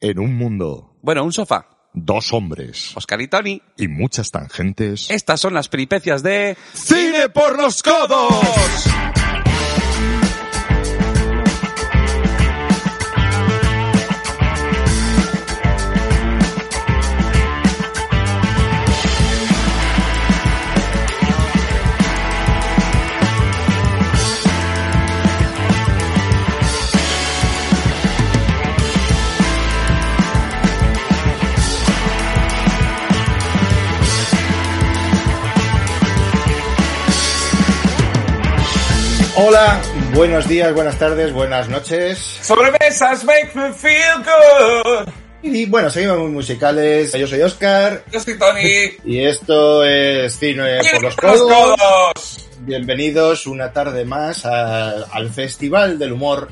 En un mundo, Bueno, un sofá. dos hombres Oscar y Tony. y muchas tangentes. Estas son las peripecias de... ¡Cine por los codos! Hola, buenos días, buenas tardes, buenas noches. Sobremesas make me feel good. Y bueno, seguimos muy musicales. Yo soy Oscar Yo soy Tony. y esto es Cine por los Codos. Bienvenidos una tarde más a- al Festival del Humor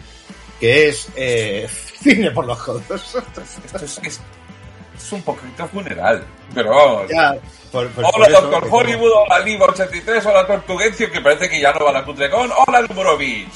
que es eh, Cine por los Codos. Esto es, es- es un poquito funeral. Pero vamos. Ya, por- por Hola, eso, Doctor Hollywood, hola, Liva 83, hola, Tortuguencio, que parece que ya no va la Cutrecon, hola, Lumorovich.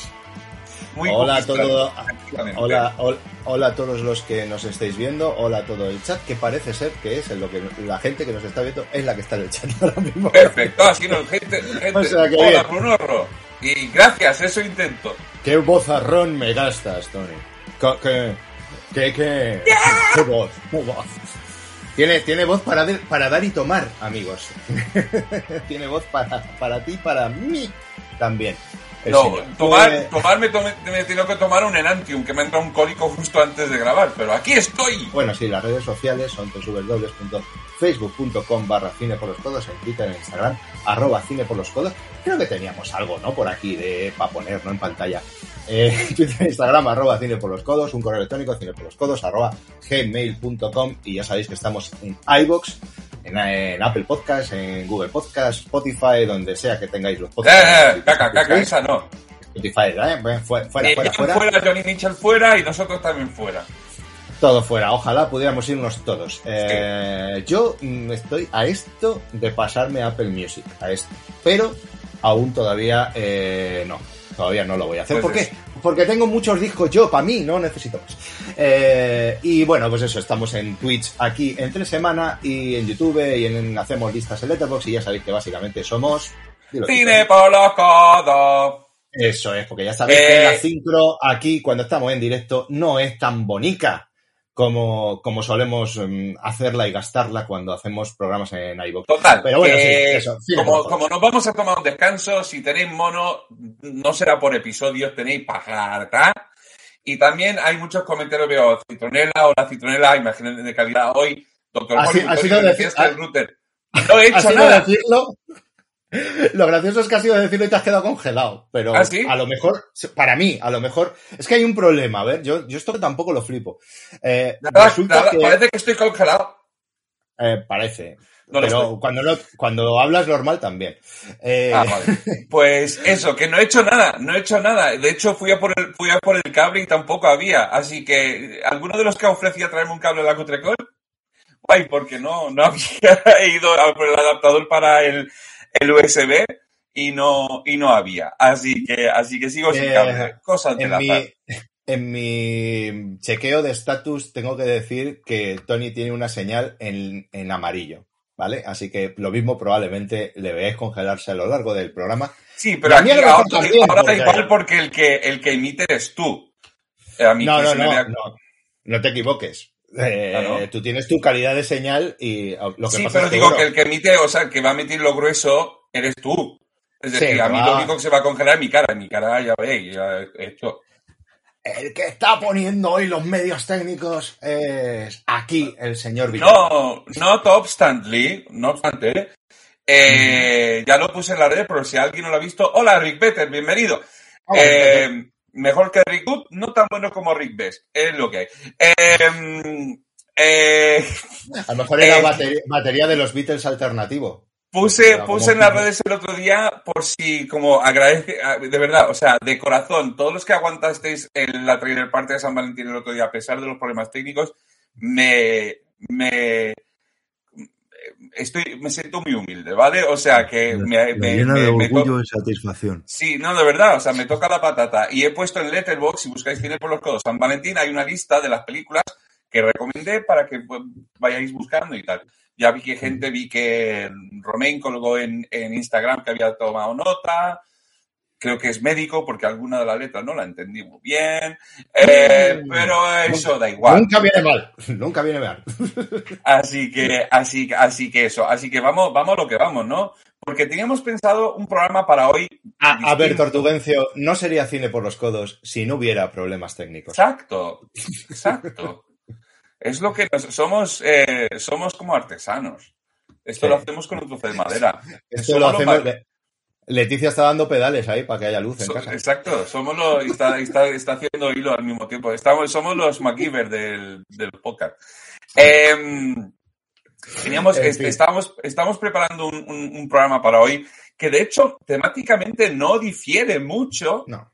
Muy Hola a todo- prácticamente. Hola, hol- hola a todos los que nos estáis viendo, hola a todo el chat, que parece ser que es en lo que la gente que nos está viendo es la que está en el chat ahora mismo. Perfecto, así no, gente, gente. O sea, hola. Brunorro. Y gracias, eso intento. ¿Qué vozarrón me gastas, Tony? ¿Qué, qué, qué, qué voz? ¿Qué voz? Tiene, tiene voz para, de- para dar y tomar, amigos. tiene voz para, para ti, para mí también. El No, señor. tomar, tomar me, tome- me tengo que tomar un Enantium, que me entra un cólico justo antes de grabar, pero aquí estoy. bueno, sí, las redes sociales son www.facebook.com barra cine por los codos, en Twitter, en Instagram, arroba cine por los codos. Creo que teníamos algo, ¿no? Por aquí de para poner, ¿no? En pantalla. Eh, Twitter, Instagram, arroba cine por los codos, un correo electrónico, cine por los codos, arroba gmail.com y ya sabéis que estamos en iBox, en, en Apple Podcast, en Google Podcast, Spotify, donde sea que tengáis los Eh, podcasts. eh, caca, caca, esa no. Spotify, ¿eh? Bueno, fuera, fuera, Eh, fuera, Ian fuera. fuera, Johnny Mitchell fuera y nosotros también fuera. Todo fuera, ojalá pudiéramos irnos todos. Eh, yo mm, estoy a esto de pasarme a Apple Music, a esto. Pero aún todavía eh, no, todavía no lo voy a hacer. Pues ¿Por qué? Porque tengo muchos discos yo, para mí, no necesito más. Eh, y bueno, pues eso, estamos en Twitch aquí entre semana y en YouTube y en, hacemos listas en Letterboxd y ya sabéis que básicamente somos... Cine por los codos. eso es, porque ya sabéis Eh. que la sincro aquí, cuando estamos en directo, no es tan bonita como, como solemos mm, hacerla y gastarla cuando hacemos programas en iVoox. Total. Pero bueno, sí, eso, como, como nos vamos a tomar un descanso, si tenéis mono, no será por episodios, tenéis pajarta. Y también hay muchos comentarios, veo citronela, hola citronela, imágenes de calidad hoy. Doctor Así- Hollywood, así decías que ah. el router. No he hecho nada. decirlo. Lo gracioso es que ha sido decirlo y te has quedado congelado. Pero ¿Ah, sí? a lo mejor, para mí, a lo mejor. Es que hay un problema, a ver, yo, yo esto tampoco lo flipo. Eh, Nada, resulta nada, que. Parece que estoy congelado. eh, parece. No pero cuando, no, cuando hablas normal también. Eh, Ah, vale. Pues eso, que no he hecho nada, no he hecho nada. De hecho, fui a por el, fui a por el cable y tampoco había. Así que, ¿alguno de los que ofrecía traerme un cable a la Cutrecol? Guay, porque no, no había ido a por el adaptador para el, el USB y no, y no había. Así que, así que sigo sin Eh, cable. Cosas de En la en mi chequeo de estatus tengo que decir que Tony tiene una señal en, en amarillo, ¿vale? Así que lo mismo probablemente le veáis congelarse a lo largo del programa. Sí, pero y a mí aquí ahora, también, ahora da porque- igual porque el que, el que emite eres tú. A mí No, no, me no, no, no te equivoques. Eh, Ah, ¿no? Tú tienes tu calidad de señal y lo que Sí, pasa pero es que, digo que el que emite, o sea, el que va a emitir lo grueso, eres tú. Es Sí, decir, a mí va. lo único que se va a congelar es mi cara. Mi cara, ya veis, ya he hecho. el que está poniendo hoy los medios técnicos es aquí el señor Villar. No, not obstantly, no obstante, eh, ya lo puse en la red, pero si alguien no lo ha visto, hola Rick Better, bienvenido. Oh, Eh, mejor que Rick Good, no tan bueno como Rick Best, es lo que hay. Eh, eh, a lo mejor era eh, batería, batería de los Beatles alternativo. Puse, puse en las redes el otro día por si, como agradece, de verdad, o sea, de corazón, todos los que aguantasteis en la trailer parte de San Valentín el otro día, a pesar de los problemas técnicos, me, me, estoy, me siento muy humilde, ¿vale? O sea, que me, Me llena de me- orgullo y satisfacción. Sí, no, de verdad, o sea, me toca la patata. Y he puesto en Letterboxd, si buscáis cine por los codos San Valentín, hay una lista de las películas que recomendé para que pues, vayáis buscando y tal. Ya vi que gente, vi que Romain colgó en, en Instagram que había tomado nota, creo que es médico porque alguna de las letras no la entendí muy bien, eh, Mm. pero eso da igual. Nunca viene mal, nunca viene mal. Así que, así, así que eso, así que vamos, vamos a lo que vamos, ¿no? Porque teníamos pensado un programa para hoy. A, a ver. Tortugencio, no sería cine por los codos si no hubiera problemas técnicos. Exacto, exacto. es lo que nos- somos, eh, somos como artesanos. Esto Sí. lo hacemos con un trozo de madera. Esto lo hacemos. Leticia está dando pedales ahí para que haya luz en So- casa. exacto, somos los, está, está, está haciendo hilo al mismo tiempo. Estamos, somos los MacGyver del, del podcast. Em, teníamos, En est- fin. estábamos, estamos preparando un, un- un programa para hoy que de hecho temáticamente no difiere mucho. No.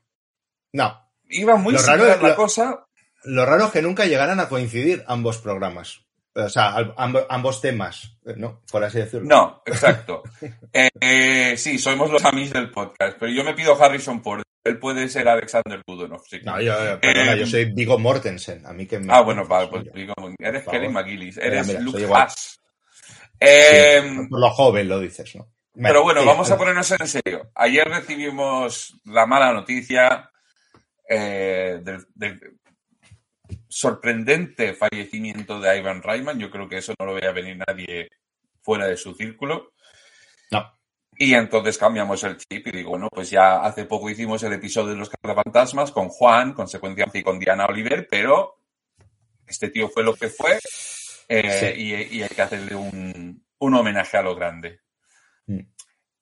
No. Iba muy similar la lo- cosa. Lo raro es que nunca llegaran a coincidir ambos programas. O sea, amb- ambos temas, eh, ¿no? Por así decirlo. No, exacto. Eh, eh, sí, somos los amigos del podcast, pero yo me pido Harrison Ford. Él puede ser Alexander Budonov. sí. No, yo, yo- perdona, Eh, yo soy Vigo Mortensen. A mí que me. Ah, bueno, vale, pues digo, eres Kelly. McGillis, eres mira, Luke. Haas. Eh, Por lo joven lo dices, ¿no? pero bueno, sí, vamos a eh, ponernos en serio. Ayer recibimos la mala noticia eh, del, del sorprendente fallecimiento de Ivan Reitman. Yo creo que eso no lo veía venir nadie fuera de su círculo. No. Y entonces cambiamos el chip y digo, bueno, pues ya hace poco hicimos el episodio de los cazafantasmas con Juan, con Secuencia y con Diana Oliver, pero este tío fue lo que fue eh, y, y hay que hacerle un, un homenaje a lo grande.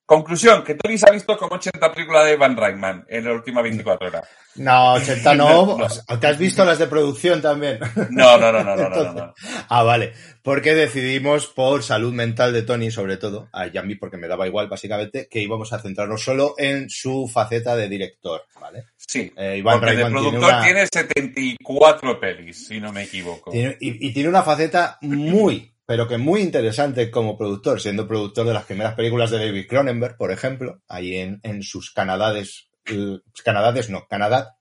Conclusión, que Tony se ha visto como 80 películas de Van Reitman en las últimas 24 horas. No, 80 no. No. ¿Te has visto las de producción también? No, no, no, no, no, no, no. Entonces- Ah, vale. Porque decidimos, por salud mental de Tony, sobre todo, a mí porque me daba igual, básicamente, que íbamos a centrarnos solo en su faceta de director, ¿vale? Sí, Eh, Iván porque de Reitman tiene productor una- tiene 74 pelis, si no me equivoco. Tiene- y, y tiene una faceta muy, pero que muy interesante como productor, siendo productor de las primeras películas de David Cronenberg, por ejemplo, ahí en, en sus Canadades, eh, Canadades no, Canadá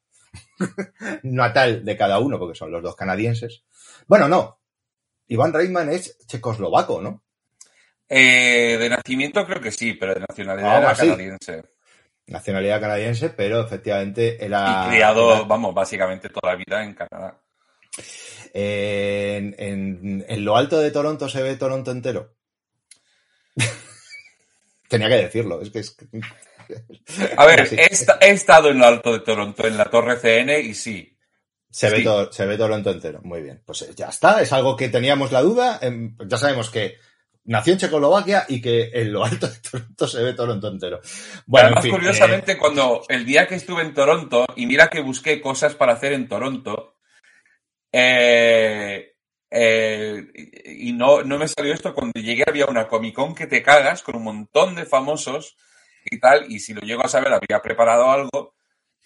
natal de cada uno, porque son los dos canadienses. Bueno, no. Iván Reitman es checoslovaco, ¿no? Eh, de nacimiento creo que sí, pero de nacionalidad Ah, era canadiense. Nacionalidad canadiense, pero efectivamente era... y criado, era- vamos, básicamente toda la vida en Canadá. En, en- en lo alto de Toronto se ve Toronto entero. Tenía que decirlo, es que es... A ver, Sí. he, esta- he estado en lo alto de Toronto, en la Torre CN, y sí. Se ve, todo, se ve Toronto entero. Muy bien. Pues eh, ya está. Es algo que teníamos la duda. Em, Ya sabemos que nació en Checoslovaquia y que en lo alto de Toronto se ve Toronto entero. Bueno, en Además, fin, curiosamente, cuando el día que estuve en Toronto, y mira que busqué cosas para hacer en Toronto, eh, eh, y no, no me salió esto, cuando llegué había una Comic Con que te cagas con un montón de famosos y tal, y si lo llego a saber habría preparado algo,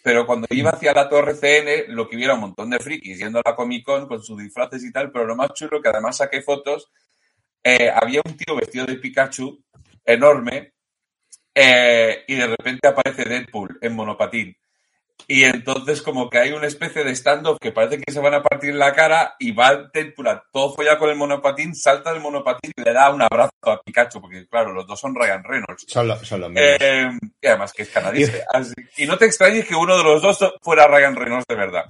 pero cuando iba hacia la Torre CN, lo que hubiera un montón de frikis yendo a la Comic Con con sus disfraces y tal, pero lo más chulo, que además saqué fotos, eh, había un tío vestido de Pikachu, enorme, eh, y de repente aparece Deadpool en monopatín. Y entonces como que hay una especie de stand-off que parece que se van a partir la cara y va Deadpool a todo folla con el monopatín, salta del monopatín y le da un abrazo a Pikachu, porque claro, los dos son Ryan Reynolds. Son, lo- son los mismos. Eh, y además que es canadiense. Así- y no te extrañes que uno de los dos fuera Ryan Reynolds de verdad.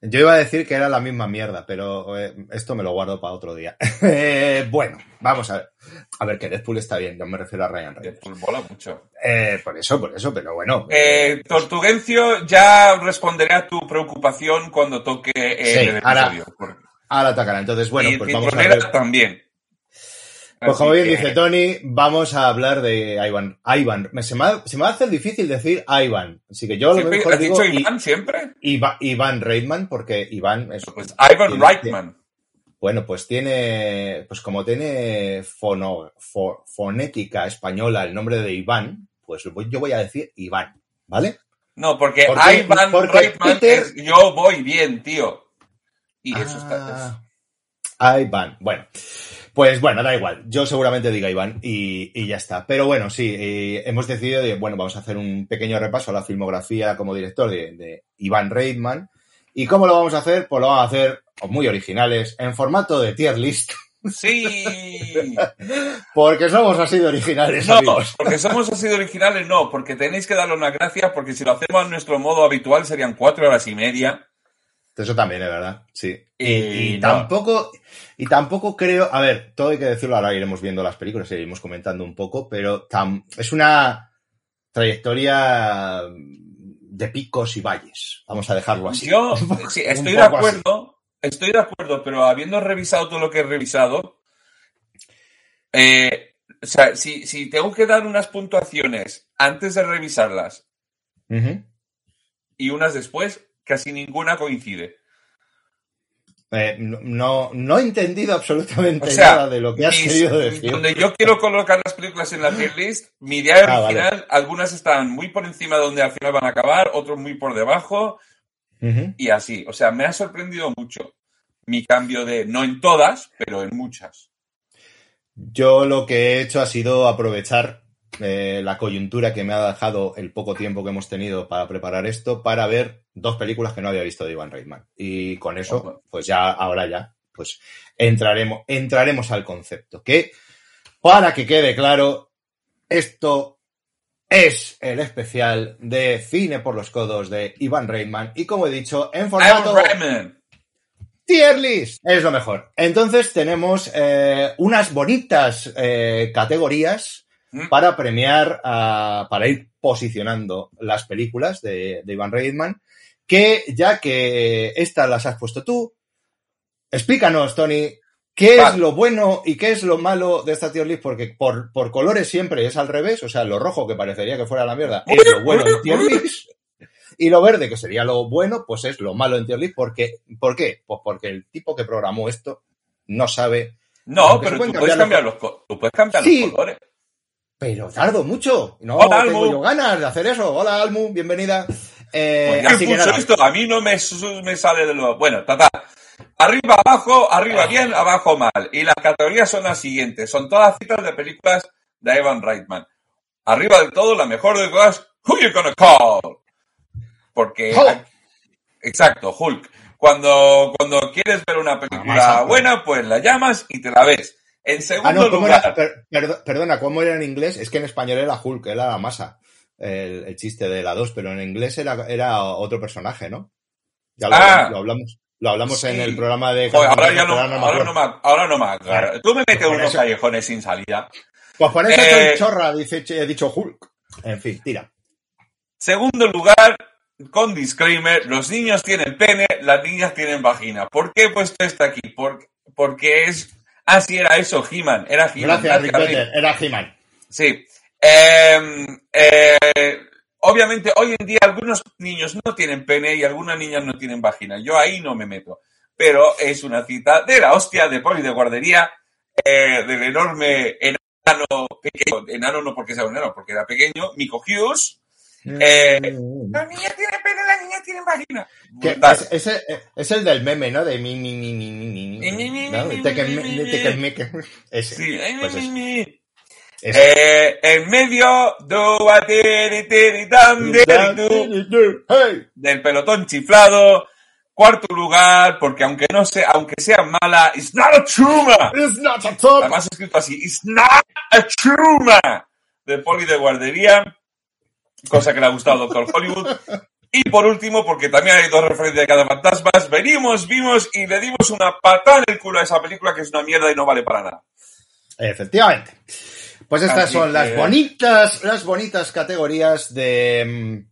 Yo iba a decir que era la misma mierda, pero eh, esto me lo guardo para otro día. Eh, bueno, vamos a ver. A ver, que Deadpool está bien, yo me refiero a Ryan Reynolds. Deadpool mola mucho. Eh, por eso, por eso, pero bueno. Eh, Tortugencio, ya responderé a tu preocupación cuando toque eh, Sí, el ahora- episodio. porque- Ahora atacará. Entonces, bueno, y pues vamos a ver. también. Pues como bien que- dice Tony, vamos a hablar de Ivan. Ivan. Se me, va, se me hacer difícil decir Ivan. Así que yo lo ¿Siempre mejor ¿Has digo dicho Iván siempre? Iva- Iván Reitman, porque Iván es. Pues Ivan tiene- Reitman. Bueno, pues tiene. Pues como tiene fono, fo- fonética española el nombre de Iván, pues yo voy a decir Iván. ¿Vale? No, porque porque Reitman Peter- es yo voy bien, tío. Y eso está. Ah, Iván. Bueno. Pues bueno, da igual. Yo seguramente diga Iván y, y ya está. Pero bueno, sí, eh, hemos decidido de, bueno, vamos a hacer un pequeño repaso a la filmografía como director de, de Iván Reitman. ¿Y cómo lo vamos a hacer? Pues lo vamos a hacer muy originales, en formato de tier list. Sí. porque somos así de originales. No, amigos. porque somos así de originales, no, porque tenéis que darle una gracia, porque si lo hacemos a nuestro modo habitual serían cuatro horas y media. Eso también es verdad, sí. Y, Y y no. tampoco, y tampoco creo, a ver, todo hay que decirlo, ahora iremos viendo las películas iremos comentando un poco, pero tam- es una trayectoria de picos y valles, vamos a dejarlo así. Yo sí, estoy de así. acuerdo, estoy de acuerdo, pero habiendo revisado todo lo que he revisado, eh, o sea, si, si tengo que dar unas puntuaciones antes de revisarlas y unas después, casi ninguna coincide. Eh, no, no, he entendido absolutamente O sea, nada de lo que has Mis- querido decir. donde yo quiero colocar las películas en la tier list, mi idea Ah, original, algunas están muy por encima de donde al final van a acabar, otros muy por debajo, y así. O sea, me ha sorprendido mucho mi cambio de, no en todas, pero en muchas. Yo lo que he hecho ha sido aprovechar eh, la coyuntura que me ha dejado el poco tiempo que hemos tenido para preparar esto para ver dos películas que no había visto de Ivan Reitman. Y con eso, pues ya, ahora ya, pues entraremos, entraremos al concepto. Que, para que quede claro, esto es el especial de Cine por los Codos de Ivan Reitman. Y como he dicho, en formato... Ivan Reitman. Tier list es lo mejor. Entonces tenemos eh, unas bonitas eh, categorías. Para premiar, a- para ir posicionando las películas de, de Ivan Reitman, que ya que estas las has puesto tú, explícanos, Tony, qué Vale. es lo bueno y qué es lo malo de esta tier list, porque por, por colores siempre es al revés, o sea, lo rojo que parecería que fuera la mierda es lo bueno en tier list. Y lo verde, que sería lo bueno, pues es lo malo en tier list. Porque, ¿Por qué? Pues porque el tipo que programó esto no sabe. No, pero tú puedes cambiar los, tú puedes cambiar Sí. los colores. Pero tardo mucho. No Hola, tengo Almu. yo ganas de hacer eso. Hola, Almu, bienvenida. Eh, Pues ya así que nada. esto, a mí no me, sale de lo... Bueno, tata. Arriba, abajo, arriba bien, abajo mal. Y las categorías son las siguientes. Son todas citas de películas de Ivan Reitman. Arriba del todo, la mejor de todas, Who You Gonna Call? Porque... Hulk. Exacto, Hulk. Cuando, cuando quieres ver una película buena, pues la llamas y te la ves. En Ah, segundo no, ¿cómo lugar... era? Per- perdo- perdona, ¿cómo era en inglés? Es que en español era Hulk, era la masa. El, el chiste de la 2, pero en inglés era, era otro personaje, ¿no? Ya lo, Ah. lo hablamos. Lo hablamos Sí. en el programa de. Joder, ahora ya no, ahora ahora no me, ahora no me agarro. Tú me metes Por unos eso- callejones sin salida. Pues por eso Eh, chorra, dice, he dicho Hulk. En fin, tira. Segundo lugar, con disclaimer, los niños tienen pene, las niñas tienen vagina. ¿Por qué he puesto esto aquí? Por- porque es... Ah, sí, era eso, He-Man. Era He-Man. Gracias, Rick. Era He-Man. Sí. Eh, eh, obviamente, hoy en día algunos niños no tienen pene y algunas niñas no tienen vagina. Yo ahí no me meto. Pero es una cita de la hostia de poli de guardería, eh, del enorme enano, pequeño, enano no porque sea un enano, porque era pequeño, Mico Hughes. Eh, La niña tiene pene, la niña tiene vagina. Que es, ese- es el del meme, ¿no? De mi, mi, mi, mi, mi, mi, mi, Mi, mi, mi, ¿no? De mi, Me- de mi. Ese. Sí, Pues mi, mi. Eh, en medio, del pelotón chiflado. Cuarto lugar, porque aunque no sea, aunque sea mala, it's not a chuma. It's not a top. Además escrito así, it's not a chuma. De poli de guardería. Cosa que le ha gustado Doctor Hollywood. Y por último, porque también hay dos referencias de cada fantasmas, venimos, vimos y le dimos una patada en el culo a esa película que es una mierda y no vale para nada. Efectivamente. Pues estas Así son que- las bonitas, las bonitas categorías de,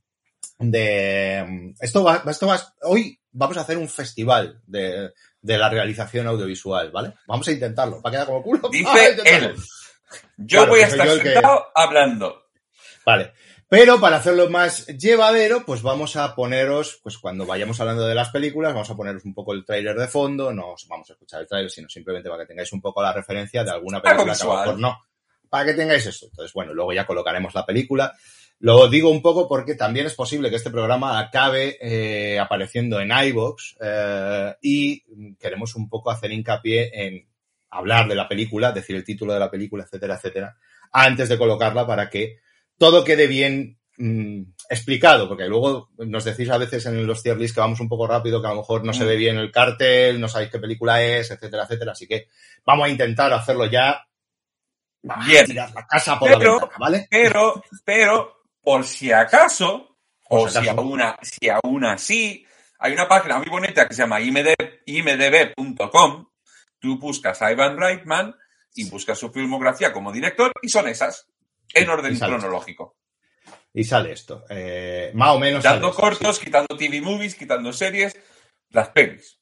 de esto va, esto va, hoy vamos a hacer un festival de, de la realización audiovisual, ¿vale? Vamos a intentarlo, va a quedar como culo. Dice él. Yo Claro, voy a que soy estar que- sentado hablando. Vale. Pero para hacerlo más llevadero, pues vamos a poneros, pues cuando vayamos hablando de las películas, vamos a poneros un poco el tráiler de fondo, no os vamos a escuchar el tráiler, sino simplemente para que tengáis un poco la referencia de alguna película que a lo mejor no. Para que tengáis eso. Entonces, bueno, luego ya colocaremos la película. Lo digo un poco porque también es posible que este programa acabe eh, apareciendo en iVoox eh, y queremos un poco hacer hincapié en hablar de la película, decir el título de la película, etcétera, etcétera, antes de colocarla para que todo quede bien mm, explicado, porque luego nos decís a veces en los tier list que vamos un poco rápido, que a lo mejor no se Mm. ve bien el cartel, no sabéis qué película es, etcétera, etcétera. Así que vamos a intentar hacerlo ya. Vamos a Bien. tirar la casa por la Pero- ventana, ¿vale? Pero, pero, por si acaso, o Por si si acaso. aún, si aún así, hay una página muy bonita que se llama imdb- imdb.com. Tú buscas a Ivan Reitman y buscas su filmografía como director y son esas, en orden y cronológico. Y sale esto. Eh, más o menos. Esto, cortos, quitando TV movies, quitando series, las pelis.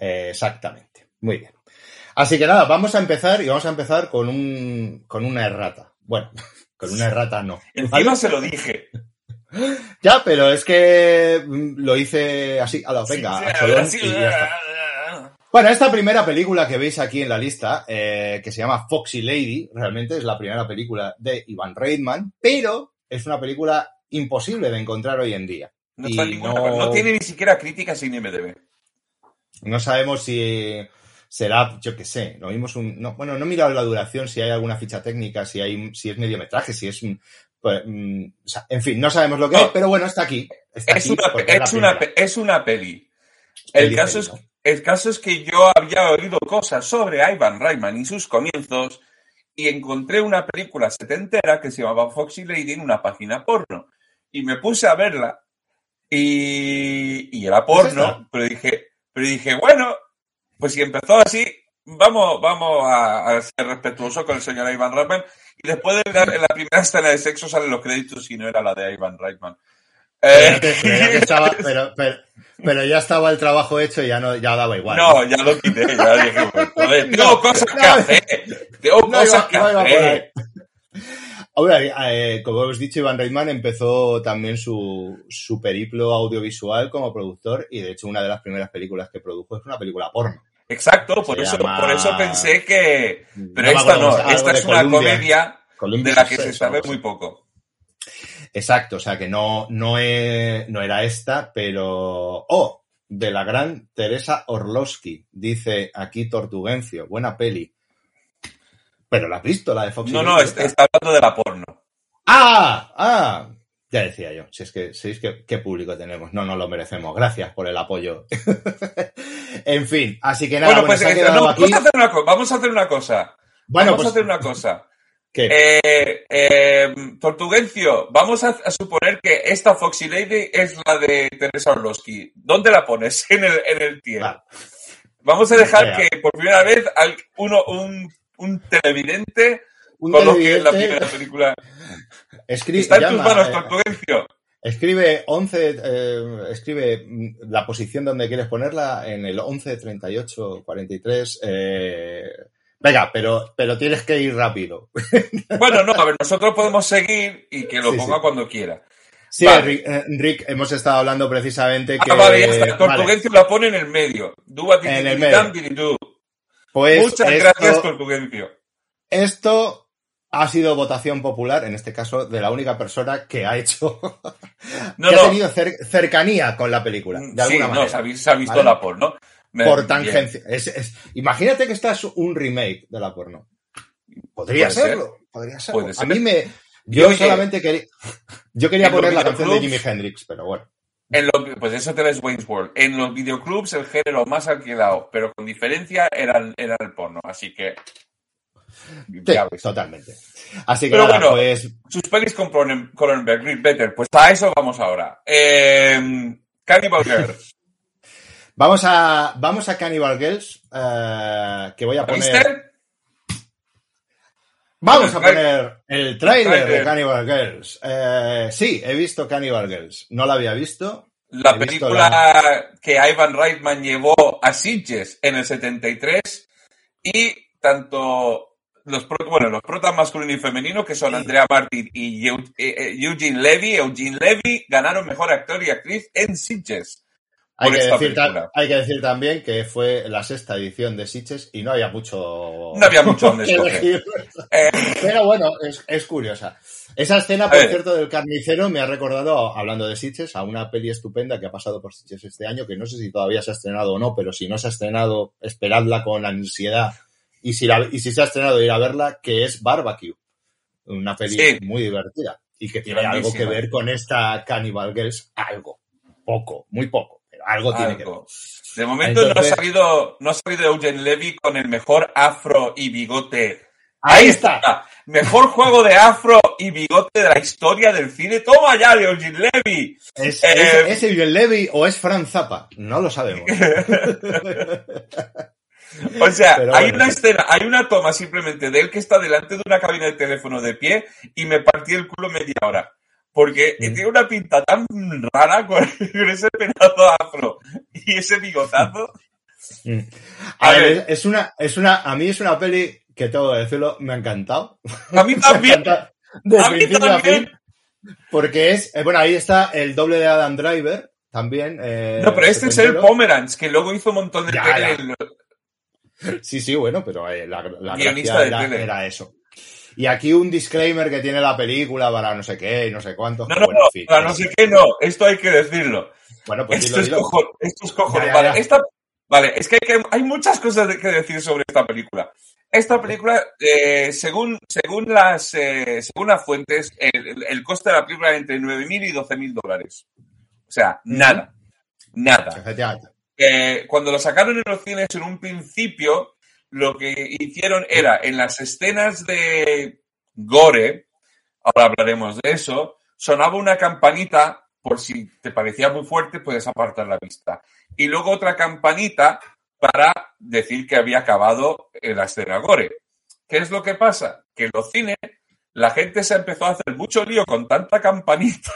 Eh, exactamente. Muy bien. Así que nada, vamos a empezar y vamos a empezar con un con una errata. Bueno, con una errata no. Encima se lo dije. Ya, pero es que mm, lo hice así, a la venga, Sí, a cholón así- y ya está. Bueno, esta primera película que veis aquí en la lista, eh, que se llama Foxy Lady, realmente es la primera película de Ivan Reitman, pero es una película imposible de encontrar hoy en día. No, Y ninguna- no- no tiene ni siquiera críticas en IMDb. No sabemos si será, yo qué sé, lo vimos un, no, bueno, no he mirado la duración, si hay alguna ficha técnica, si hay, si es mediometraje, si es un, pues, mm, o sea, en fin, no sabemos lo que No. es, pero bueno, está aquí. Está Es aquí una, es, una, es una peli. El Peli, caso, peli, es, ¿no? El caso es que yo había oído cosas sobre Ivan Reitman y sus comienzos y encontré una película setentera que se llamaba Foxy Lady en una página porno. Y me puse a verla y, y era porno, pero dije, pero dije, bueno, pues si empezó así, vamos, vamos a, a ser respetuosos con el señor Ivan Reitman. Y después de la, en la primera escena de sexo salen los créditos y no era la de Ivan Reitman. Pero, Eh, que- pero ya que estaba, pero, pero, pero ya estaba el trabajo hecho y ya no, ya daba igual. No, ya lo quité, ya dije, pues, joder, tengo No, cosas que no. hacer, tengo No cosas iba- que no hacer. Ahora, eh, como hemos dicho, Iván Reitman empezó también su, su periplo audiovisual como productor y de hecho una de las primeras películas que produjo es una película porno. Exacto, por Se eso, llama- por eso pensé que... Pero esta no, esta es una Columbia. comedia Columbia de la que se sabe muy poco. Exacto, o sea que no, no, no era esta, pero... Oh, de la gran Teresa Orlowski, dice aquí Tortugencio, buena peli. Pero la has visto, la de Fox No, no, está, está hablando de la porno. ¡Ah! ¡Ah! Ya decía yo, si es que, ¿sabéis qué, qué público tenemos? No nos lo merecemos. Gracias por el apoyo. en fin, así que nada, Bueno, bueno, pues se ha quedado no, aquí. vamos, a hacer una, vamos a hacer una cosa. Bueno, vamos pues, a hacer una cosa. ¿Qué? Eh, eh, Tortugencio, vamos a, a suponer que esta Foxy Lady es la de Teresa Orlowski. ¿Dónde la pones en el, en el tier? Vale. Vamos a dejar que por primera vez al- uno, un, un televidente Un coloque la primera película. escri- Está en tus manos, eh, Tortugencio. escribe 11, eh, escribe mm, la posición donde quieres ponerla en el 11, 38, 43. Venga, pero, pero tienes que ir rápido. Bueno, no, a ver, nosotros podemos seguir y que lo Sí, ponga sí. cuando quiera. Sí, Vale. Rick, eh, Rick, hemos estado hablando precisamente que... Ah, vale, ya está. vale, Tortugencio la pone en el medio. En el medio. pues Muchas esto- gracias, Tortugencio. Esto ha sido votación popular, en este caso, de la única persona que ha hecho. No, que no. ha tenido cer- cercanía con la película, de Sí, alguna no, manera. se ha, vi- se ha visto ¿Vale? la porno. Me- por tangencia. Es- es- imagínate que esta es un remake de la porno. Podría ser. serlo, podría serlo. Puede A mí me. Yo solamente quería. Yo quería poner la canción de Jimi Hendrix, pero bueno. En pues eso te ves Wayne's World. En los videoclubs el género más alquilado, pero con diferencia, era, el- era el porno. Así que. Sí, totalmente. Así que Pero nada, bueno, pues. Sus pelis con Cronen- Cronenberg, Better. Pues a eso vamos ahora. Eh, Cannibal Girl. Vamos a, vamos a Cannibal Girls, eh, que voy a ¿La poner. viste? Vamos a poner el tráiler de. Cannibal Girls. Eh, sí, he visto Cannibal Girls. No la había visto. La He visto película que Ivan Reitman llevó a Sitges en el 73 y tanto los bueno, los protas masculino y femenino que son Andrea Martin y eh, Eugene Levy, Eugene Levy ganaron mejor actor y actriz en Sitges. Hay que, decir, ta- película. hay que decir también que fue la sexta edición de Sitges y no había mucho. No había mucho donde escoger. Eh, Pero bueno, es, es curiosa. Esa escena, por cierto, del carnicero me ha recordado, hablando de Sitges, a una peli estupenda que ha pasado por Sitges este año, que no sé si todavía se ha estrenado o no, pero si no se ha estrenado, esperadla con ansiedad. Y si, la- y si se ha estrenado, ir a verla, que es Barbecue. Una peli Sí. muy divertida. y que tiene algo que ver con esta Cannibal Girls, algo, poco, muy poco, pero algo, tiene que ver. Algo. De momento no, ha salido, no ha salido Eugene Levy con el mejor afro y bigote. Ahí está. Mejor juego de afro y bigote de la historia del cine. Toma ya de Eugene Levy. ¿Es, Eh, es, ¿es Eugene Levy o es Frank Zappa? No lo sabemos. O sea, Pero hay bueno, una escena, hay una toma simplemente de él que está delante de una cabina de teléfono de pie y me partí el culo media hora. Porque Mm. tiene una pinta tan rara con, con ese pedazo afro y ese bigotazo. Mm. A A ver, ver. es- una, es una, a mí es una peli que tengo que decirlo, me ha encantado. A mí también. de A mí también. fin. Porque es, eh, bueno, ahí está el doble de Adam Driver también. eh, No, pero este es el. Pomeranz, que luego hizo un montón de Ya, Sí, sí, bueno, pero eh, la, la Guionista gracia de era, era eso. Y aquí un disclaimer que tiene la película para no sé qué y no sé cuánto. No, no, bueno, no, fin, para no es- sé qué no, esto hay que decirlo. Bueno, pues Esto dilo, es, dilo. cojon- esto es. Ya, ya, Vale, esta- vale, es que hay, que hay muchas cosas que decir sobre esta película. Esta película, eh, según, según, las, eh, según las fuentes, el, coste de la película es entre 9.000 y 12.000 dólares. O sea, nada. Nada. Eh, cuando lo sacaron en los cines en un principio, lo que hicieron era en las escenas de gore, ahora hablaremos de eso, sonaba una campanita, por si te parecía muy fuerte, puedes apartar la vista. Y luego otra campanita para decir que había acabado eh, la escena gore. ¿Qué es lo que pasa? Que en los cines la gente se empezó a hacer mucho lío con tanta campanita.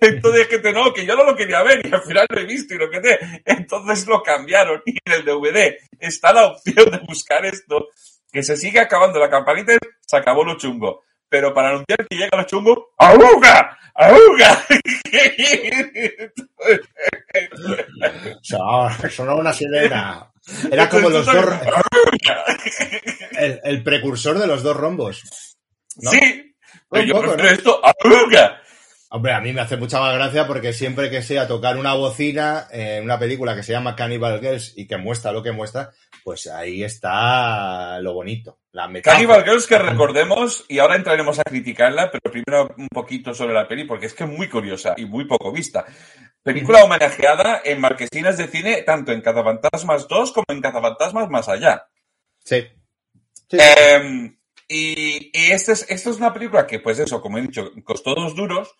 Entonces, que te no, que yo no lo quería ver y al final lo he visto y lo que te. Entonces lo cambiaron y en el DVD está la opción de buscar esto, que se sigue acabando la campanita, y se acabó lo chungo. Pero para anunciar que llega lo chungo, ¡auga! ¡auga! Sonaba una sirena. Era como los dos. El, el precursor de los dos rombos. ¿no? Sí, pero yo poco, prefiero ¿no? esto, ¡auga! Hombre, a mí me hace mucha más gracia porque siempre que sea tocar una bocina en una película que se llama Cannibal Girls y que muestra lo que muestra, pues ahí está lo bonito. La. Cannibal Girls, que recordemos, y ahora entraremos a criticarla, pero primero un poquito sobre la peli, porque es que es muy curiosa y muy poco vista. Película homenajeada en marquesinas de cine, tanto en Cazafantasmas 2 como en Cazafantasmas Más Allá. Sí. Eh, y y esta es, esta es una película que, pues eso, como he dicho, costó dos duros,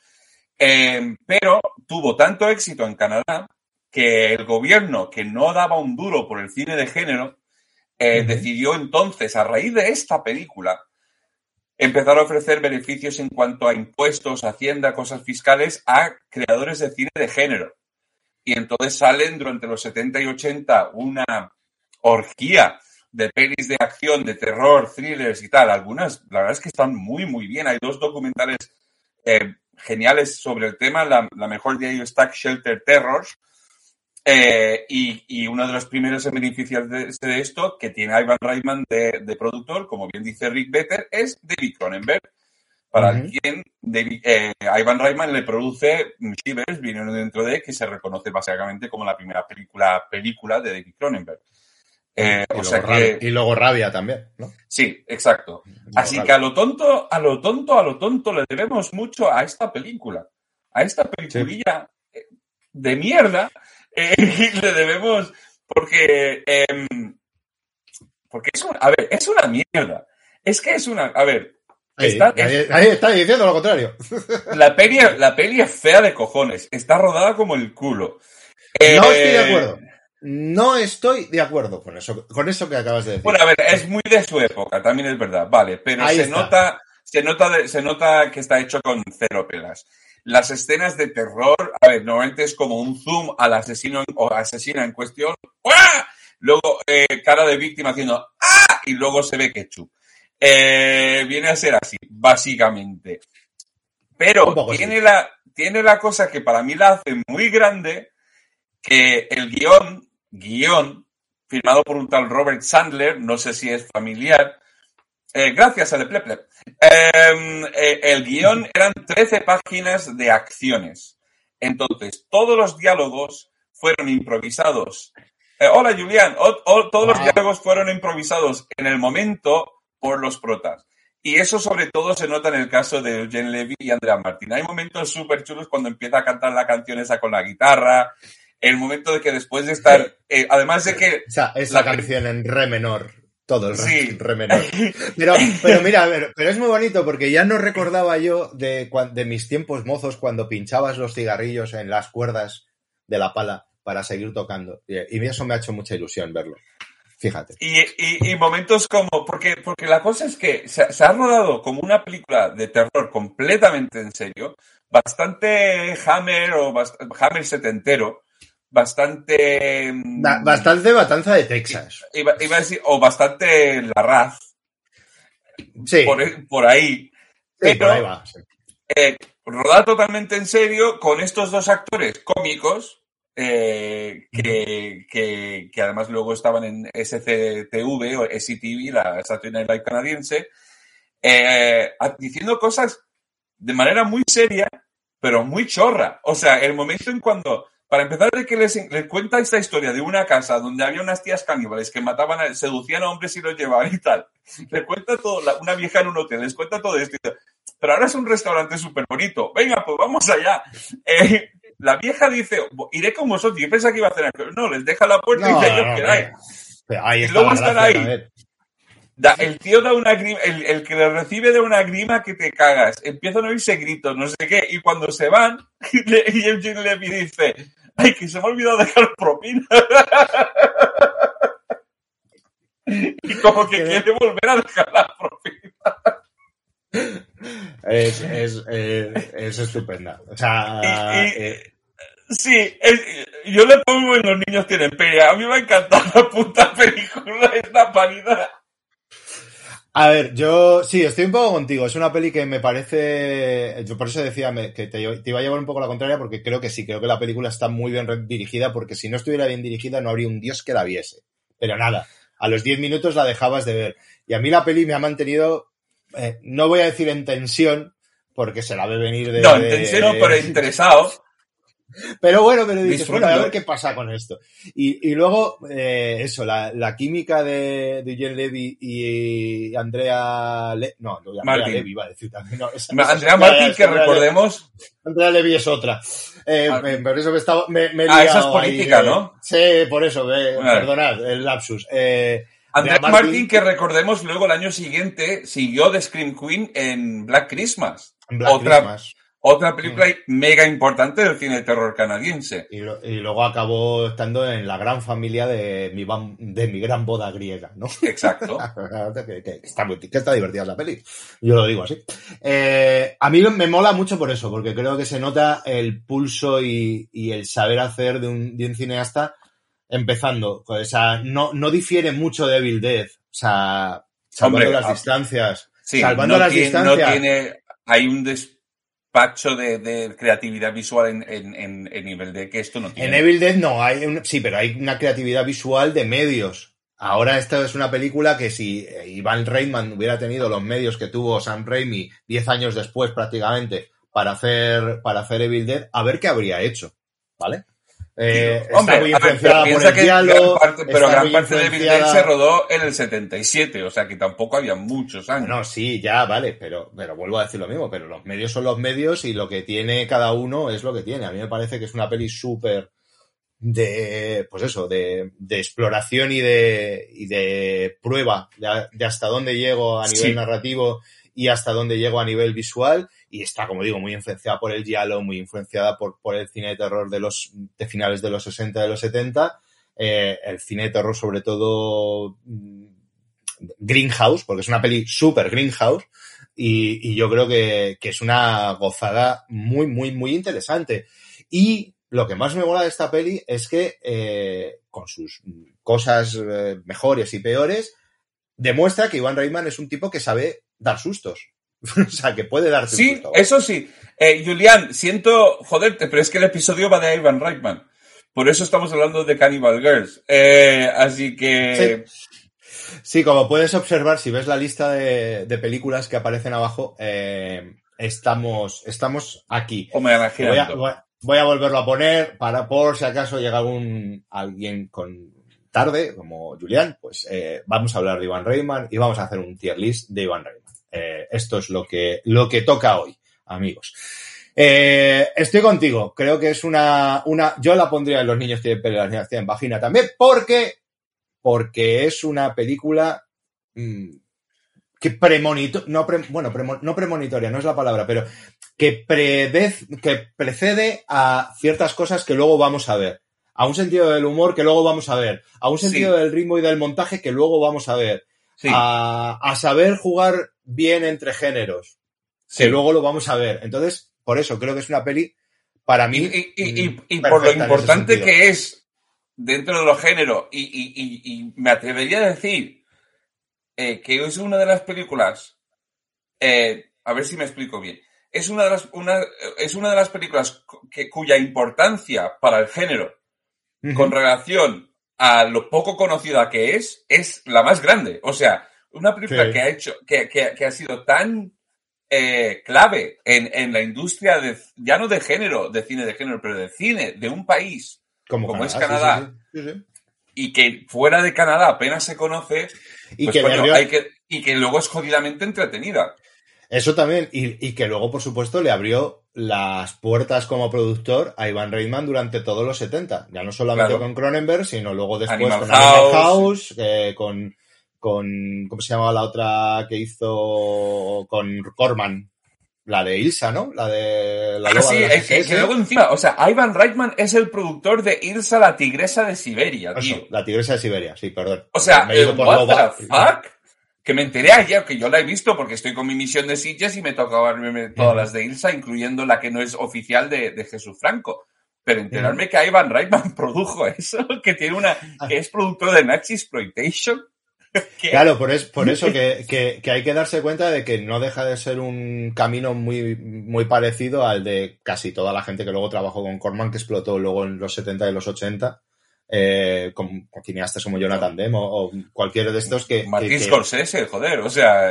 eh, pero tuvo tanto éxito en Canadá que el gobierno, que no daba un duro por el cine de género, eh, decidió entonces, a raíz de esta película, empezar a ofrecer beneficios en cuanto a impuestos, hacienda, cosas fiscales a creadores de cine de género. Y entonces salen durante los 70 y 80 una orgía de pelis de acción, de terror, thrillers y tal. Algunas, la verdad es que están muy, muy bien. Hay dos documentales eh, geniales sobre el tema. La, la mejor de ellos está Shelter Terrors. Eh, y, y uno de los primeros en beneficiar de, de esto, que tiene a Ivan Reitman de, de productor, como bien dice Rick Better, es David Cronenberg. Para Ujú. quien David, eh, Ivan Reitman le produce Shivers, viniendo dentro de, que se reconoce básicamente como la primera película, película de David Cronenberg. Eh, y, o luego sea rabia, que, y luego rabia también, ¿no? sí, exacto. Así que a lo tonto, a lo tonto, a lo tonto le debemos mucho a esta película. A esta peliculilla eh, de mierda eh, le debemos porque em, porque es una, a ver, es una mierda. Es que es una, a ver, Ahí, Está- ahí- ahí está diciendo lo contrario. la peli, la peli es fea de cojones, está rodada como el culo. No estoy de acuerdo. No estoy de acuerdo con eso, con eso que acabas de decir. Bueno, a ver, es muy de su época, también es verdad, vale, pero Ahí se está. nota, se nota, se nota que está hecho con cero pelas. Las escenas de terror, a ver, normalmente es como un zoom al asesino o asesina en cuestión, ¡ah! luego eh, cara de víctima haciendo ¡ah! y luego se ve ketchup. Eh, viene a ser así, básicamente. Pero tiene la, tiene la cosa que para mí la hace muy grande, que el guion, guion, firmado por un tal Robert Sandler, no sé si es familiar, eh, gracias a Plep Plep. Eh, el guion eran 13 páginas de acciones. Entonces, todos los diálogos fueron improvisados. Eh, hola, Julián. O- o- todos los diálogos fueron improvisados en el momento por los protas. Y eso sobre todo se nota en el caso de Eugene Levy y Andrea Martín. Hay momentos súper chulos cuando empieza a cantar la canción esa con la guitarra, el momento de que después de estar, eh, además de que... O sea, esa La- canción en re menor. Todo el Sí. en re menor. Pero, pero mira, a ver, pero es muy bonito porque ya no recordaba yo de, mis tiempos mozos cuando pinchabas los cigarrillos en las cuerdas de la pala para seguir tocando. Y, y eso me ha hecho mucha ilusión verlo. Fíjate. Y, y- y momentos como, porque, porque la cosa es que se, se ha rodado como una película de terror completamente en serio, bastante Hammer o bast- Hammer setentero, bastante... mm, Ba- Bastante matanza de Texas. Iba, iba a decir, o bastante La Raz, Sí, por, por ahí. sí, pero- por ahí va. sí. eh, rodada totalmente en serio con estos dos actores cómicos eh, que, que, que además luego estaban en SCTV o SCTV, la Saturday Night Live canadiense, eh, diciendo cosas de manera muy seria, pero muy chorra. O sea, el momento en cuando, para empezar, de que les, les cuenta esta historia de una casa donde había unas tías caníbales que mataban, a- seducían a hombres y los llevaban y tal. Le cuenta todo, la- una vieja en un hotel, les cuenta todo esto. Pero ahora es un restaurante súper bonito. Venga, pues vamos allá. Eh, la vieja dice, iré con vosotros. Yo pensaba que iba a hacer aquello. No, les deja la puerta No, y dice, yo no, queráis. no. Pero ahí Y luego están ahí. Da- el tío da una grima, el, el que le recibe de una grima que te cagas. Empiezan a oírse gritos, no sé qué. Y cuando se van, le- y Eugene Levy dice, ay, que se me ha olvidado dejar propina. y como que quiere volver a dejar la propina. Es, es, es, es estupenda. O sea, Y- y- eh, Sí, es- yo le pongo en Los niños tienen pelea. A mí me ha encantado la puta película, esta paridad. A ver, yo sí, estoy un poco contigo. Es una peli que me parece. Yo por eso decía que te, iba a llevar un poco la contraria, porque creo que sí, creo que la película está muy bien dirigida, porque si no estuviera bien dirigida no habría un dios que la viese. Pero nada, a los 10 minutos la dejabas de ver. Y a mí la peli me ha mantenido, eh, no voy a decir en tensión, porque se la ve venir de. No, en de- tensión no, pero interesado. Pero bueno, pero dices, bueno, a ver qué pasa con esto. Y, y luego, eh, eso, la, la química de, de Eugene Levy y Andrea Le no, no, Andrea. Levy iba a decir también. No, esa- esa- Andrea Martín, que Andrea recordemos, Levy- Andrea Levy es otra. Eh, Ah. eh, por eso me estaba, me, me he Ah, esa es política, ahí, eh. ¿no? Sí, por eso, eh, perdonad, el lapsus. Eh, Andrea Martin- que recordemos luego el año siguiente siguió de Scream Queen en Black Christmas. Black otra, Christmas. Otra película mega importante del cine de terror canadiense. Y, lo- y luego acabó estando en la gran familia de mi, bam- de mi gran boda griega, ¿no? Exacto. que, que está, muy- que está divertida la peli. Yo lo digo así. Eh, a mí me mola mucho por eso, porque creo que se nota el pulso y, y el saber hacer de un, de un cineasta empezando. O sea, no, no difiere mucho de Evil Dead. O sea, salvando Hombre, las ah, distancias. Sí, salvando no las tiene, distancias. no tiene, hay un despacho de, de creatividad visual en, en, en, en nivel de que esto no tiene. En Evil Dead no, hay un- sí, pero hay una creatividad visual de medios. Ahora esta es una película que si eh, Ivan Reitman hubiera tenido los medios que tuvo Sam Raimi 10 años después prácticamente para hacer, para hacer Evil Dead, a ver qué habría hecho, ¿vale? Eh, está Hombre, muy ver, influenciada por el que diálogo, gran parte, pero gran parte de influenciada- se rodó en el 77, o sea que tampoco había muchos años. No, sí, ya, vale, pero, pero vuelvo a decir lo mismo, pero los medios son los medios y lo que tiene cada uno es lo que tiene. A mí me parece que es una peli súper de, pues eso, de, de exploración y de, y de prueba de, de hasta dónde llego a nivel Sí. narrativo y hasta dónde llego a nivel visual y está, como digo, muy influenciada por el giallo, muy influenciada por, por el cine de terror de los, de finales de los 60, de los 70, eh, el cine de terror sobre todo mm, Greenhouse, porque es una peli súper Greenhouse, y, yo creo que, que es una gozada muy, muy, muy interesante. Y lo que más me mola de esta peli es que, eh, con sus cosas eh, mejores y peores, demuestra que Ivan Reitman es un tipo que sabe dar sustos. o sea, que puede darse un Sí, susto. eso sí. Eh, Julián, siento joderte, pero es que el episodio va de Ivan Reitman. Por eso estamos hablando de Cannibal Girls. Eh, así que... Sí, como puedes observar, si ves la lista de, de películas que aparecen abajo, eh, estamos, estamos aquí. Voy a, voy a- voy a volverlo a poner para por si acaso llega algún alguien con tarde, como Julián, pues eh, vamos a hablar de Ivan Reitman y vamos a hacer un tier list de Ivan Reitman. Eh, esto es lo que, lo que toca hoy, amigos. Eh, estoy contigo. Creo que es una, una. Yo la pondría en los niños tienen pelo, las niñas tienen vagina también, porque, porque es una película mmm, que premonito, no pre, bueno, premo, no premonitoria, no es la palabra, pero que, predez, que precede a ciertas cosas que luego vamos a ver. A un sentido del humor que luego vamos a ver. A un sentido sí. del ritmo y del montaje que luego vamos a ver. Sí. A, a, saber jugar bien entre géneros. Sí. Que luego lo vamos a ver. Entonces, por eso creo que es una peli para mí. Y, y, y, y por lo importante que es dentro de los géneros, y, me atrevería a decir eh, que es una de las películas. Eh, a ver si me explico bien. Es una de las, una, es una de las películas que, cuya importancia para el género, uh -huh. con relación a lo poco conocida que es, es la más grande. O sea, una película sí. que ha hecho, que, que, que ha sido tan eh, clave en, en, la industria de, ya no de género, de cine de género, pero de cine de un país como, como Canadá, es Canadá, sí, sí, y que fuera de Canadá apenas se conoce, y, pues, que coño, hay que, y que luego es jodidamente entretenida. Eso también, y, y, que luego, por supuesto, le abrió las puertas como productor a Ivan Reitman durante todos los 70. Ya no solamente claro. con Cronenberg, sino luego después Animal con House. Animal House, eh, con, con. ¿Cómo se llamaba la otra que hizo con Corman? La de Ilsa, ¿no? La de la ah, sí, de es que, que, luego encima, o sea, Ivan Reitman es el productor de Ilsa, la tigresa de Siberia, tío. Eso, la tigresa de Siberia, sí, perdón. O sea, me what the fuck? Que me enteré ayer, que yo la he visto porque estoy con mi misión de Sitges y me toca verme todas uh -huh. las de Ilsa, incluyendo la que no es oficial de, de Jesús Franco. Pero enterarme uh -huh. que Ivan Reitman produjo eso, que tiene una, que es productor de Nazi Exploitation. Claro, por, es, por eso que, que, que, hay que darse cuenta de que no deja de ser un camino muy, muy parecido al de casi toda la gente que luego trabajó con Corman, que explotó luego en los 70 y los 80, eh, con, con, cineastas como Jonathan Demme o, o cualquiera de estos que... Martín Scorsese, joder, o sea...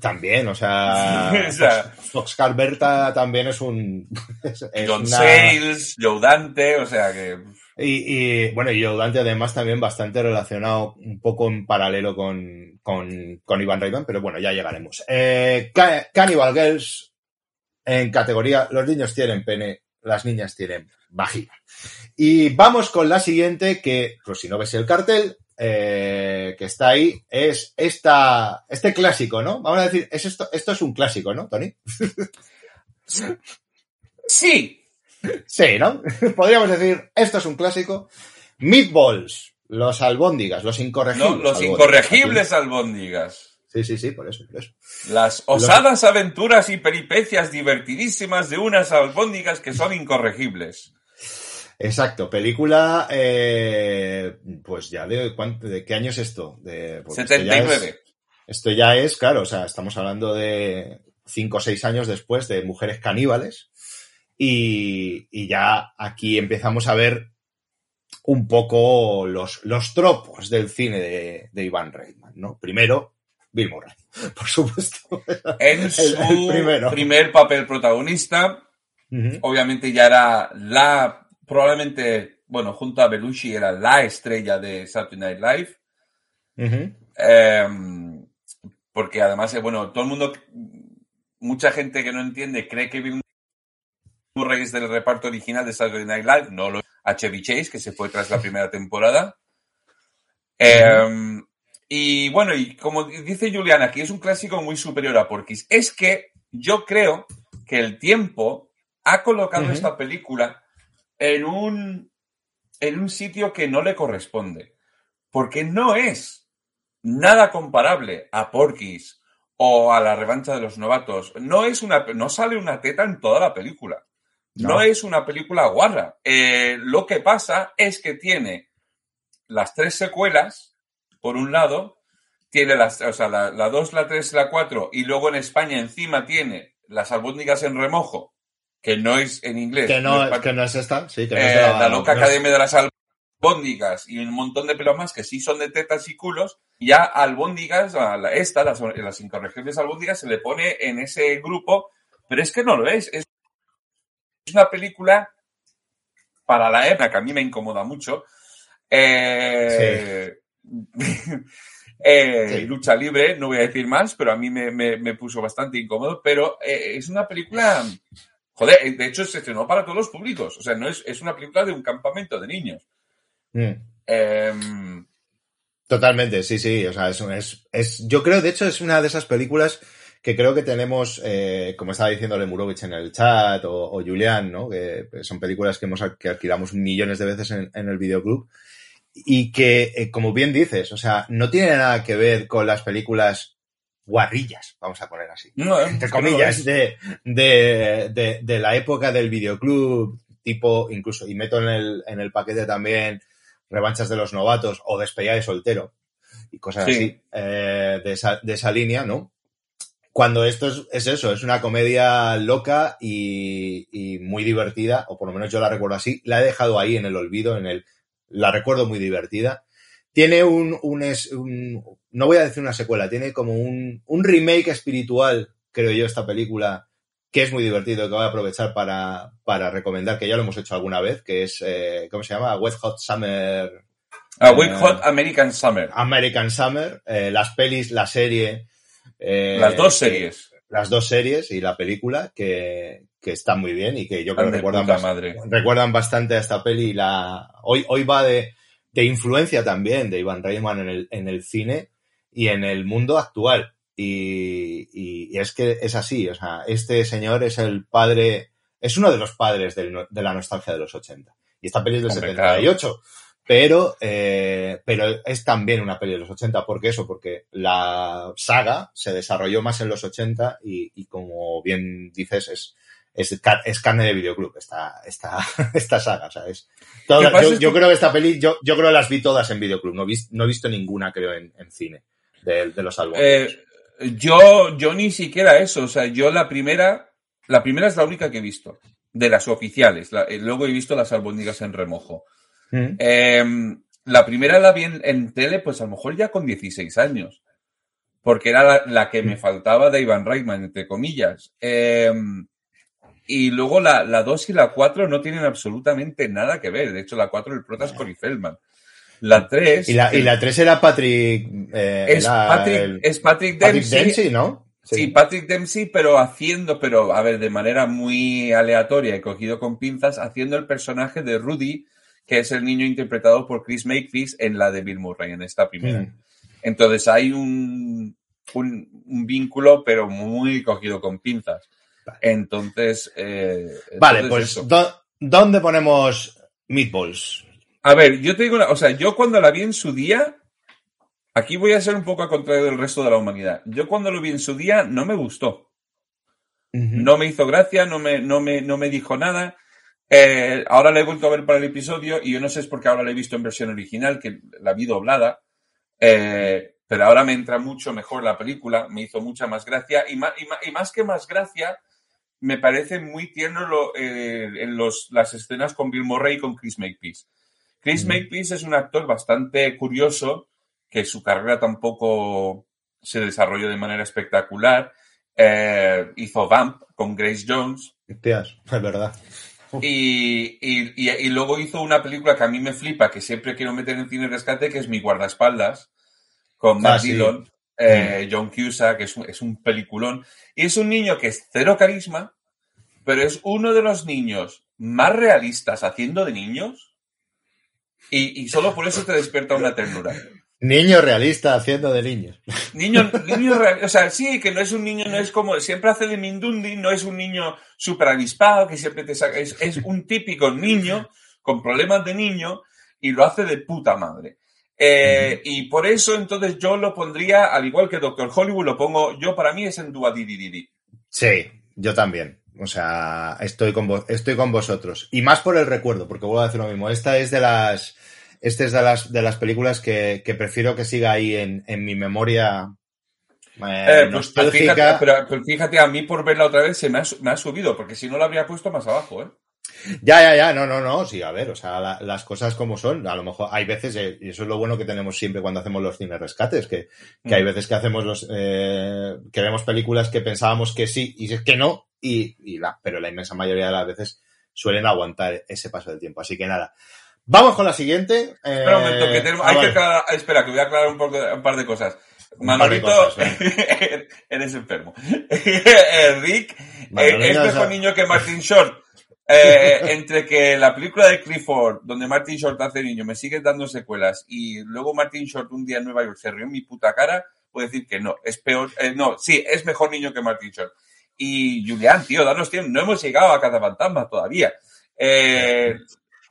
También, o sea... o sea Fox, Carberta también es un... Es, John una... Sayles, Joe Dante, o sea que... Y, y, bueno, y Dante además también bastante relacionado un poco en paralelo con, con, con Ivan Reitman, pero bueno, ya llegaremos. Eh, Cannibal Girls, en categoría, los niños tienen pene, las niñas tienen vagina. Y vamos con la siguiente, que, pues si no ves el cartel, eh, que está ahí, es esta, este clásico, ¿no? Vamos a decir, es esto, esto es un clásico, ¿no, Tony? Sí, Sí, ¿no? Podríamos decir, esto es un clásico. Meatballs, los albóndigas, los incorregibles. No, los albóndigas. incorregibles albóndigas. Sí, sí, sí, por eso, por eso. Las osadas los... aventuras y peripecias divertidísimas de unas albóndigas que son incorregibles. Exacto, película, eh, pues ya de, ¿de qué año es esto? De, 79. Esto ya, es, esto ya es, claro, o sea, estamos hablando de cinco o seis años después de Mujeres Caníbales, y, y, ya aquí empezamos a ver un poco los, los tropos del cine de, de Iván Reitman, ¿no? Primero, Bill Murray, por supuesto. En el, su el primer papel protagonista, uh -huh. obviamente ya era la, probablemente, bueno, junto a Belushi era la estrella de Saturday Night Live. Uh -huh. eh, porque además, bueno, todo el mundo, mucha gente que no entiende cree que Bill Murray es del reparto original de Saturday Night Live, no lo a Chevy Chase, que se fue tras la primera temporada. Eh, y bueno, y como dice Juliana, aquí es un clásico muy superior a Porky's. Es que yo creo que el tiempo ha colocado uh -huh. esta película en un, en un sitio que no le corresponde. Porque no es nada comparable a Porky's o a la revancha de los novatos. No es una, no sale una teta en toda la película. No, no es una película guarra. Eh, lo que pasa es que tiene las tres secuelas, por un lado, tiene las, o sea, la, la 2, la 3, la 4, y luego en España encima tiene las albóndigas en remojo, que no es en inglés. Que no, no es, que no es esta, sí, que no eh, es la, la, loca no academia es... de las albóndigas y un montón de pelos más que sí son de tetas y culos, ya albóndigas, a la, esta, las, las incorregibles albóndigas, se le pone en ese grupo, pero es que no lo es. Es una película para la época que a mí me incomoda mucho. Eh, sí. eh, Sí. lucha libre, no voy a decir más, pero a mí me, me- me puso bastante incómodo. Pero eh, es una película. Joder, de hecho se estrenó para todos los públicos. O sea, no es, es una película de un campamento de niños. Mm. Em, Totalmente, sí, sí. O sea, es, es, es- yo creo, de hecho, es una de esas películas que creo que tenemos, eh, como estaba diciendo Lemurovich en el chat, o, o Julián, ¿no? Que son películas que hemos que alquilamos millones de veces en, en el videoclub. Y que, eh, como bien dices, o sea, no tiene nada que ver con las películas guarrillas, vamos a poner así. no, Entre es que comillas, de, de, de, de la época del videoclub, tipo, incluso, y meto en el, en el paquete también revanchas de los novatos o despedida de soltero y cosas Sí. así eh, de, esa, de esa línea, ¿no? Cuando esto es, es eso, es una comedia loca y, y muy divertida, o por lo menos yo la recuerdo así, la he dejado ahí en el olvido, en el, la recuerdo muy divertida. Tiene un, un, es- un- no voy a decir una secuela, tiene como un, un remake espiritual, creo yo, esta película, que es muy divertido, que voy a aprovechar para, para recomendar, que ya lo hemos hecho alguna vez, que es, eh, ¿cómo se llama? Wet Hot Summer A Wake eh, Hot American Summer. American Summer, eh, las pelis, la serie. Eh, Las dos que- series. las dos series y la película que, que están muy bien y que yo creo que recuerdan, puta bas- madre. recuerdan bastante a esta peli. La, hoy, hoy va de, de influencia también de Ivan Reitman en el, en el cine y en el mundo actual. Y, y- y es que es así, o sea, este señor es el padre, es uno de los padres del de la nostalgia de los 80. Y esta peli es del Hombre, 78. Pero, eh, pero es también una peli de los 80. ¿Por qué eso? Porque la saga se desarrolló más en los 80 y, y como bien dices, es, es, es carne de videoclub esta, esta, esta saga. O sea, es toda- yo, yo que- creo que esta peli, yo, yo creo que las vi todas en videoclub. No, he vis- no he visto ninguna, creo, en, en cine de, de los álbumes. Eh, yo, yo ni siquiera eso. O sea, yo la primera, la primera es la única que he visto. De las oficiales. La- eh, luego he visto las albóndigas en remojo. Eh, la primera la vi en, en tele, pues a lo mejor ya con 16 años. Porque era la, la que me faltaba de Ivan Reitman, entre comillas. Eh, y luego la, la 2 y la 4 no tienen absolutamente nada que ver. De hecho, la 4 el prota es Cory Feldman. La 3 y, la, y la 3 era Patrick. eh, es, era Patrick, el- es Patrick Patrick Dempsey. Dempsey, ¿no? Sí. Patrick Dempsey, pero haciendo, pero a ver, de manera muy aleatoria y cogido con pinzas, haciendo el personaje de Rudy, que es el niño interpretado por Chris Makepeace en la de Bill Murray, en esta primera. Mm. Entonces hay un, un, un vínculo, pero muy cogido con pinzas. Entonces, eh, Vale, entonces pues eso. ¿dó- ¿dónde ponemos Meatballs? A ver, yo te digo una, o sea, yo cuando la vi en su día, aquí voy a ser un poco al contrario del resto de la humanidad. Yo cuando lo vi en su día no me gustó. No me hizo gracia, no me, no me, no me dijo nada. Eh, ahora la he vuelto a ver para el episodio y yo no sé es porque ahora la he visto en versión original, que la vi doblada. Eh, pero ahora me entra mucho mejor la película, me hizo mucha más gracia y más, y más, y más que más gracia, me parece muy tierno lo, eh, en los, las escenas con Bill Murray y con Chris Makepeace. Chris Ujú. Makepeace es un actor bastante curioso, que su carrera tampoco se desarrolló de manera espectacular. Eh, hizo Vamp con Grace Jones Hostias, es verdad. y, y- y- y luego hizo una película que a mí me flipa, que siempre quiero meter en cine rescate, que es Mi guardaespaldas, con Matt Ah, sí. Dillon, eh, John Cusack, que es un, es un peliculón. Y es un niño que es cero carisma, pero es uno de los niños más realistas haciendo de niños. Y, y solo por eso te despierta una ternura. Niño realista haciendo de niños. Niño, niño real- o sea, sí, que no es un niño, no es como, siempre hace de Mindundi, no es un niño súper avispado, que siempre te saca, es, es un típico niño con problemas de niño y lo hace de puta madre. Eh, Y por eso, entonces, yo lo pondría, al igual que Doctor Hollywood, lo pongo, yo para mí es en Dua Di Di Di Di. Sí, yo también. O sea, estoy con, estoy con vosotros. Y más por el recuerdo, porque vuelvo a decir lo mismo. Esta es de las, esta es de las, de las películas que, que prefiero que siga ahí en, en mi memoria eh, Eh, pues, pues nostálgica. fíjate, pero, pero fíjate, a mí por verla otra vez se me ha, me ha subido, porque si no la habría puesto más abajo, ¿eh? Ya, ya, ya, no, no, no, sí, a ver, o sea, la- las cosas como son, a lo mejor hay veces, eh, y eso es lo bueno que tenemos siempre cuando hacemos los cines rescates, que, que hay Mm. veces que hacemos los, eh, que vemos películas que pensábamos que sí y es que no, y, y la, pero la inmensa mayoría de las veces suelen aguantar ese paso del tiempo, así que nada. Vamos con la siguiente. Espera un momento, que Eh, tenemos- ah, hay vale. que aclarar, espera, que voy a aclarar un, poco, un par de cosas. Manolito, cosas, eres enfermo. Eh, Rick eh, es o mejor niño que Martin Short. Eh, entre que la película de Clifford, donde Martin Short hace niño, me sigue dando secuelas y luego Martin Short un día en Nueva York se rió en mi puta cara, puedo decir que no, es peor, eh, no, sí, es mejor niño que Martin Short. Y Julián, tío, danos tiempo, no hemos llegado a Cazafantasma todavía. Eh,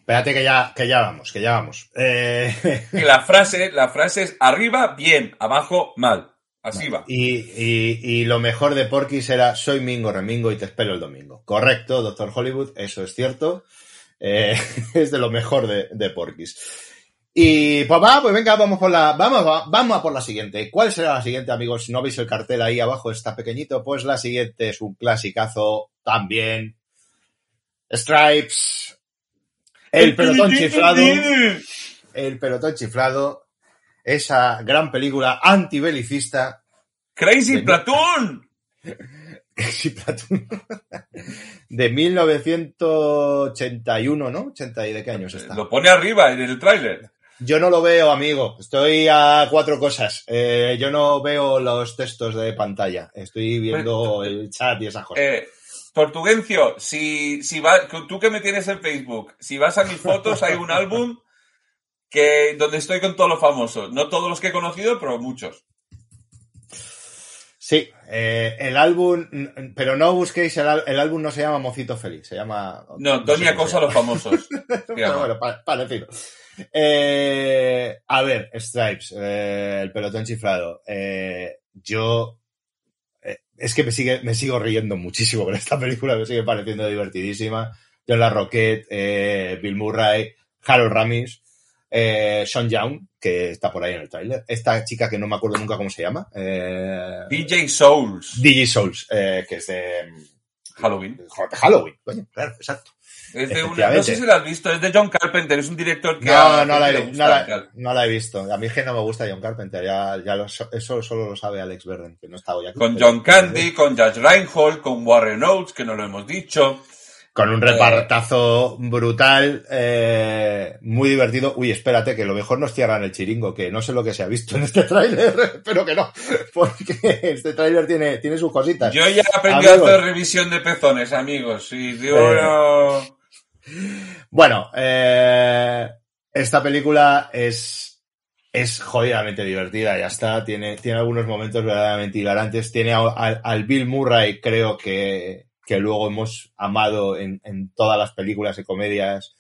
Espérate que ya, que ya vamos, que ya vamos. Eh, y la frase, la frase es arriba, bien, abajo, mal. Así va. y, y- y lo mejor de Porky's era soy Mingo Remingo y te espero el domingo. Correcto, Doctor Hollywood, eso es cierto. Eh, es de lo mejor de, de Porky's. Y pues va, pues venga, vamos por la, vamos, va- vamos a por la siguiente. ¿Cuál será la siguiente, amigos? ¿No veis el cartel ahí abajo? Está pequeñito. Pues la siguiente es un clasicazo también. Stripes. El pelotón chiflado. El pelotón chiflado. Esa gran película antibelicista. Crazy De- Platoon. Sí, Platoon. De 1981, ¿no? 80 y de qué años está. Lo pone arriba en el tráiler. Yo no lo veo, amigo. Estoy a cuatro cosas. Eh, yo no veo los textos de pantalla. Estoy viendo el chat y esas cosas. Eh, Tortugencio, si, si va, tú que me tienes en Facebook, si vas a mis fotos hay un álbum que donde estoy con todos los famosos. No todos los que he conocido, pero muchos. Sí, eh, el álbum, pero no busquéis, el, el álbum no se llama Mocito Feliz, se llama... No, Doña Cosa a los famosos. Pero bueno, pa- parecido. Eh, a ver, Stripes, eh, el pelotón chiflado. Eh, yo es que me sigue, me sigo riendo muchísimo con esta película, me sigue pareciendo divertidísima. John La Roquette, eh, Bill Murray, Harold Ramis, eh, Sean Young, que está por ahí en el tráiler. Esta chica que no me acuerdo nunca cómo se llama. Eh, DJ Souls. DJ Souls, eh, que es de, Halloween. de Halloween. Coño, claro, exacto. Es de una, no sé si la has visto, es de John Carpenter, es un director que No, a no la, he, no, la, no la he visto. A mí es que no me gusta John Carpenter. Ya, ya lo- eso solo lo sabe Alex Verden, que no está hoy aquí. Con John Candy, con Judge Reinhold, con Warren Oates, que no lo hemos dicho. Con un repartazo brutal, eh, muy divertido. Uy, espérate, que lo mejor nos cierran el chiringo, que no sé lo que se ha visto en este tráiler, pero que no, porque este tráiler tiene, tiene sus cositas. Yo ya aprendí a Amigos. hacer revisión de pezones, amigos. Y digo, Eh. no- Bueno, eh, esta película es, es jodidamente divertida, ya está. Tiene, tiene algunos momentos verdaderamente hilarantes. Tiene a- al, Bill Murray, creo que, que luego hemos amado en, en todas las películas y comedias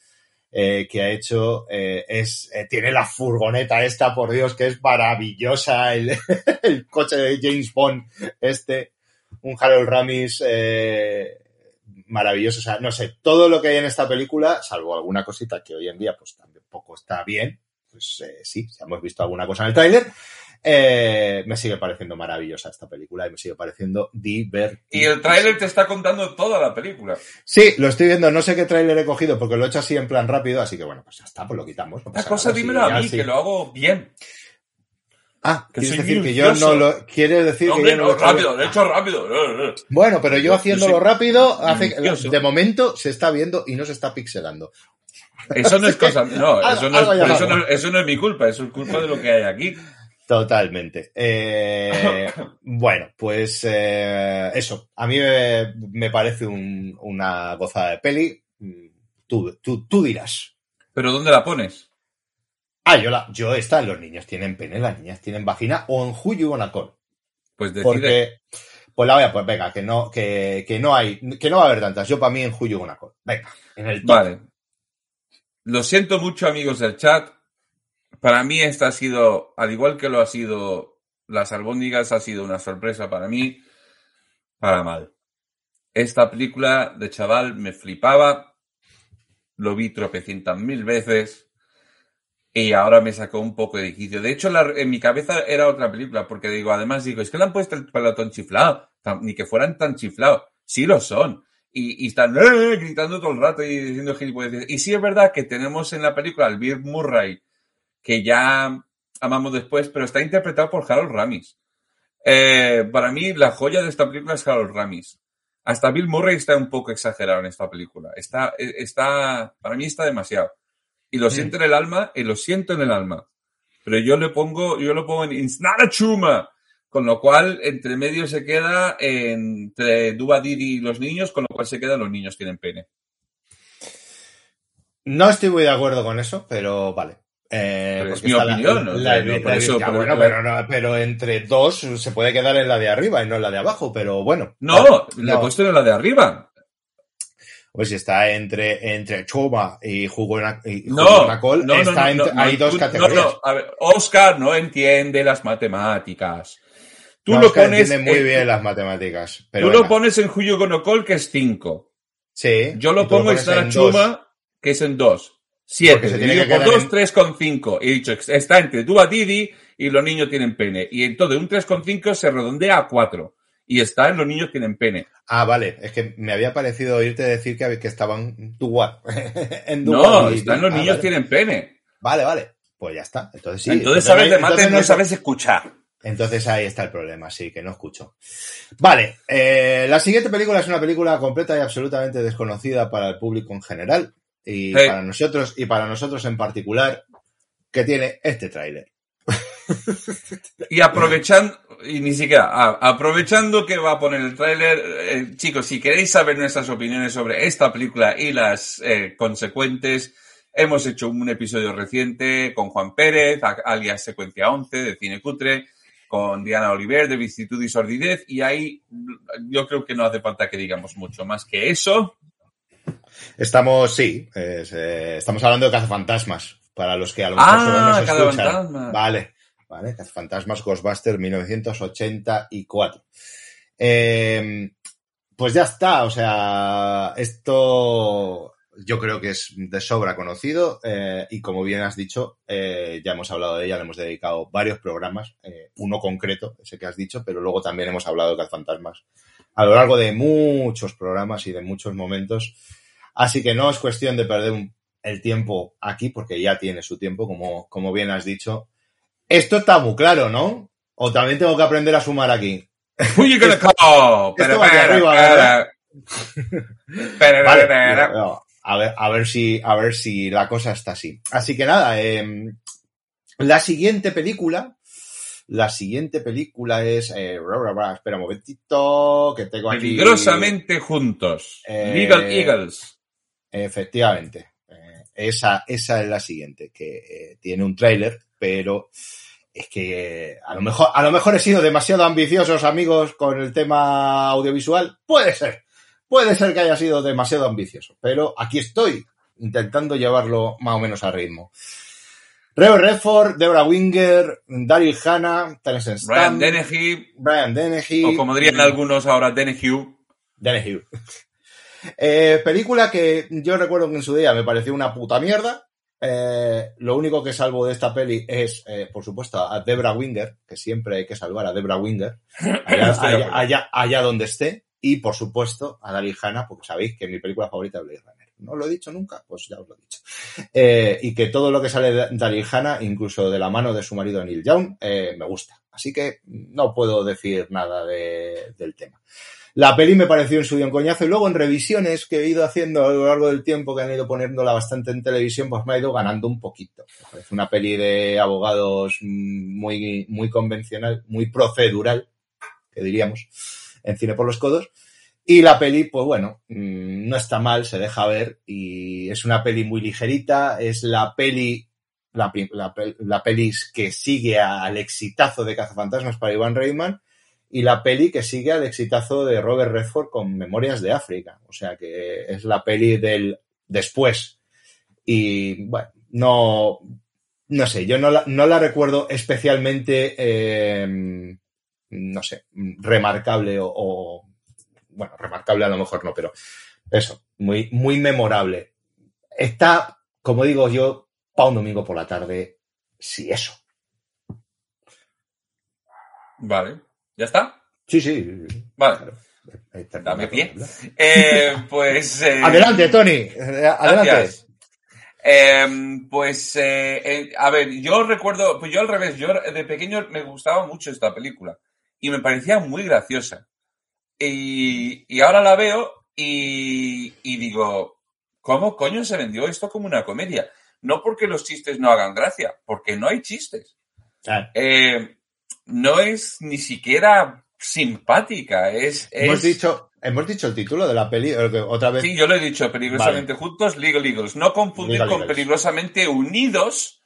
eh, que ha hecho. Eh, es, eh, tiene la furgoneta esta, por Dios, que es maravillosa. El, el coche de James Bond, este. Un Harold Ramis, eh, maravilloso. O sea, no sé, todo lo que hay en esta película, salvo alguna cosita que hoy en día pues tampoco está bien, pues eh, sí, si hemos visto alguna cosa en el tráiler, eh, me sigue pareciendo maravillosa esta película y me sigue pareciendo divertida. Y el tráiler te está contando toda la película. Sí, lo estoy viendo, no sé qué tráiler he cogido porque lo he hecho así en plan rápido, así que bueno, pues ya está, pues lo quitamos. no La cosa nada, dímelo a mí, que lo hago bien. Ah, que quieres decir que yo no lo... Quieres decir No, que hombre, yo no no, lo he hecho rápido, lo he hecho rápido. Bueno, pero yo haciéndolo rápido, hace, de momento se está viendo y no se está pixelando. Eso no es cosa. No, eso no es, eso, no, eso no es mi culpa, eso es culpa de lo que hay aquí. Totalmente. Eh, bueno, pues eh, eso. A mí me, me parece un- una gozada de peli. Mm, Tú, tú, tú dirás. Pero ¿dónde la pones? Ah, yo, la, yo esta, los niños tienen pene, las niñas tienen vagina o en You Wanna Call. Pues decide. Porque, pues la voy a, pues venga, que no, que, que no hay, que no va a haber tantas. Yo para mí en You Wanna Call. Venga, en el top. Vale. Lo siento mucho, amigos del chat. Para mí esta ha sido, al igual que lo ha sido las albóndigas, ha sido una sorpresa para mí, para mal. Esta película de chaval me flipaba, lo vi tropecientas mil veces y ahora me sacó un poco de quicio. De hecho, la- en mi cabeza era otra película, porque digo, además digo, es que le han puesto el pelotón chiflado, ni que fueran tan chiflados. Sí lo son. Y, están "Eh", gritando todo el rato y diciendo gilipolleces. Y sí es verdad que tenemos en la película al Bill Murray, que ya amamos después, pero está interpretado por Harold Ramis. Eh, para mí, la joya de esta película es Harold Ramis. Hasta Bill Murray está un poco exagerado en esta película. Está, eh, está, para mí está demasiado. Y lo siento en el alma, y lo siento en el alma. Pero yo le pongo, yo lo pongo en It's not a chuma. Con lo cual, entre medio se queda entre Duba Didi y los niños, con lo cual se queda los niños tienen pene. No estoy muy de acuerdo con eso, pero vale. Eh, Pero es mi la- opinión, la- la- la- pero- la- no- entre dos se puede quedar en la de arriba y no en la de abajo, pero bueno. No, Vale, le he puesto en la de arriba. Pues si está entre, entre Choma y No, Nacol, no, no, está no, entre- no, hay tú- dos categorías. no, a ver, Oscar no entiende las matemáticas. Tú lo Oscar pones. entiende muy en- bien las matemáticas. Pero tú lo pones en Julio Gonocol, que es 5. Sí. Yo lo tú pongo en pones Sara dos. Que es en 2. 7. Porque se tiene Dividido por quedar 2, en- 3,5. He dicho, está entre Duba Didi y los niños tienen pene. Y entonces un 3,5 se redondea a 4. Y está en los niños tienen pene. Ah, vale. Es que me había parecido oírte decir que, que estaban Duwar. en No, y- están los ah, niños vale. tienen pene. Vale, vale. Pues ya está. Entonces sí. entonces sabes no de mates, entonces no sabes escuchar. Entonces ahí está el problema, sí, que no escucho. Vale, eh, la siguiente película es una película completa y absolutamente desconocida para el público en general y Sí. para nosotros y para nosotros en particular, que tiene este tráiler. Y aprovechando, y ni siquiera, ah, aprovechando que va a poner el tráiler, eh, chicos, si queréis saber nuestras opiniones sobre esta película y las eh, consecuentes, hemos hecho un episodio reciente con Juan Pérez, alias Secuencia 11 de Cine Cutre, con Diana Oliver de Vicisitud y Sordidez, y ahí yo creo que no hace falta que digamos mucho más que eso. Estamos, sí, es, eh, estamos hablando de Cazafantasmas, para los que a lo mejor Ah, solo nos escuchan. Vale, vale, Cazafantasmas Ghostbusters 1984. Eh, pues ya está, o sea, esto yo creo que es de sobra conocido eh, y como bien has dicho, eh, ya hemos hablado de ella, le hemos dedicado varios programas, eh, uno concreto, ese que has dicho, pero luego también hemos hablado de Cazafantasmas a lo largo de muchos programas y de muchos momentos. Así que no es cuestión de perder el tiempo aquí, porque ya tiene su tiempo, como, como bien has dicho. Esto está muy claro, ¿no? O también tengo que aprender a sumar aquí. Va aquí arriba, Vale, pero, no, a ver, a ver si, a ver si la cosa está así. Así que nada, eh, la siguiente película, la siguiente película es, eh, espera un momentito, que tengo aquí. Peligrosamente juntos. Eh, Legal Eagles. Efectivamente. Esa, esa es la siguiente, que eh, tiene un tráiler, pero es que eh, a lo mejor, a lo mejor he sido demasiado ambiciosos, amigos, con el tema audiovisual. Puede ser. Puede ser que haya sido demasiado ambicioso. Pero aquí estoy, intentando llevarlo más o menos a ritmo. Reo Redford, Deborah Winger, Daryl Hannah, Terence Brian Dennehy, Brian Dennehy. o como dirían algunos ahora, Dennehy. Dennehy. Eh, película que yo recuerdo que en su día me pareció una puta mierda. Eh, lo único que salvo de esta peli es, eh, por supuesto, a Debra Winger, que siempre hay que salvar a Debra Winger, allá, allá, allá- allá donde esté, y por supuesto a Daryl Hannah, porque sabéis que mi película favorita es Blade Runner. No lo he dicho nunca, pues ya os lo he dicho. Eh, y que todo lo que sale de Daryl Hannah, incluso de la mano de su marido Neil Young, eh, me gusta. Así que no puedo decir nada de- del tema. La peli me pareció en su día un coñazo y luego en revisiones que he ido haciendo a lo largo del tiempo, que han ido poniéndola bastante en televisión, pues me ha ido ganando un poquito. Parece una peli de abogados muy, muy convencional, muy procedural, que diríamos, en cine por los codos. Y la peli, pues bueno, mm, no está mal, se deja ver y es una peli muy ligerita, es la peli, la, la, la peli que sigue al exitazo de Cazafantasmas para Iván Reitman y la peli que sigue al exitazo de Robert Redford con Memorias de África. O sea que es la peli del después. Y bueno, no, no sé, yo no la, no la recuerdo especialmente, eh, no sé, remarcable o, bueno, remarcable a lo mejor no, pero eso, muy, muy memorable. Está, como digo yo, para un domingo por la tarde, sí, eso. Vale. ¿Ya está? Sí, sí. Vale. claro. Dame pie. Eh, pues. eh, Adelante, Tony. Adelante. Gracias. Eh, pues, eh, a ver, yo recuerdo, pues yo al revés, yo de pequeño me gustaba mucho esta película y me parecía muy graciosa. Y, y ahora la veo y, y digo, ¿cómo coño se vendió esto como una comedia? no porque los chistes no hagan gracia, porque no hay chistes. Claro. Eh, no es ni siquiera simpática, es... Hemos dicho, hemos dicho el título de la peli, eh, otra vez. Sí, yo lo he dicho, peligrosamente juntos, Legal Eagles. No confundir Legal con Eagles. peligrosamente unidos,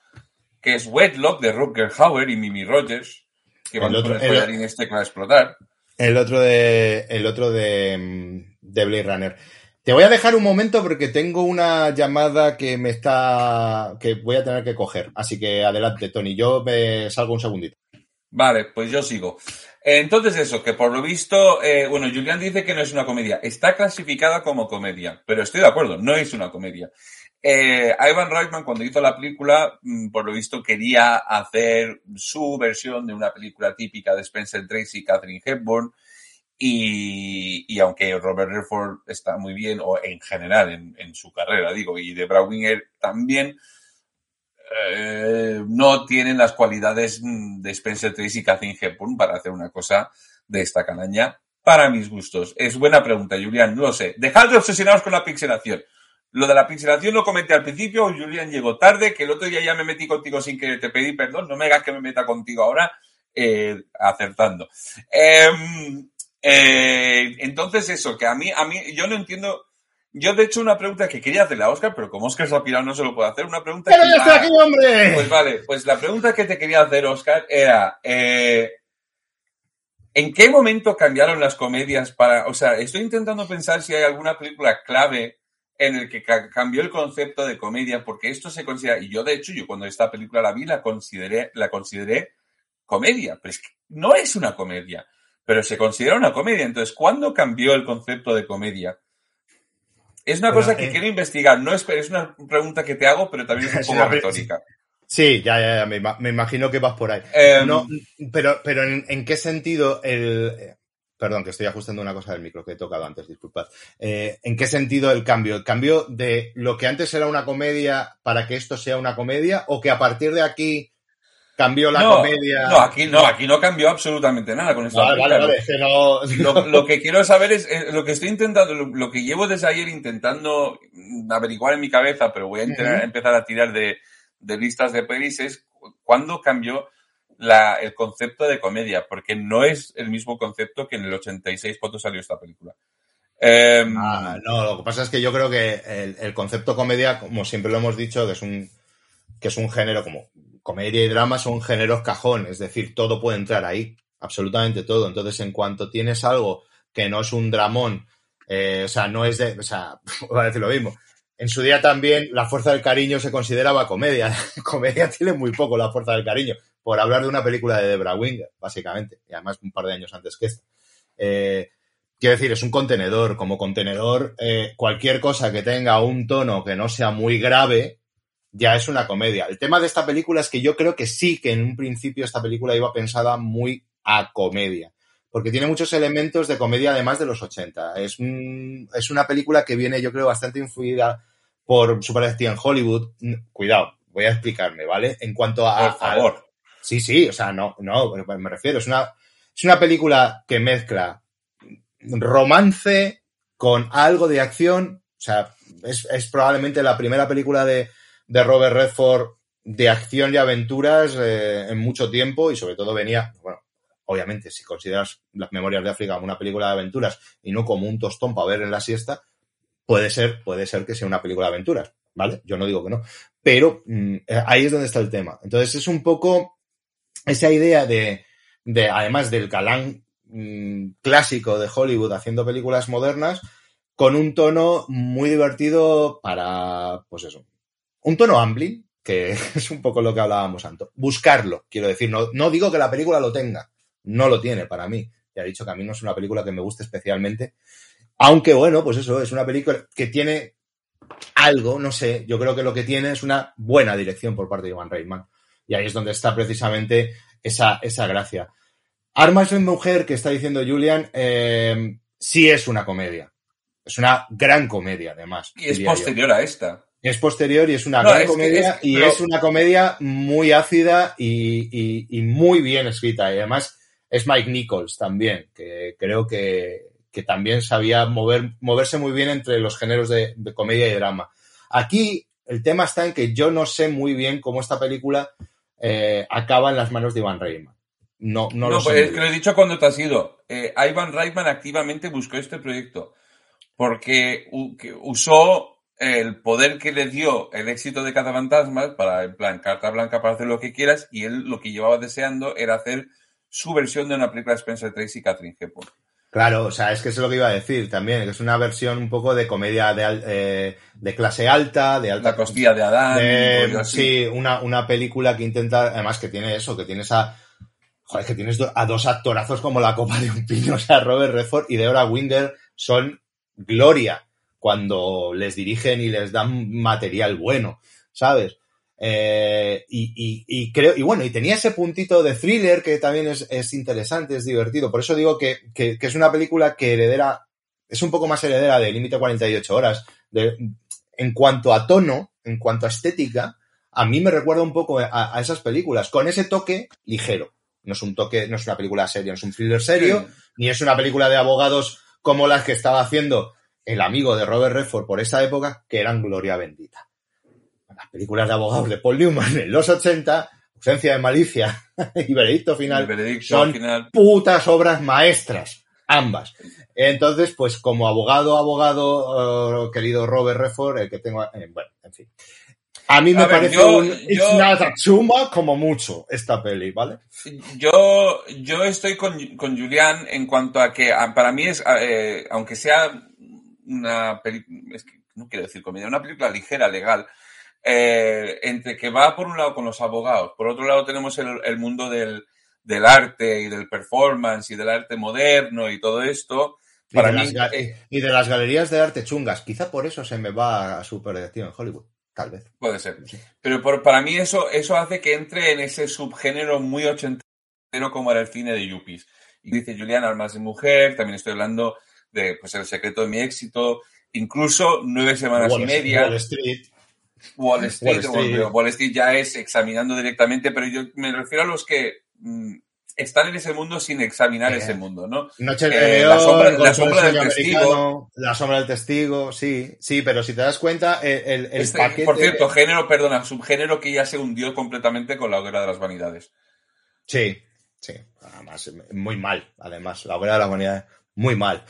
que es Wedlock de Rutger Hauer y Mimi Rogers, que van El otro- con el el- este que va a explotar. El otro de. El otro de. mm, de Blade Runner. Te voy a dejar un momento porque tengo una llamada que me está. que voy a tener que coger. Así que adelante, Tony. Yo me salgo un segundito. Vale, pues yo sigo. Entonces eso, que por lo visto, eh, bueno, Julián dice que no es una comedia. Está clasificada como comedia, pero estoy de acuerdo, no es una comedia. Eh, Ivan Reitman, cuando hizo la película, mm, por lo visto quería hacer su versión de una película típica de Spencer Tracy y Catherine Hepburn. Y, y aunque Robert Redford está muy bien, o en general en, su carrera, digo, y de Winger también, eh, no tienen las cualidades mm, de Spencer Tracy y Catherine Hepburn para hacer una cosa de esta calaña, para mis gustos. Es buena pregunta, Julián, no lo sé. Dejad de obsesionaros con la pixelación. Lo de la pixelación lo comenté al principio, Julián llegó tarde, que el otro día ya me metí contigo sin que te pedí perdón, no me hagas que me meta contigo ahora, eh, acertando. Em, eh, entonces eso, que a mí, a mí, yo no entiendo, yo de hecho una pregunta que quería hacerle a Oscar, pero como Oscar se ha pirado no se lo puedo hacer, una pregunta ¡Pero que ya estoy aquí, hombre! pues vale, pues la pregunta que te quería hacer, Oscar, era eh, ¿en qué momento cambiaron las comedias para, o sea, estoy intentando pensar si hay alguna película clave en el que ca- cambió el concepto de comedia, porque esto se considera, y yo de hecho, yo cuando esta película la vi, la consideré, la consideré comedia, pero es que no es una comedia, pero se considera una comedia. Entonces, ¿cuándo cambió el concepto de comedia? Es una Pero, cosa que eh, quiero investigar, no es, es una pregunta que te hago, pero también es un poco retórica. Sí, ya, ya, ya, me, ima- me imagino que vas por ahí. Em, no, pero, pero ¿en, en qué sentido el. Perdón, que estoy ajustando una cosa del micro que he tocado antes, disculpad. Eh, ¿En qué sentido el cambio? ¿El cambio de lo que antes era una comedia para que esto sea una comedia? ¿O que a partir de aquí cambió la no, comedia? No, aquí no, aquí no cambió absolutamente nada con esta Vale, vale, película. vale, es que no. Lo, lo que quiero saber es, eh, lo que estoy intentando, lo, lo que llevo desde ayer intentando averiguar en mi cabeza, pero voy a empezar a tirar de, de listas de pelis, es cu- cuándo cambió la, el concepto de comedia, porque no es el mismo concepto que en el 86 cuando salió esta película. Em, Ah, no, lo que pasa es que yo creo que el, el concepto comedia, como siempre lo hemos dicho, que es un que es un género como comedia y drama son géneros cajón, es decir, todo puede entrar ahí, absolutamente todo. Entonces, en cuanto tienes algo que no es un dramón, eh, o sea, no es de, o sea, voy a decir lo mismo. En su día también la fuerza del cariño se consideraba comedia. comedia tiene muy poco la fuerza del cariño, por hablar de una película de Debra Winger, básicamente, y además un par de años antes que esta. Eh, quiero decir, es un contenedor. Como contenedor, eh, cualquier cosa que tenga un tono que no sea muy grave, ya es una comedia. El tema de esta película es que yo creo que sí que en un principio esta película iba pensada muy a comedia. Porque tiene muchos elementos de comedia además de los 80. Es, un- es una película que viene, yo creo, bastante influida por su parecida en Hollywood. Mm, Cuidado, voy a explicarme, ¿vale? En cuanto a... por favor. Sí, sí, o sea, no, no, me refiero, es una, es una película que mezcla romance con algo de acción, o sea, es, es probablemente la primera película de, de Robert Redford de acción y aventuras eh, en mucho tiempo y sobre todo venía, bueno, obviamente, si consideras las memorias de África como una película de aventuras y no como un tostón para ver en la siesta, puede ser, puede ser que sea una película de aventuras, ¿vale? Yo no digo que no, pero mm, eh, ahí es donde está el tema. Entonces es un poco esa idea de, de además del galán mm, clásico de Hollywood haciendo películas modernas, con un tono muy divertido para, pues eso, un tono Amblin, que es un poco lo que hablábamos antes. Buscarlo, quiero decir, no, no digo que la película lo tenga, no lo tiene para mí. Ya he dicho que a mí no es una película que me guste especialmente, aunque bueno, pues eso, es una película que tiene algo, no sé, yo creo que lo que tiene es una buena dirección por parte de Ivan Reitman. Y ahí es donde está precisamente esa, esa gracia. Armas en mujer que está diciendo Julian, eh, sí es una comedia. Es una gran comedia, además. Y es yo. posterior a esta. Es posterior y es una No, gran es comedia es y pero- es una comedia muy ácida y, y- y muy bien escrita. Y además es Mike Nichols también, que creo que, que también sabía mover, moverse muy bien entre los géneros de, de comedia y drama. Aquí el tema está en que yo no sé muy bien cómo esta película eh, acaba en las manos de Ivan Reitman. No, no, No, lo pues sé. es que lo he dicho cuando te has ido. Eh, Ivan Reitman activamente buscó este proyecto porque usó el poder que le dio el éxito de Cazafantasmas para, en plan, carta blanca para hacer lo que quieras y él lo que llevaba deseando era hacer su versión de una película de Spencer Tracy y Catherine Hepburn. Claro, o sea, es que eso es lo que iba a decir también, que es una versión un poco de comedia de, eh, de clase alta, de alta La costilla de Adán. de- sí, una, una película que intenta, además que tiene eso, que tienes a, joder, que tienes a dos actorazos como la copa de un pino, o sea, Robert Redford y Deborah Winger son gloria cuando les dirigen y les dan material bueno, ¿sabes? Eh, y, y- y creo, y bueno, y tenía ese puntito de thriller que también es, es interesante, es divertido. Por eso digo que, que- que es una película que heredera, es un poco más heredera de Límite 48 horas. De, en cuanto a tono, en cuanto a estética, a mí me recuerda un poco a, a esas películas, con ese toque ligero. No es un toque, no es una película seria, no es un thriller serio, Sí. ni es una película de abogados como las que estaba haciendo el amigo de Robert Redford por esa época, que eran Gloria Bendita. Las películas de abogados de Paul Newman en los 80, Ausencia de Malicia y Veredicto Final, veredicto son al final. putas obras maestras, ambas. Entonces, pues como abogado, abogado, eh, querido Robert Redford, el que tengo, eh, bueno, en fin. A mí me A ver, parece yo- un It's yo- not a chuma como mucho esta peli, ¿vale? Yo, yo estoy con, con Julián en cuanto a que a- para mí es, eh, aunque sea una película, no quiero decir comedia, una película ligera, legal, eh, entre que va por un lado con los abogados, por otro lado tenemos el, el mundo del, del arte y del performance y del arte moderno y todo esto, Y para mí, las, ga- eh, y de las galerías de arte chungas. Quizá por eso se me va a superdirección en Hollywood. Tal vez. Puede ser. Pero por- para mí eso, eso hace que entre en ese subgénero muy ochentero como era el cine de Yuppies. Y dice Julián, Armas de Mujer, también estoy hablando de pues, El secreto de mi éxito, incluso Nueve semanas Wall, y media, Wall Street. Wall Street, Wall Street. bueno, Wall Street ya es examinando directamente, pero yo me refiero a los que mm, están en ese mundo sin examinar Eh, ese mundo, ¿no? Noche de Eh, la sombra- la del sombra del sueño testigo. La sombra del testigo, sí, sí, pero si te das cuenta, el, el- Este, paquete... Por cierto, género, perdona, subgénero que ya se hundió completamente con la hoguera de las vanidades. Sí, sí. Además, muy mal, además. La obra de la humanidad, muy mal.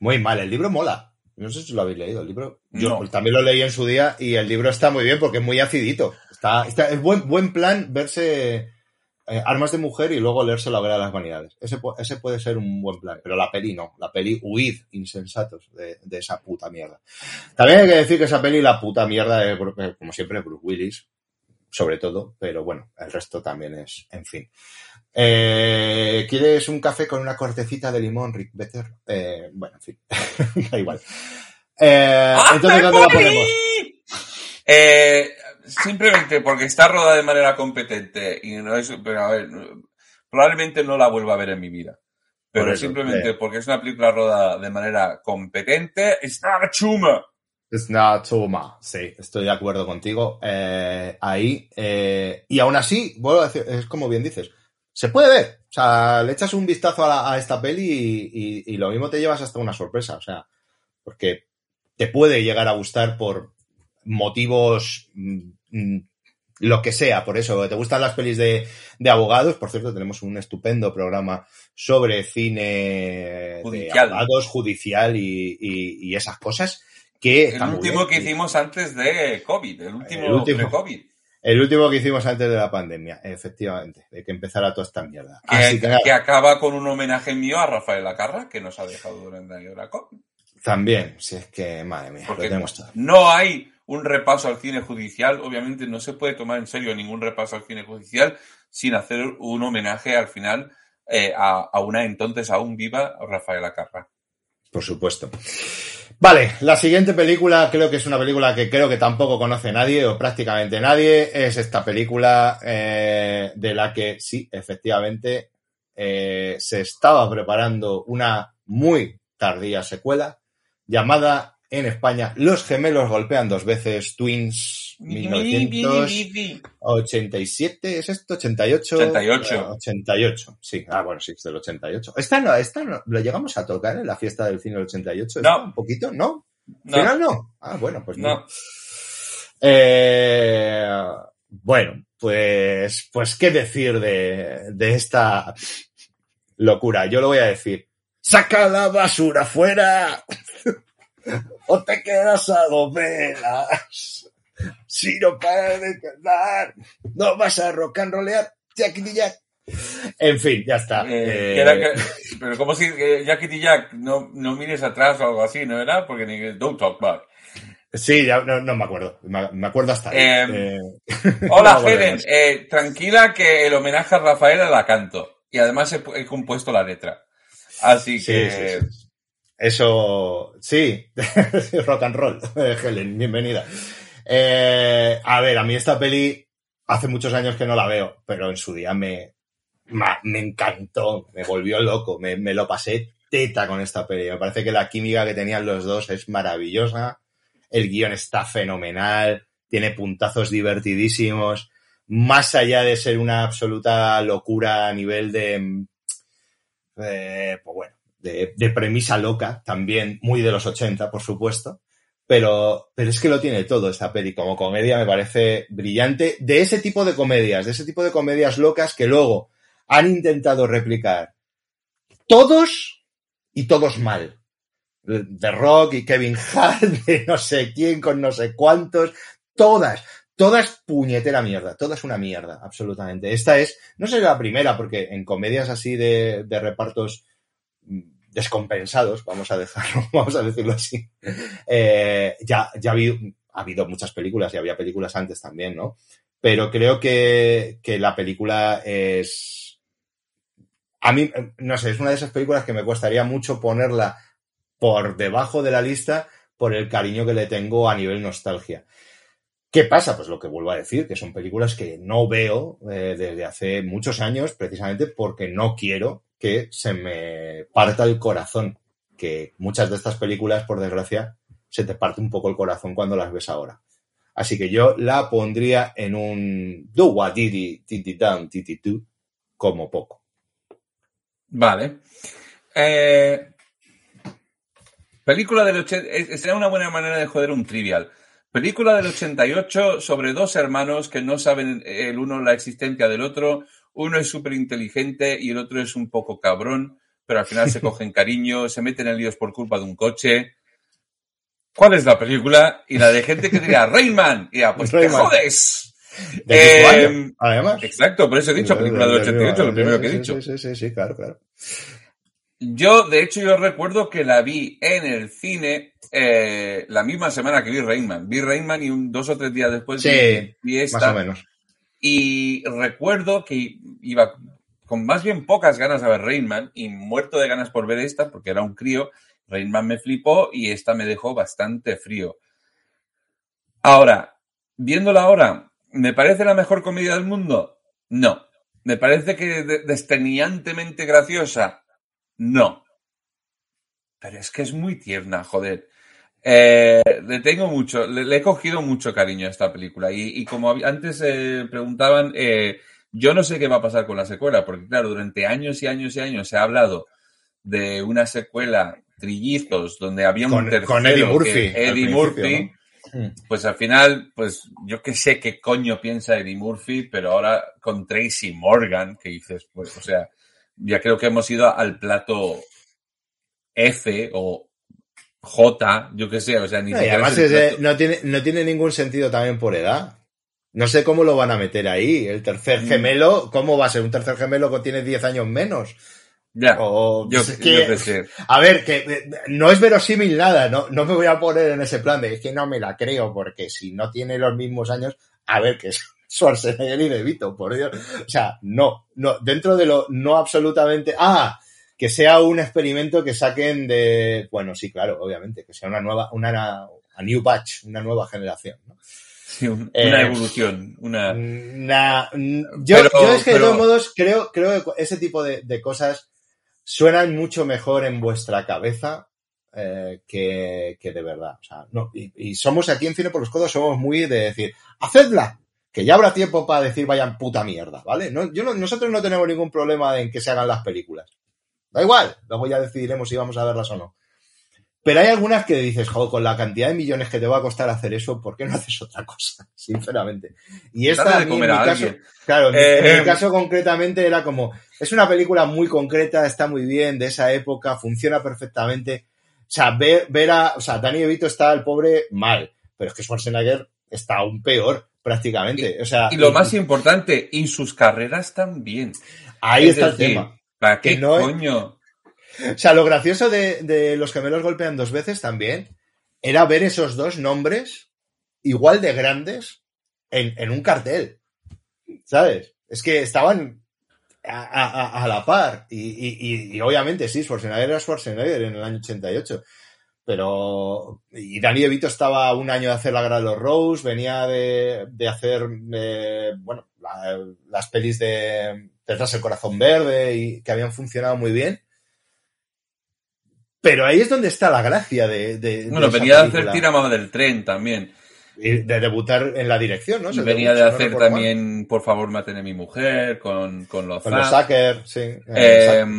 Muy mal. El libro mola. No sé si lo habéis leído. El libro. Yo No. también lo leí en su día y el libro está muy bien porque es muy acidito. Está, está, es buen, buen plan verse eh, Armas de Mujer y luego leerse La hoguera de las vanidades. Ese, ese puede ser un buen plan. Pero la peli no. La peli, huid, insensatos de, de esa puta mierda. También hay que decir que esa peli, la puta mierda, es, Bru- como siempre, Bruce Willis. Sobre todo, pero bueno, el resto también es, en fin. Eh, ¿Quieres un café con una cortecita de limón, Rick Better? Eh, bueno, en fin, da igual. Eh, entonces, ¿dónde la ponemos? Eh, simplemente porque está rodada de manera competente y no es, pero a ver, probablemente no la vuelva a ver en mi vida. Pero Por eso, simplemente eh. porque es una película rodada de manera competente, está chuma. It's not Toma. Sí, estoy de acuerdo contigo. eh, ahí. eh, y aún así, vuelvo a decir, es como bien dices, se puede ver. O sea, le echas un vistazo a, la- a esta peli y, y- y lo mismo te llevas hasta una sorpresa. O sea, porque te puede llegar a gustar por motivos, mm, mm, lo que sea. Por eso, te gustan las pelis de, de abogados. Por cierto, tenemos un estupendo programa sobre cine Judicial. de abogados, judicial y, y- esas cosas. Que El último que hicimos antes de COVID, el último, El último. pre-COVID. El último que hicimos antes de la pandemia, efectivamente, de que empezara toda esta mierda. Que, Así que acaba con un homenaje mío a Rafael Lacarra, que nos ha dejado durante la COVID. también, si es que, madre mía, Porque lo tenemos todo. no hay un repaso al cine judicial. Obviamente no se puede tomar en serio ningún repaso al cine judicial sin hacer un homenaje al final eh, a, a una entonces aún viva Rafael Acarra. Por supuesto. Vale, la siguiente película creo que es una película que creo que tampoco conoce nadie o prácticamente nadie. Es esta película eh, de la que sí, efectivamente, eh, se estaba preparando una muy tardía secuela llamada en España Los gemelos golpean dos veces, Twins 1987, ¿es esto? 88. 88. Eh, 88, sí. Ah, bueno, sí, es del 88. Esta no, esta no, lo llegamos a tocar en la fiesta del cine del 88. ¿Esta No. Un poquito, ¿no? No, ¿Final no? Ah, bueno, pues no. Eh, bueno, pues, pues, ¿qué decir de, de esta locura? Yo lo voy a decir. ¡Saca la basura fuera! o te quedas a dos velas. Si no paras de cantar, no vas a rock and rollear, Jackie Jack. En fin, ya está. Eh, Eh, era pero como si eh, Jackie Jack no, no mires atrás o algo así, ¿no era? Porque ni don't talk back. Sí, ya no, no me acuerdo. Me, me acuerdo hasta ahí. Eh, Hola, Helen. tranquila que el homenaje a Rafaela la canto. Y además he, pu- he compuesto la letra. Así Sí, que... sí, sí. Eso, sí, rock and roll. Helen, bienvenida. Eh, a ver, a mí esta peli hace muchos años que no la veo, pero en su día me, me encantó, me volvió loco, me, me lo pasé teta con esta peli. Me parece que la química que tenían los dos es maravillosa, el guion está fenomenal, tiene puntazos divertidísimos, más allá de ser una absoluta locura a nivel de, eh, pues bueno, de, de premisa loca, también muy de los 80, por supuesto. Pero, pero es que lo tiene todo esta peli. Como comedia me parece brillante. De ese tipo de comedias, de ese tipo de comedias locas que luego han intentado replicar todos y todos mal. De Rock y Kevin Hart, de no sé quién con no sé cuántos. Todas, todas puñetera mierda. Todas una mierda, absolutamente. Esta es, no sé la primera, porque en comedias así de, de repartos mm, descompensados, vamos a dejarlo, vamos a decirlo así. Eh, ya, ya ha habido, ha habido muchas películas y había películas antes también, ¿no? Pero creo que, que la película es. A mí, no sé, es una de esas películas que me costaría mucho ponerla por debajo de la lista por el cariño que le tengo a nivel nostalgia. ¿Qué pasa? Pues lo que vuelvo a decir, que son películas que no veo eh, desde hace muchos años, precisamente porque no quiero que se me parta el corazón. Que muchas de estas películas, por desgracia, se te parte un poco el corazón cuando las ves ahora. Así que yo la pondría en un do what didi titi titi do como poco. Vale. Eh, película del 80... Sería una buena manera de joder un trivial. Película del 88 sobre dos hermanos que no saben el uno la existencia del otro. Uno es súper inteligente y el otro es un poco cabrón, pero al final se cogen cariño, se meten en líos por culpa de un coche. ¿Cuál es la película? Y la de gente que diría, Rayman. Y ya, pues te Rayman. jodes. ¿De Eh, año, además? Exacto, por eso he dicho película del 88, lo primero que he Sí, dicho. Sí, sí, sí, claro, claro. Yo, de hecho, yo recuerdo que la vi en el cine eh, la misma semana que vi Rainman. Vi Rainman y un, dos o tres días después Sí, vi esta. Más o menos. Y recuerdo que iba con más bien pocas ganas a ver Rainman y muerto de ganas por ver esta porque era un crío. Rainman me flipó y esta me dejó bastante frío. Ahora, viéndola ahora, ¿me parece la mejor comedia del mundo? No. ¿Me parece que de- desteniantemente graciosa? No. Pero es que es muy tierna, joder. Eh, le tengo mucho, le, le he cogido mucho cariño a esta película. Y, y como antes eh, preguntaban, eh, yo no sé qué va a pasar con la secuela, porque claro, durante años y años y años se ha hablado de una secuela trillizos donde había un tercero con Eddie Murphy, Eddie Murphy, pues al final, pues yo que sé qué coño piensa Eddie Murphy, pero ahora con Tracy Morgan, que dices, pues, o sea, ya creo que hemos ido al plato F o J, yo que sé, o sea, ni No, siquiera además es de- no, tiene, no tiene ningún sentido también por edad. No sé cómo lo van a meter ahí. El tercer Mm. gemelo, ¿cómo va a ser un tercer gemelo que tiene 10 años menos? Ya, O, yo, qué sé. A ver, que eh, no es verosímil nada, no, no me voy a poner en ese plan de es que no me la creo, porque si no tiene los mismos años, a ver, que es Schwarzenegger y De Vito, por Dios. O sea, no, no, dentro de lo no absolutamente. Ah, que sea un experimento que saquen de. Bueno, sí, claro, obviamente, que sea una nueva, una, a new batch, una nueva generación, ¿no? Sí, un- Eh, una evolución, una... Yo, Pero- yo es que de todos modos creo, creo que ese tipo de, de cosas suenan mucho mejor en vuestra cabeza eh, que, que de verdad. O sea, no, y, y somos aquí en Cine por los Codos, somos muy de decir, hacedla, que ya habrá tiempo para decir vayan puta mierda, ¿vale? No, yo no- nosotros no tenemos ningún problema en que se hagan las películas. Da igual, luego ya decidiremos si vamos a verlas o no. Pero hay algunas que dices, joder, con la cantidad de millones que te va a costar hacer eso, ¿por qué no haces otra cosa? Sinceramente. Y esta, a mí, en mi a caso, claro, en mi- Eh, mi caso concretamente era como, es una película muy concreta, está muy bien, de esa época, funciona perfectamente. O sea, ver, ver a, o sea, Danny DeVito está el pobre mal, pero es que Schwarzenegger está aún peor, prácticamente. O sea, Y lo más importante, y sus carreras también. ahí Es está el tema. ¿Para qué no coño? O sea, lo gracioso de, de los gemelos golpean dos veces también era ver esos dos nombres igual de grandes en, en un cartel. ¿Sabes? Es que estaban a, a- a- la par. Y, y- y- obviamente sí, Schwarzenegger era Schwarzenegger en el año 88. Pero. Y Danny DeVito estaba un año de hacer la Guerra de los Rose, venía de, de hacer. eh, bueno, la- las pelis de Detrás el Corazón Verde y que habían funcionado muy bien. Pero ahí es donde está la gracia de. Bueno, venía de hacer. Tirama del tren también. Y de debutar en la dirección, ¿no? Venía debut, de no hacer mal. también Por favor, maten a mi mujer con, con los Con los. Zucker, sí. Eh, exacto.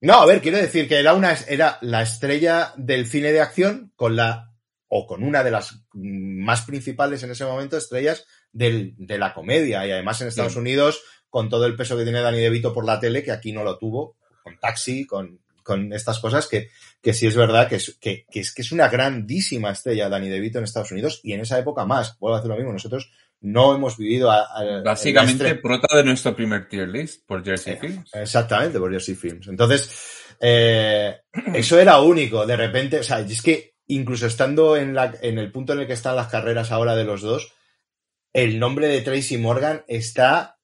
No, a ver, quiero decir que era una era la estrella del cine de acción con la o con una de las más principales en ese momento estrellas del- de la comedia y además en Estados Sí. Unidos con todo el peso que tiene Danny DeVito por la tele que aquí no lo tuvo con Taxi con, con estas cosas que, que sí es verdad que es, que, que es que es una grandísima estrella Danny DeVito en Estados Unidos y en esa época más vuelvo a decir lo mismo nosotros no hemos vivido a, a- Básicamente, estre- prota de nuestro primer tier list por Jersey Eh, Films. Exactamente, por Jersey Films. Entonces, eh, eso era único. De repente, o sea, es que incluso estando en, la, en el punto en el que están las carreras ahora de los dos, el nombre de Tracy Morgan está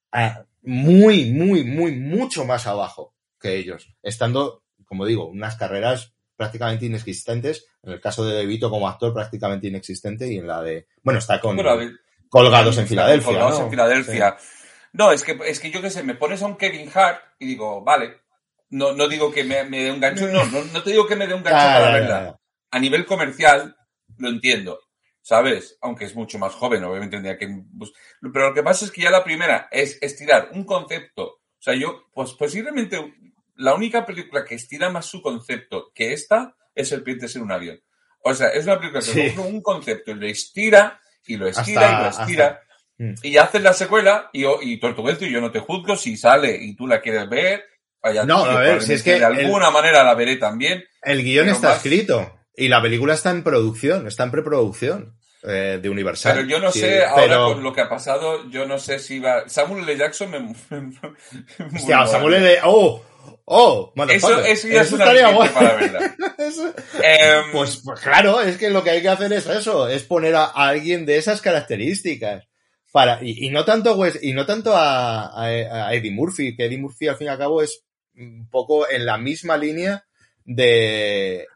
muy, muy, muy, mucho más abajo que ellos. Estando, como digo, unas carreras prácticamente inexistentes. En el caso de DeVito como actor, prácticamente inexistente. Y en la de. Bueno, está con Bueno, a ver, Colgados en Filadelfia. colgados ¿no? en Filadelfia. No, es que, es que yo qué sé, me pones a un Kevin Hart y digo, vale. No, no digo que me, me dé un gancho, no, no, no te digo que me dé un gancho para ya, verla. ya. A nivel comercial, lo entiendo, ¿sabes? Aunque es mucho más joven, obviamente tendría que... bus- Pero lo que pasa es que ya la primera es estirar un concepto. O sea, yo, pues posiblemente la única película que estira más su concepto que esta es Serpientes en un avión. O sea, es una película que Sí. un concepto y lo estira y lo estira Hasta- y lo estira. hasta- Mm. Y haces la secuela y, yo- y Tortugueto y yo no te juzgo si sale y tú la quieres ver. No, tío, a ver, si es que de el- alguna manera la veré también. El guion está más- escrito y la película está en producción, está en preproducción eh, de Universal. Pero yo no Sí, sé, ahora pero- con lo que ha pasado, yo no sé si va. Samuel L. Jackson me. Hostia, Samuel L. ¡Oh! ¡Oh! Eso, eso ya es una estaría guay. para verla. Eso- Em, Pues, pues claro, es que lo que hay que hacer es eso, es poner a, a alguien de esas características. Para, y, y no tanto Wes- y no tanto a, a- a Eddie Murphy, que Eddie Murphy al fin y al cabo es un poco en la misma línea de,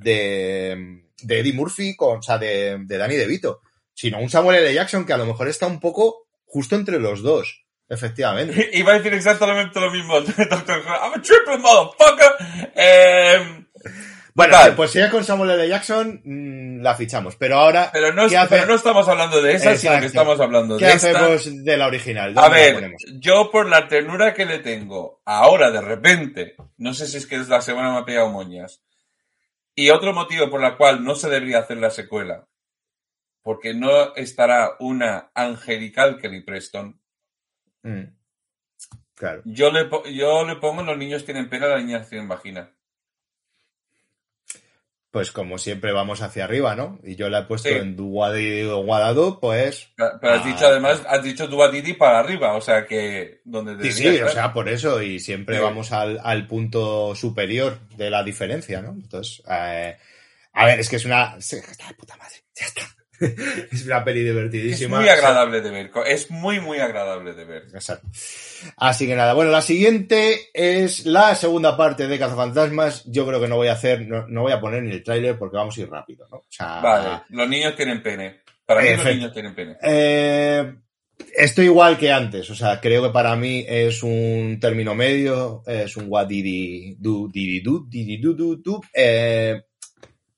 de, de Eddie Murphy con, o sea, de, de Danny DeVito, sino un Samuel L. Jackson que a lo mejor está un poco justo entre los dos, efectivamente. Iba a decir exactamente lo mismo. I'm a triple motherfucker. Em, Bueno, pues si es con Samuel L. Jackson, mm, la fichamos. Pero ahora, pero, no, ¿qué, hace- pero no estamos hablando de esa, sino que estamos hablando ¿qué de esta. hacemos de la original? A ¿Dónde la ver, yo por la ternura que le tengo ahora de repente, no sé si es que es la semana me ha pegado moñas, y otro motivo por el cual no se debería hacer la secuela, porque no estará una angelical Kelly Preston, Mm. Claro. yo le, yo le pongo los niños tienen pena, las niñas tienen vagina. Pues como siempre vamos hacia arriba, ¿no? Y yo la he puesto Sí. en Duwadi- Guadadu, pues... Pero has Ah, dicho además, has dicho Duatiti para arriba, o sea que donde Sí, sí, o sea, por eso, y siempre Sí. vamos al, al punto superior de la diferencia, ¿no? Entonces, eh, a ver, es que es una... sí, Está de puta madre, ya está. es una peli es divertidísima. muy agradable de ver, es muy muy agradable de ver. Exacto. Así que nada, bueno, la siguiente es la segunda parte de Cazafantasmas. Yo creo que no voy a hacer, no, no voy a poner ni el tráiler porque vamos a ir rápido, ¿no? O sea, Vale, los niños tienen pene. Para mí los niños tienen pene. Eh, estoy igual que antes, o sea, creo que para mí es un término medio, es un what didi do, didi do, didi do, do, do, eh,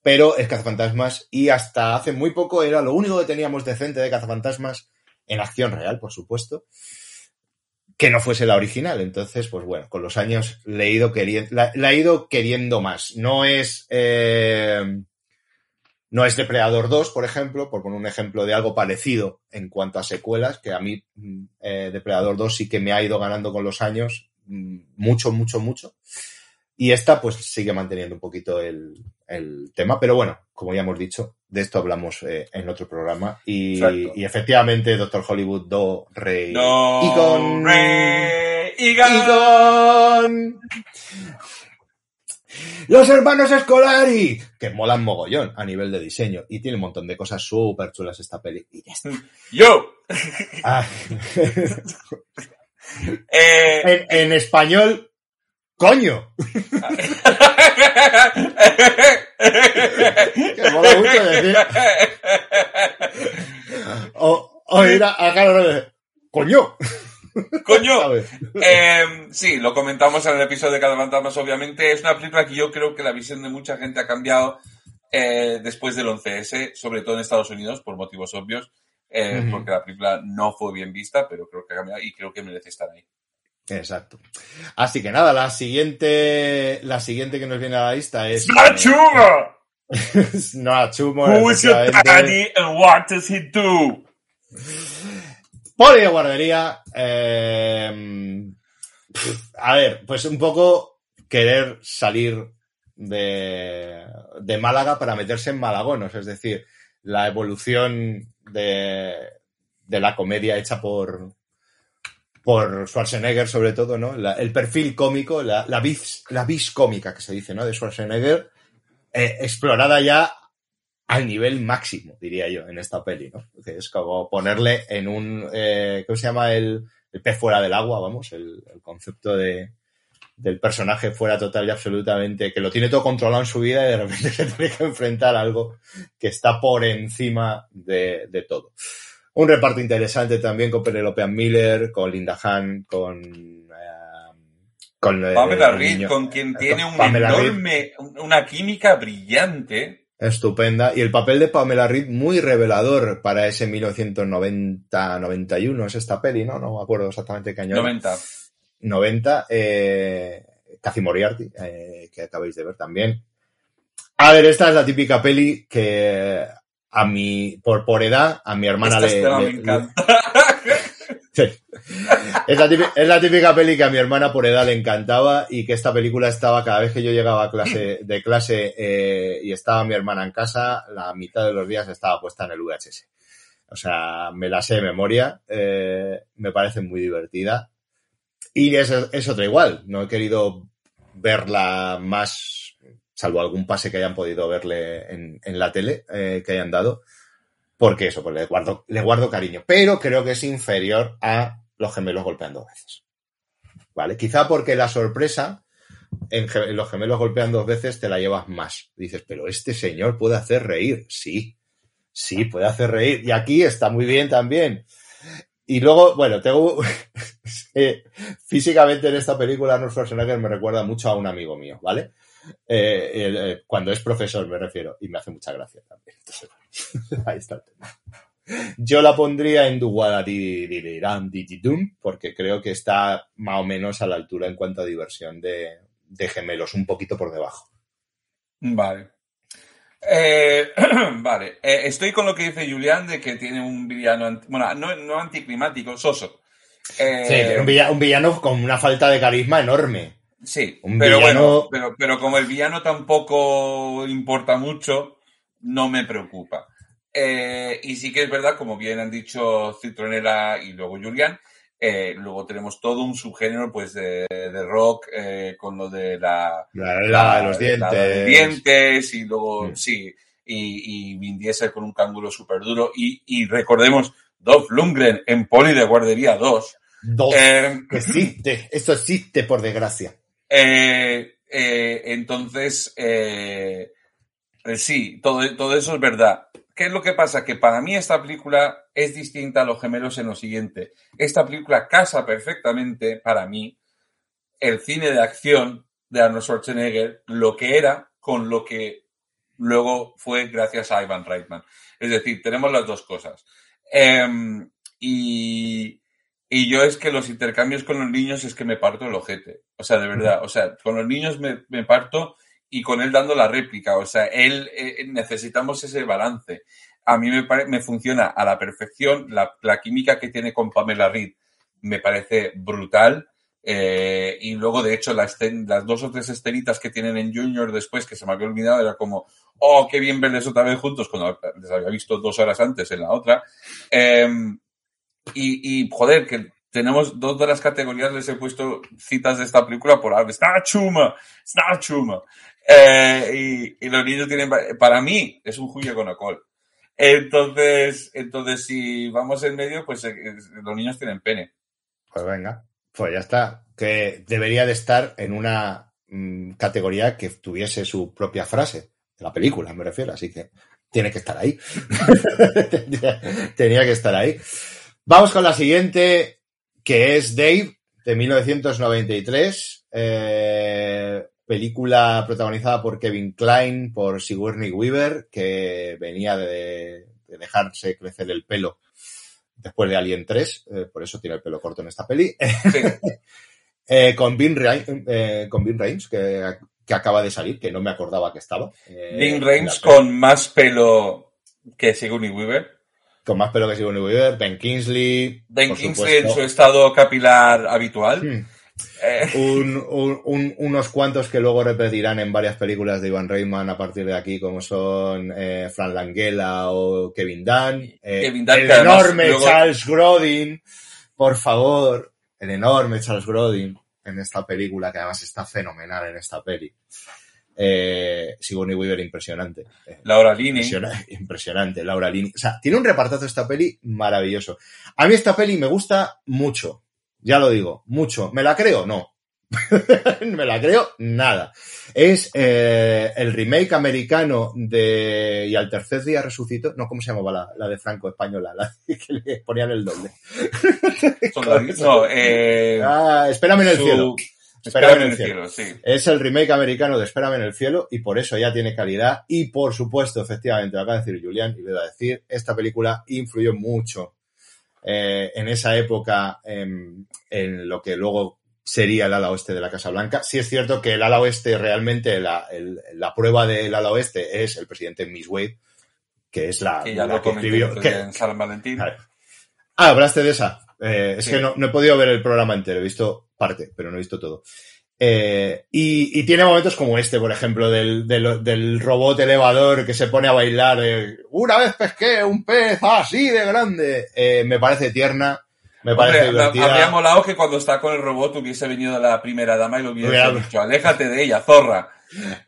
pero es cazafantasmas y hasta hace muy poco era lo único que teníamos decente de cazafantasmas en acción real, por supuesto, que no fuese la original. Entonces, pues bueno, con los años le he ido queriendo, la, la he ido queriendo más. No es, eh, No es Depredador 2, por ejemplo, por poner un ejemplo de algo parecido en cuanto a secuelas, que a mí mm, eh, Depredador 2 sí que me ha ido ganando con los años, mm, mucho, mucho, mucho. Y esta pues sigue manteniendo un poquito el, el tema, pero bueno, como ya hemos dicho, de esto hablamos eh, en otro programa. Y, y efectivamente, Doctor Hollywood, Do, Rey, No, Egon, Re- Egon. Egon. Los hermanos Escolari, que molan mogollón a nivel de diseño y tiene un montón de cosas súper chulas esta peli. Y ya está. Yo. Ah. Eh, en, en español, coño. Que mola mucho decir. O, o ir a, coño. Coño. Eh, sí, lo comentamos en el episodio de Cada Fantasmas, obviamente. Es una película que yo creo que la visión de mucha gente ha cambiado eh, después del 11S, sobre todo en Estados Unidos, por motivos obvios, eh, porque la película no fue bien vista, pero creo que ha cambiado y creo que merece estar ahí. Exacto. Así que nada, la siguiente, la siguiente que nos viene a la lista es. ¡Machuga! no, Chumo. Who is your daddy and what does he do? Poli de guardería. eh, a ver, pues un poco querer salir de, de Málaga para meterse en Malagonos, es decir, la evolución de, de la comedia hecha por, por Schwarzenegger, sobre todo, ¿no? La- el perfil cómico, la, la, la vis cómica que se dice, ¿no? De Schwarzenegger, eh, explorada ya al nivel máximo, diría yo, en esta peli, ¿no? Es como ponerle en un, eh, ¿cómo se llama? El, el pez fuera del agua, vamos, el, el concepto de, del personaje fuera total y absolutamente, que lo tiene todo controlado en su vida y de repente se tiene que enfrentar a algo que está por encima de, de todo. Un reparto interesante también con Penelope Ann Miller, con Linda Hahn, con... eh, con eh, Pamela el Reed, con quien con tiene un Pamela Reed. enorme, una química brillante. Estupenda. Y el papel de Pamela Reed muy revelador para ese 1990-91. Es esta peli, ¿no? No me acuerdo exactamente qué año. era. 90. 90. Eh, Cathy Moriarty, eh, que acabáis de ver también. A ver, esta es la típica peli que a mi, por, por edad, a mi hermana Esta le, escena le- me encanta. Sí. Es la, típica, es la típica peli que a mi hermana por edad le encantaba y que esta película estaba cada vez que yo llegaba a clase, de clase eh, y estaba mi hermana en casa, la mitad de los días estaba puesta en el VHS. O sea, me la sé de memoria, eh, me parece muy divertida. Y es, es otra igual, no he querido verla más, salvo algún pase que hayan podido verle en, la tele, eh, que hayan dado, porque eso, pues le guardo, cariño. Pero creo que es inferior a los gemelos golpeando veces. ¿Vale? Quizá porque la sorpresa en, los gemelos golpean dos veces te la llevas más. Dices, pero este señor puede hacer reír. Sí, sí, puede hacer reír. Y aquí está muy bien también. Y luego, bueno, tengo. físicamente en esta película, Arnold Schwarzenegger me recuerda mucho a un amigo mío, ¿vale? Eh, eh, cuando es profesor, me refiero. Y me hace mucha gracia también. Entonces, ahí está el tema. Yo la pondría en Duwaradididididididum, porque creo que está más o menos a la altura en cuanto a diversión de, de gemelos, un poquito por debajo. Vale. Eh, vale. Eh, estoy con lo que dice Julián de que tiene un villano, bueno, no, no anticlimático, soso. Eh, Sí, tiene un villano, un villano con una falta de carisma enorme. Sí, un pero villano- bueno, pero, pero como el villano tampoco importa mucho, no me preocupa. Eh, y sí que es verdad, como bien han dicho Citronela y luego Julián, eh, luego tenemos todo un subgénero pues de, de rock eh, con lo de la, La, la de los dientes. de dientes y luego, sí, y, y Vin Diesel con un cángulo súper duro. Y, y recordemos, Dolph Lundgren en Poli de Guardería 2. Dos. Eh, Que existe. Esto existe, por desgracia. Eh, eh, entonces, eh, sí, todo, todo eso es verdad. ¿Qué es lo que pasa? Que para mí esta película es distinta a Los Gemelos en lo siguiente. Esta película casa perfectamente, para mí, el cine de acción de Arnold Schwarzenegger, lo que era con lo que luego fue gracias a Ivan Reitman. Es decir, tenemos las dos cosas. Em, y, y yo es que los intercambios con los niños es que me parto el ojete. O sea, de verdad, o sea, con los niños me, me parto y con él dando la réplica. O sea, él eh, necesitamos ese balance. A mí me, me funciona a la perfección la, la, química que tiene con Pamela Reed. Me parece brutal. Eh, y luego, de hecho, la las dos o tres escenitas que tienen en Junior después, que se me había olvidado, era como, oh, qué bien verles otra vez juntos, cuando les había visto dos horas antes en la otra. Eh, y, joder, que tenemos dos de las categorías, les he puesto citas de esta película por algo. Está chuma, está chuma. Eh, y, los niños tienen, para mí, es un Julio con alcohol. Entonces, entonces, si vamos en medio, pues eh, los niños tienen pene. Pues venga, pues ya está. Que debería de estar en una mmm, categoría que tuviese su propia frase. En la película, me refiero. Así que tiene que estar ahí. Tenía que estar ahí. Vamos con la siguiente, que es Dave, de 1993. Eh, película protagonizada por Kevin Klein, por Sigourney Weaver, que venía de, de dejarse crecer el pelo después de Alien 3, eh, por eso tiene el pelo corto en esta peli. Sí. eh, con Vin Rames, con Vin Rames que, que, acaba de salir, que no me acordaba que estaba. Vin Rames con más pelo que Sigourney Weaver. Con más pelo que Sigourney Weaver, Ben Kingsley. Ben Kingsley en su estado capilar habitual. Hmm. Eh. Un, un, un, unos cuantos que luego repetirán en varias películas de Ivan Reitman a partir de aquí, como son eh, Fran Langella o Kevin Dunn. Eh, Kevin Dunn el enorme luego... Charles Grodin, por favor, el enorme Charles Grodin en esta película, que además está fenomenal en esta peli. Eh, Sigourney Weaver impresionante. Laura Linney. Impresionante, impresionante, Laura Linney. O sea, tiene un repartazo esta peli maravilloso. A mí esta peli me gusta mucho. Ya lo digo, mucho. ¿Me la creo? No. me la creo nada. Es eh, el remake americano de Y al tercer día resucitó. No, ¿cómo se llamaba la, la de Franco española? La que le ponían el doble. no, eh, ah, espérame en el su... cielo. Espérame, en el cielo, sí. Es el remake americano de Espérame en el cielo y por eso ya tiene calidad. Y por supuesto, efectivamente, lo acaba de decir Julián y le voy a decir, esta película influyó mucho eh, en esa época en, en, lo que luego sería el ala oeste de la Casa Blanca. Sí es cierto que el ala oeste realmente, la, el, la prueba del ala oeste es el presidente Miss Wade, que es la que, ya la lo que escribió. Que, en San Valentín. Ah, hablaste de esa. Eh, es sí. que no, no, he podido ver el programa entero, he visto parte, pero no he visto todo. Eh, y, y, tiene momentos como este, por ejemplo, del, del, del robot elevador que se pone a bailar. Eh, Una vez pesqué un pez así de grande. Eh, me parece tierna. Me parece Hombre, divertida. Habría molado que cuando está con el robot hubiese venido la primera dama y lo hubiese Hubiera... dicho, aléjate de ella, zorra.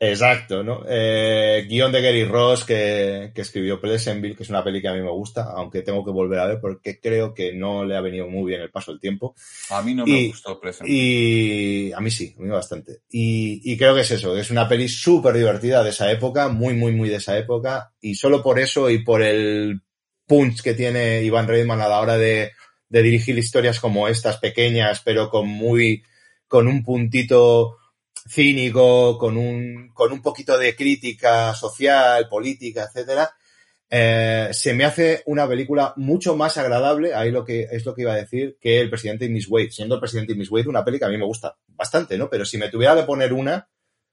Exacto, ¿no? Eh, guion de Gary Ross que, que, escribió Pleasantville, que es una peli que a mí me gusta, aunque tengo que volver a ver porque creo que no le ha venido muy bien el paso del tiempo. A mí no me y, gustó Pleasantville. Y a mí sí, a mí bastante. Y, y creo que es eso, es una peli súper divertida de esa época, muy, muy, muy de esa época, y solo por eso y por el punch que tiene Iván Reitman a la hora de, de dirigir historias como estas, pequeñas, pero con muy, con un puntito cínico, con un, con un poquito de crítica social, política, etcétera, eh, se me hace una película mucho más agradable, ahí lo que es lo que iba a decir, que El presidente y Miss Wade. Siendo El presidente y Miss Wade una peli que a mí me gusta bastante, ¿no? Pero si me tuviera de poner una,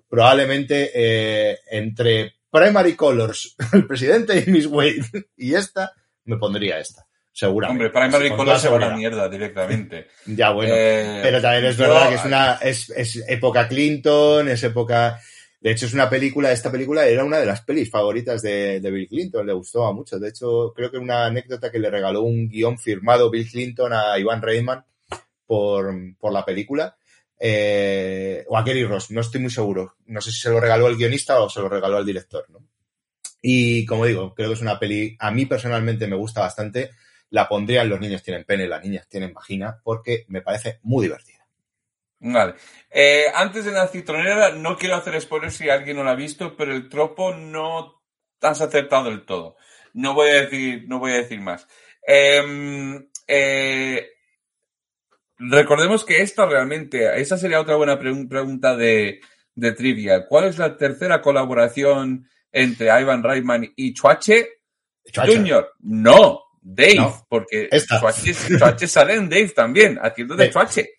probablemente eh, entre Primary Colors, El presidente y Miss Wade y esta, me pondría esta seguramente. Hombre, Primary Color se va a la mierda directamente. ya, bueno. Eh, pero también es verdad que es una, es, es, época Clinton, es época, de hecho es una película, esta película era una de las pelis favoritas de, de Bill Clinton, le gustó a mucho. De hecho, creo que una anécdota que le regaló un guion firmado Bill Clinton a Ivan Reitman por, por la película. Eh, o a Kerry Ross, no estoy muy seguro. No sé si se lo regaló el guionista o se lo regaló al director, ¿no? Y como digo, creo que es una peli, a mí personalmente me gusta bastante la pondría en Los niños tienen pene, las niñas tienen vagina, porque me parece muy divertida. Vale. Eh, antes de la citronera, no quiero hacer spoilers si alguien no la ha visto, pero el tropo no has acertado del todo. No voy a decir, no voy a decir más. Eh, eh, recordemos que esta realmente, esa sería otra buena pre pregunta de, de trivia. ¿Cuál es la tercera colaboración entre Ivan Reitman y Chuache? Junior? No, Dave, no, porque Chuache, Chuache, sale en Dave también, haciendo de. Chuache.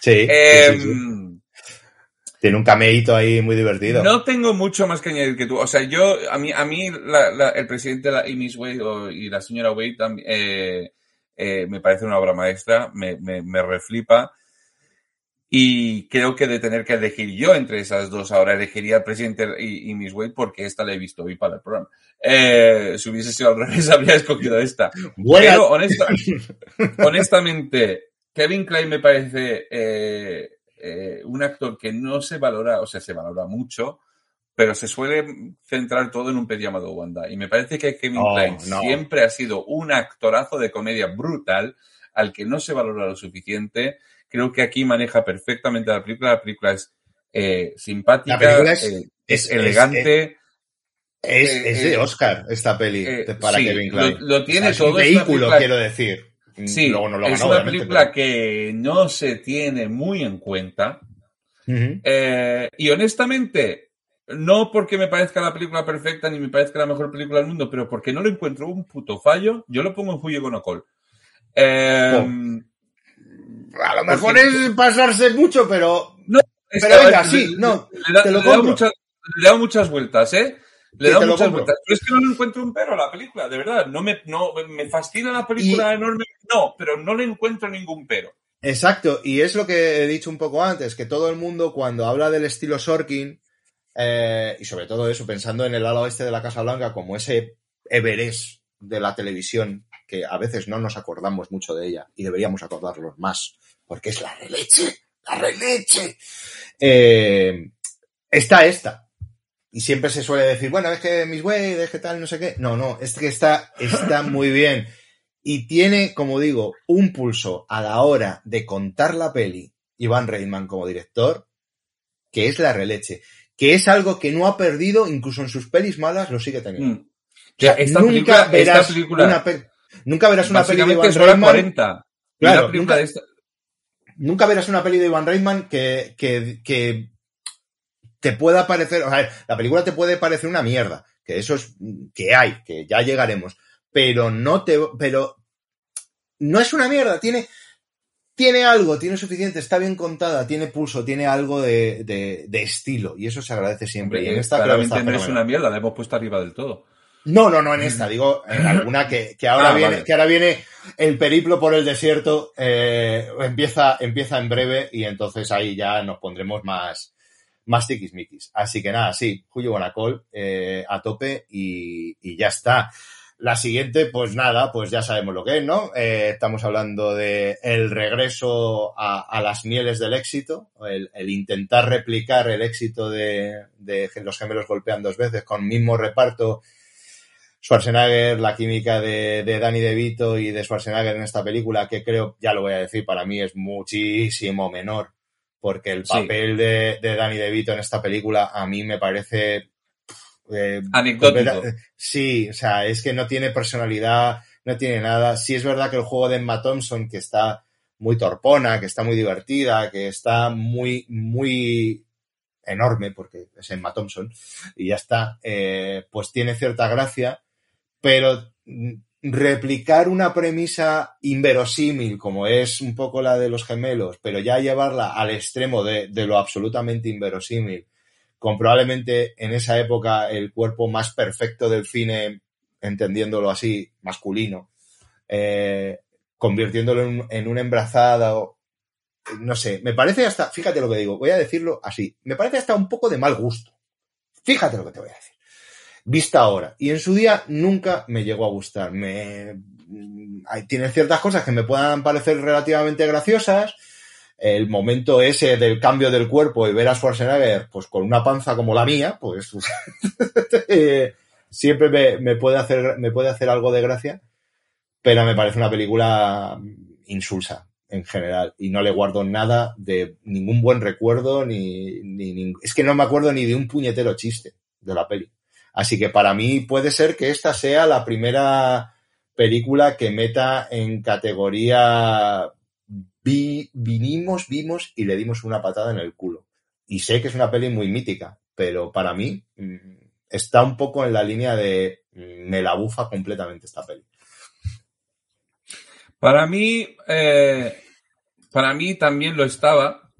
Sí, eh, sí, sí, Tiene un cameíto ahí muy divertido. No tengo mucho más que añadir que tú. O sea, yo, a mí, a mí la, la, el presidente de la Amy Wade y la señora Wade también, eh, eh, me parece una obra maestra, me, me, me reflipa. Y creo que de tener que elegir yo entre esas dos, ahora elegiría al presidente y, y Miss Wade porque esta la he visto hoy para el programa. Eh, si hubiese sido al revés, habría escogido esta. Buena- Pero honesta, honestamente, Kevin Klein me parece eh, eh, un actor que no se valora, o sea, se valora mucho, pero se suele centrar todo en un pez llamado Wanda. Y me parece que Kevin No, Klein no. siempre ha sido un actorazo de comedia brutal al que no se valora lo suficiente. Creo que aquí maneja perfectamente la película. La película es eh, simpática, La película es- eh, es- es elegante. Es, Eh, es de Oscar esta peli para sí, Kevin Klein. lo- lo tiene es todo, un vehículo, película- quiero decir. Sí, Luego no lo es ganó, una película que no se tiene muy en cuenta. y honestamente, no porque me parezca la película perfecta ni me parezca la mejor película del mundo, pero porque no le encuentro un puto fallo, yo lo pongo en Fuyo con Ocol. Eh, A lo mejor es pasarse mucho, pero es Pero venga, ver, sí, le- no, le, da, te lo le da muchas, le da muchas vueltas, ¿eh? Le da muchas vueltas. Pero es que no le encuentro un pero a la película, de verdad. No me, no, me fascina la película enorme. No, pero no le encuentro ningún pero. Exacto, y es lo que he dicho un poco antes, que todo el mundo cuando habla del estilo Sorkin, eh, y sobre todo eso, pensando en el ala oeste de la Casa Blanca como ese Everest de la televisión, que a veces no nos acordamos mucho de ella, y deberíamos acordarnos más, porque es la releche, la releche. Eh, está esta. Y siempre se suele decir, bueno, es que Miss Wade, es que tal, no sé qué. No, no, es que está, está muy bien y tiene, como digo, un pulso a la hora de contar la peli, Iván Reitman como director, que es la releche, que es algo que no ha perdido, incluso en sus pelis malas lo sigue teniendo. Mm. O sea, esta nunca película, verás esta película una pe- nunca verás una peli de básicamente Iván es hora Reitman, 40. Y Claro, la película nunca- de esta- nunca verás una peli de Iván Reitman que, que, que te pueda parecer, o sea, la película te puede parecer una mierda, que eso es, que hay, que ya llegaremos, pero no te, pero no es una mierda, tiene, tiene algo, tiene suficiente, está bien contada, tiene pulso, tiene algo de, de, de estilo, y eso se agradece siempre. Hombre, y en esta claramente no es una mierda, la hemos puesto arriba del todo. No, no, no en esta, digo en alguna que, que ahora Ah, viene, vale. que ahora viene el periplo por el desierto, eh, empieza, empieza en breve y entonces ahí ya nos pondremos más, más tiquismiquis. Así que nada, sí, Julio Bonacol, eh, a tope y, y ya está. La siguiente, pues nada, pues ya sabemos lo que es, ¿no? Eh, estamos hablando de el regreso a, a las mieles del éxito, el, el intentar replicar el éxito de, de los gemelos golpean dos veces con mismo reparto, Schwarzenegger, la química de, de Danny DeVito y de Schwarzenegger en esta película, que creo, ya lo voy a decir, para mí es muchísimo menor, porque el Sí. papel de, de Danny DeVito en esta película a mí me parece... eh, Anecdótico. Sí, o sea, es que no tiene personalidad, no tiene nada. Sí es verdad que el juego de Emma Thompson, que está muy torpona, que está muy divertida, que está muy, muy enorme, porque es Emma Thompson, y ya está, eh, pues tiene cierta gracia, pero mm, replicar una premisa inverosímil, como es un poco la de los gemelos, pero ya llevarla al extremo de, lo absolutamente inverosímil, con probablemente en esa época el cuerpo más perfecto del cine, entendiéndolo así, masculino, eh, convirtiéndolo en, en una embrazada, o- no sé, me parece hasta, fíjate lo que digo, voy a decirlo así, me parece hasta un poco de mal gusto. Fíjate lo que te voy a decir. Vista ahora. Y en su día nunca me llegó a gustar. Me, tiene ciertas cosas que me puedan parecer relativamente graciosas. El momento ese del cambio del cuerpo y ver a Schwarzenegger pues con una panza como la mía, pues eh, siempre me, me puede hacer, me puede hacer algo de gracia, pero me parece una película insulsa en general y no le guardo nada de ningún buen recuerdo ni, ni, ni- es que no me acuerdo ni de un puñetero chiste de la peli. Así que para mí puede ser que esta sea la primera película que meta en categoría vi, vinimos, vimos y le dimos una patada en el culo. Y sé que es una peli muy mítica, pero para mí mm, está un poco en la línea de mm, me la bufa completamente esta peli. Para mí, eh, para mí también lo estaba.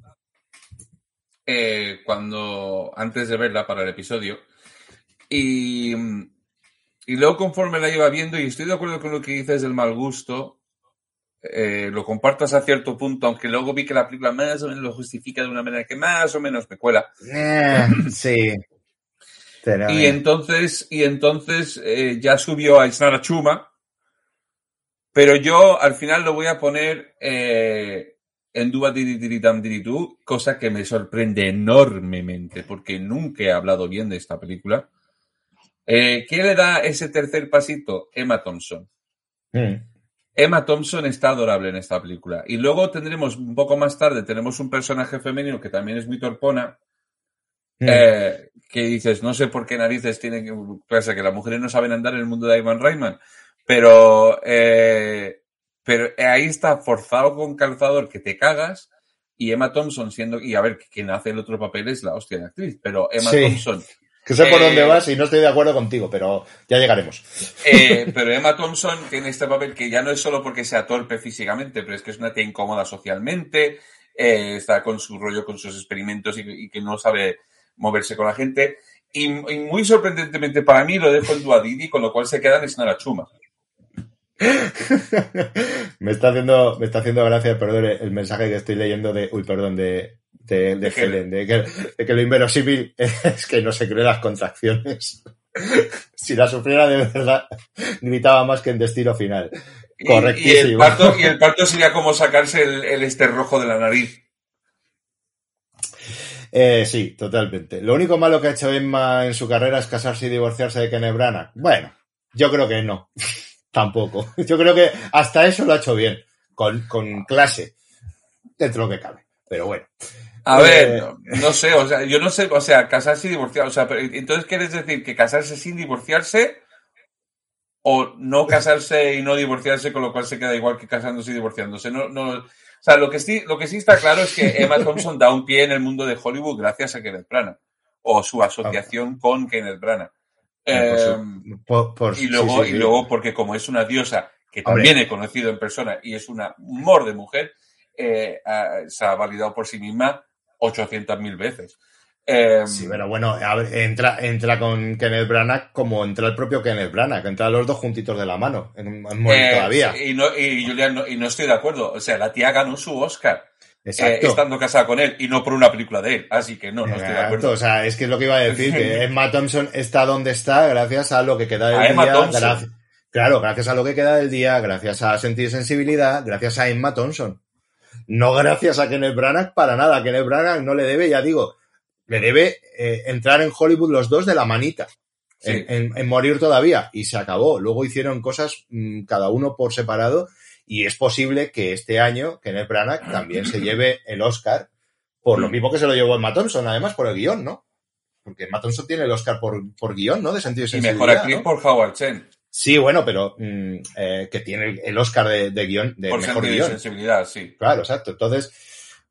eh, cuando antes de verla para el episodio. Y, y luego conforme la iba viendo, y estoy de acuerdo con lo que dices del mal gusto, eh, lo compartas a cierto punto, aunque luego vi que la película más o menos lo justifica de una manera que más o menos me cuela. Eh, sí. Pero, Y eh, entonces, y entonces eh, ya subió a Isnara Chuma, pero yo al final lo voy a poner en Duba Diri Diri Dam Diri Du, cosa que me sorprende enormemente, porque nunca he hablado bien de esta película. Eh, ¿Qué le da ese tercer pasito? Emma Thompson. mm, Emma Thompson está adorable en esta película. Y luego tendremos, un poco más tarde, tenemos un personaje femenino que también es muy torpona, mm. eh, que dices, no sé por qué narices tiene que pasa que las mujeres no saben andar en el mundo de Ivan Reitman, pero, eh, pero ahí está forzado con calzador que te cagas y Emma Thompson siendo, y a ver, quien hace el otro papel es la hostia de actriz, pero Emma Sí. Thompson, que sé por eh, dónde vas y no estoy de acuerdo contigo, pero ya llegaremos. eh, pero Emma Thompson tiene este papel que ya no es solo porque sea torpe físicamente, pero es que es una tía incómoda socialmente, eh, está con su rollo, con sus experimentos y, y que no sabe moverse con la gente. Y, y muy sorprendentemente para mí lo dejo en Duadidi, con lo cual se queda en Snara Chuma. me está haciendo, me está haciendo gracia, perdón, el mensaje que estoy leyendo de, uy, perdón, de, de, de De Helen, de que, de que lo inverosímil es que no se cree las contracciones. si la sufriera de verdad, gritaba más que en destino final. Y- Y, Correctísimo. el parto, y el parto sería como sacarse el, el este rojo de la nariz. Eh, sí, totalmente. Lo único malo que ha hecho Emma en su carrera es casarse y divorciarse de Kenneth Branagh. Bueno, yo creo que no. Tampoco. Yo creo que hasta eso lo ha hecho bien. Con, con clase. Dentro de lo que cabe. Pero bueno. A Eh, ver, no, no sé, o sea, yo no sé, o sea, casarse y divorciarse, o sea, pero entonces quieres decir que casarse sin divorciarse o no casarse y no divorciarse, con lo cual se queda igual que casándose y divorciándose. No, no, o sea, lo que sí, lo que sí está claro es que Emma Thompson da un pie en el mundo de Hollywood gracias a Kenneth Branagh o su asociación con Kenneth Branagh. su- Em, por- por- y sí, luego, sí, y luego porque como es una diosa que Hombre. también he conocido en persona y es una humor de mujer, eh, ah, se ha validado por sí misma 800.000 veces. Eh, Sí, pero bueno, a ver, entra, entra con Kenneth Branagh como entra el propio Kenneth Branagh, que entra los dos juntitos de la mano, en en momento eh, todavía. Y, no, y Julián, no, y no estoy de acuerdo. O sea, la tía ganó su Oscar eh, estando casada con él y no por una película de él. Así que no, no estoy de acuerdo. o sea, es que es lo que iba a decir, que Emma Thompson está donde está gracias a lo que queda del A Emma día. Thompson. gracias- claro, gracias a lo que queda del día, gracias a sentir sensibilidad, gracias a Emma Thompson. No gracias a Kenneth Branagh para nada. Kenneth Branagh no le debe, ya digo, le debe eh, entrar en Hollywood los dos de la manita. Sí. En, en- en morir todavía. Y se acabó. Luego hicieron cosas mm, cada uno por separado. Y es posible que este año Kenneth Branagh también se lleve el Oscar por lo mismo que se lo llevó Emma Thompson, además por el guion, ¿no? Porque Emma Thompson tiene el Oscar por, por guion, ¿no? De sentido de y mejor actriz ¿no? por Howard Chen, Sí, bueno, pero mm, eh, que tiene el- Oscar de, de guion, de por mejor de guion. sensibilidad, sí. Claro, exacto. Entonces,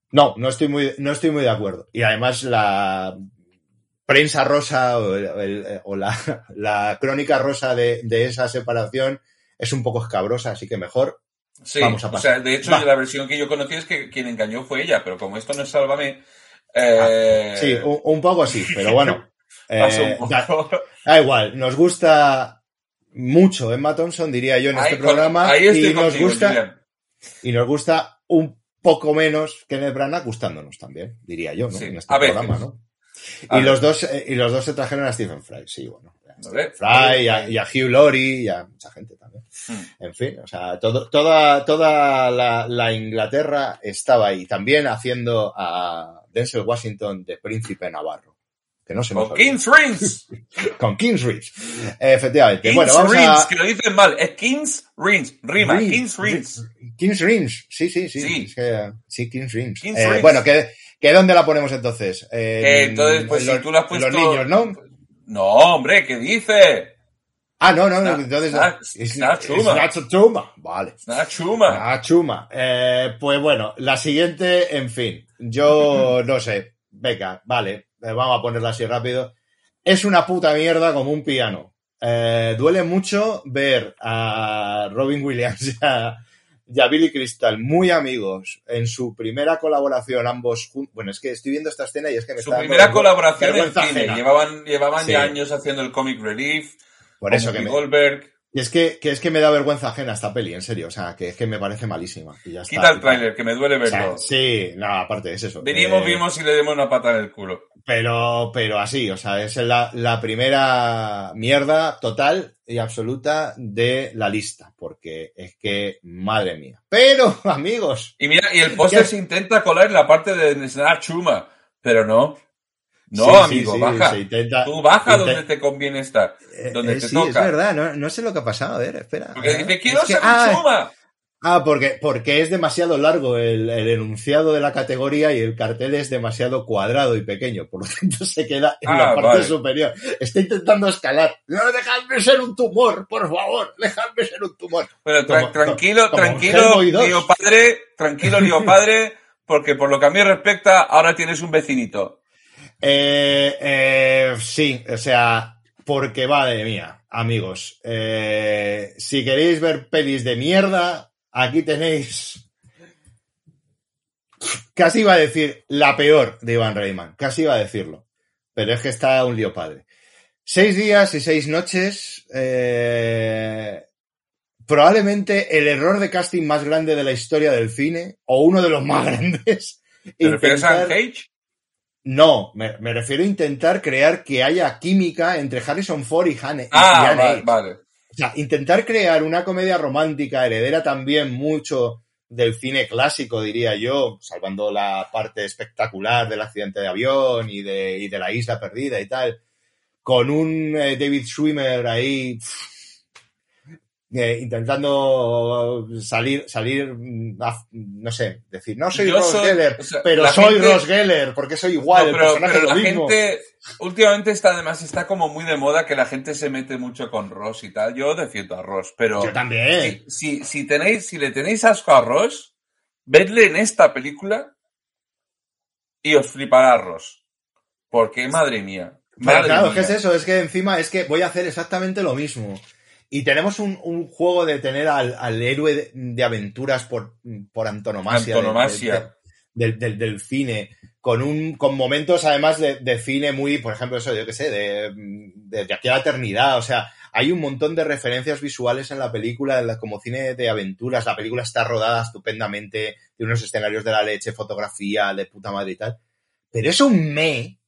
no, no estoy muy, no estoy muy de acuerdo. Y además la prensa rosa o, el- o la, la crónica rosa de, de esa separación es un poco escabrosa, así que mejor. Sí, Vamos a o pasar. sea, de hecho, Va. la versión que yo conocí es que quien engañó fue ella, pero como esto no es Sálvame, eh, Ah, Sí, un, un poco sí, pero bueno. eh, da, da igual, nos gusta mucho Emma Thompson, diría yo, en este Ahí programa. ahí y nos contigo, gusta, Julián. y nos gusta un poco menos Kenneth Branagh gustándonos también, diría yo, ¿no? Sí, En este a veces. programa, ¿no? A Y los, dos, eh, y los dos se trajeron a Stephen Fry, sí, bueno. Fry, y a, y a Hugh Laurie, y a mucha gente también. Mm. En fin, o sea, todo, toda, toda la, la Inglaterra estaba ahí, también haciendo a Denzel Washington de Príncipe Navarro. Que no se Con. King's Rings. Con King's Rings. Efectivamente. King's bueno, vamos Rings, a... que lo dicen mal. Es King's Rings. Rima. Rings, King's Rings. King's Rings. Sí, sí, sí. Sí. Es que- sí, King's Rings. King's Eh, Rings. Bueno, ¿qué, ¿qué dónde la ponemos entonces? Eh, En- entonces, pues en si los- tú lo has puesto... Los niños, ¿no? No, hombre, ¿qué dice? Ah, no, no, entonces... Es- es Snatchuma. Vale. Nachuma. Chuma. Eh, pues bueno, la siguiente, en fin. Yo no sé. Venga, vale. Eh, vamos a ponerla así rápido. Es una puta mierda como un piano. Eh, duele mucho ver a Robin Williams y a, y Billy Crystal, muy amigos, en su primera colaboración, ambos juntos. Bueno, es que estoy viendo esta escena y es que me Su está. primera colaboración en cine. Llevaban, llevaban Sí. ya años haciendo el comic relief. Por eso que me, Goldberg. Y es que, que es que me da vergüenza ajena esta peli, en serio. O sea, que es que me parece malísima. Y ya está. Quita el tráiler, que me duele O sea, verlo. sí, no, aparte es eso. Venimos, Eh, vimos y le demos una pata en el culo. Pero, pero así, o sea, es la, la primera mierda total y absoluta de la lista, porque es que, madre mía. Pero, amigos, Y mira, y el póster se intenta colar en la parte de Snark Chuma, pero no. No, Sí, sí, amigo, sí, baja. se intenta- Tú baja donde te conviene estar, eh, donde eh, te sí, es verdad, no, no sé lo que ha pasado, a ver, espera. Porque Ah, dice, quiero es que- ah. Ah, porque, porque es demasiado largo el, el enunciado de la categoría y el cartel es demasiado cuadrado y pequeño, por lo tanto se queda en Ah, la parte vale. superior. Está intentando escalar. No, dejadme ser un tumor, por favor, dejadme ser un tumor. Bueno, tra- Como- tranquilo, como tranquilo, Hellboy 2. lío padre, tranquilo, lío padre, porque por lo que a mí respecta, ahora tienes un vecinito. Eh, eh, sí, o sea, porque madre mía, amigos, eh, si queréis ver pelis de mierda, aquí tenéis. Casi iba a decir la peor de Iván Reitman, casi iba a decirlo, pero es que está un lío padre. Seis días y seis noches, eh, probablemente el error de casting más grande de la historia del cine, o uno de los más grandes. ¿Te refieres a Cage? No, me, me refiero a intentar crear que haya química entre Harrison Ford y Han. y Ah, vale, vale. O sea, intentar crear una comedia romántica heredera también mucho del cine clásico, diría yo, salvando la parte espectacular del accidente de avión y de, y de la isla perdida y tal, con un eh, David Schwimmer ahí eh, intentando salir, salir, mm, a- no sé, decir, no soy Yo Ross soy- Geller, o sea, pero soy gente- Ross Geller, porque soy igual, No, pero, es la mismo. gente, últimamente está además, está como muy de moda que la gente se mete mucho con Ross y tal. Yo defiendo a Ross, pero Yo también. si, si, si tenéis, si le tenéis asco a Ross, vedle en esta película y os flipará Ross. Porque, madre mía. Madre claro, mía. ¿qué es eso? Es que encima es que voy a hacer exactamente lo mismo. Y tenemos un, un juego de tener al, al héroe de, de aventuras por, por antonomasia. Antonomasia. de- de- del, del- del cine. Con un, con momentos además de, de cine muy, por ejemplo, eso, yo qué sé, de, de, de aquí a la eternidad. O sea, hay un montón de referencias visuales en la película, en la- como cine de aventuras. La película está rodada estupendamente, de unos escenarios de la leche, fotografía de puta madre y tal. Pero es un me.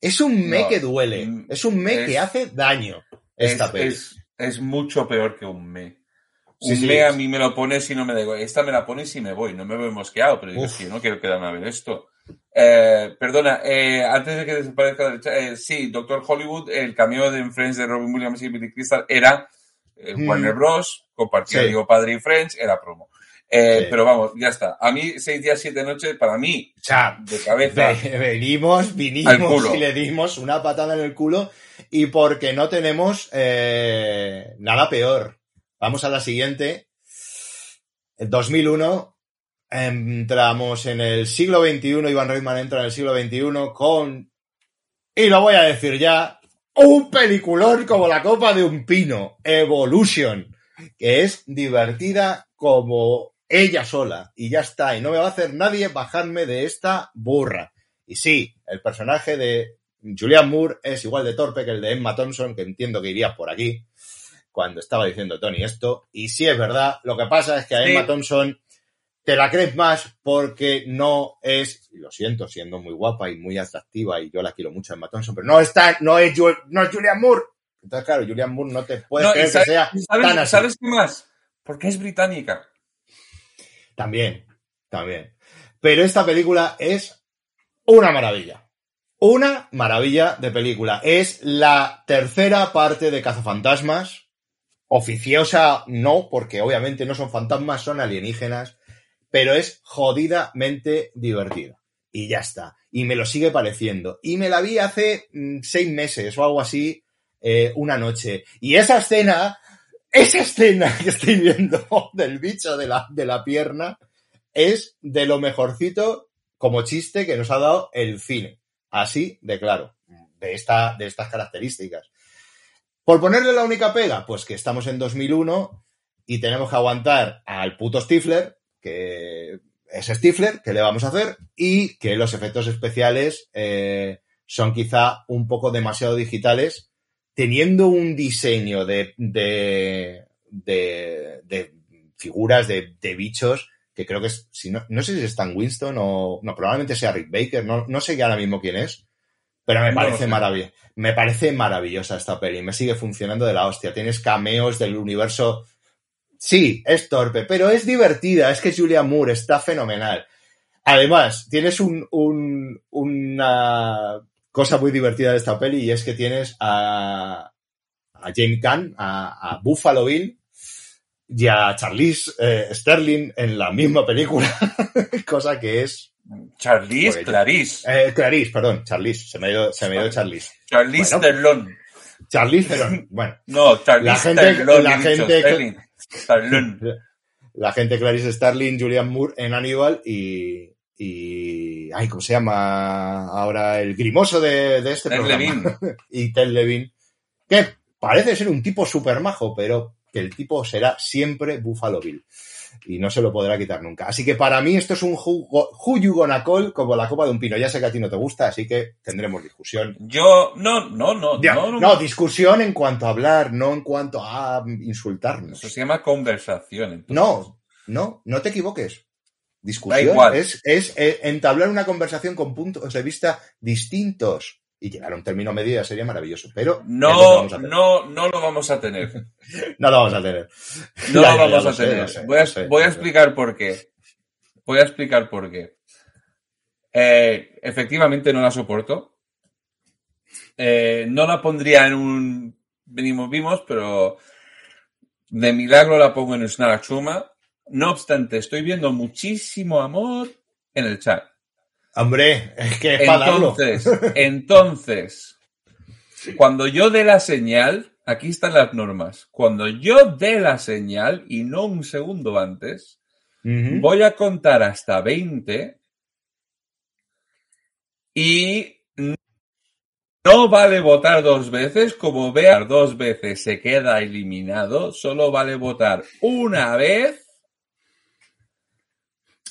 Es un me No, que duele. mm, Es un me es- que hace daño. Es, Esta peli. es, es mucho peor que un me. Sí, un sí, me a mí me lo pones y no me da igual. Esta me la pones y me voy. No me voy mosqueado, pero digo, Uf. sí, no quiero quedarme a ver esto. Eh, perdona, eh, antes de que desaparezca eh, sí, Doctor Hollywood, el cameo de en Friends de Robin Williams y Billy Crystal era eh, Mm. Warner Bros. compartía Sí. digo padre y Friends, era promo. Eh, Sí. Pero vamos, ya está. A mí, seis días, siete noches, para mí, O sea, de cabeza. ve- venimos, vinimos y le dimos una patada en el culo y porque no tenemos eh, nada peor. Vamos a la siguiente. En 2001 entramos en el siglo XXI, Iván Reitman entra en el siglo XXI con, y lo voy a decir ya, un peliculón como la copa de un pino, Evolution, que es divertida como ella sola y ya está, y no me va a hacer nadie bajarme de esta burra. Y sí, el personaje de Julian Moore es igual de torpe que el de Emma Thompson, que entiendo que iría por aquí cuando estaba diciendo Tony esto. Y sí es verdad, lo que pasa es que a Sí. Emma Thompson te la crees más porque no es, y lo siento, siendo muy guapa y muy atractiva, y yo la quiero mucho a Emma Thompson, pero no está, no es, no es Julian Moore. Entonces, claro, Julian Moore no te puedes No, creer que sea ¿sabes, tan así. ¿Sabes qué más? Porque es británica. También, también. Pero esta película es una maravilla. Una maravilla de película. Es la tercera parte de Cazafantasmas. Oficiosa no, porque obviamente no son fantasmas, son alienígenas. Pero es jodidamente divertida. Y ya está. Y me lo sigue pareciendo. Y me la vi hace mm, seis meses o algo así, eh, una noche. Y esa escena, esa escena que estoy viendo del bicho de la, de la pierna, es de lo mejorcito como chiste que nos ha dado el cine. Así de claro, de, esta, de estas características. Por ponerle la única pega, pues que estamos en 2001 y tenemos que aguantar al puto Stifler, que es Stifler, que le vamos a hacer, y que los efectos especiales eh, son quizá un poco demasiado digitales, teniendo un diseño de, de, de, de figuras, de, de, bichos, que creo que es, si no, no sé si es Stan Winston o, no, probablemente sea Rick Baker, no, no sé ya ahora mismo quién es, pero me parece no, maravilloso. Me parece maravillosa esta peli. Me sigue funcionando de la hostia. Tienes cameos del universo. Sí, es torpe, pero es divertida. Es que Julia Moore está fenomenal. Además, tienes un, un, una cosa muy divertida de esta peli y es que tienes a, a James Gunn, a, a, Buffalo Bill y a Charlize eh, Sterling en la misma película. cosa que es Charlize, Clarice. Eh, Clarice, perdón, Charlize, se me ha ido, se me ido Charlize. Charlize bueno, Theron. Charlize Theron, bueno. No, Charlize la gente, la, gente Sterling. la gente Clarice Starling, Julian Moore en Aníbal y, y, ay, ¿cómo se llama ahora el grimoso de, de este Ted programa? Levine. y Ted Levine, que parece ser un tipo súper majo, pero que el tipo será siempre Buffalo Bill y no se lo podrá quitar nunca. Así que para mí esto es un call como la copa de un pino. Ya sé que a ti no te gusta, así que tendremos discusión. Yo, no, no, no. Ya, no, no, no, discusión en cuanto a hablar, no en cuanto a insultarnos. Eso se llama conversación. Entonces. No, no, no te equivoques. Discusión es, es, es entablar una conversación con puntos de vista distintos y llegar a un término medio sería maravilloso, pero no, no, no lo vamos a tener. no lo vamos a tener. No ya, lo vamos a sé, tener. Sé, voy a, sé, voy a explicar por qué. Voy a explicar por qué. Eh, efectivamente no la soporto. Eh, no la pondría en un venimos vimos, pero de milagro la pongo en Snarachuma. No obstante, estoy viendo muchísimo amor en el chat. Hombre, es que es entonces, entonces, cuando yo dé la señal, aquí están las normas. Cuando yo dé la señal y no un segundo antes, uh -huh. voy a contar hasta 20 y no vale votar dos veces, como vean dos veces se queda eliminado, solo vale votar una vez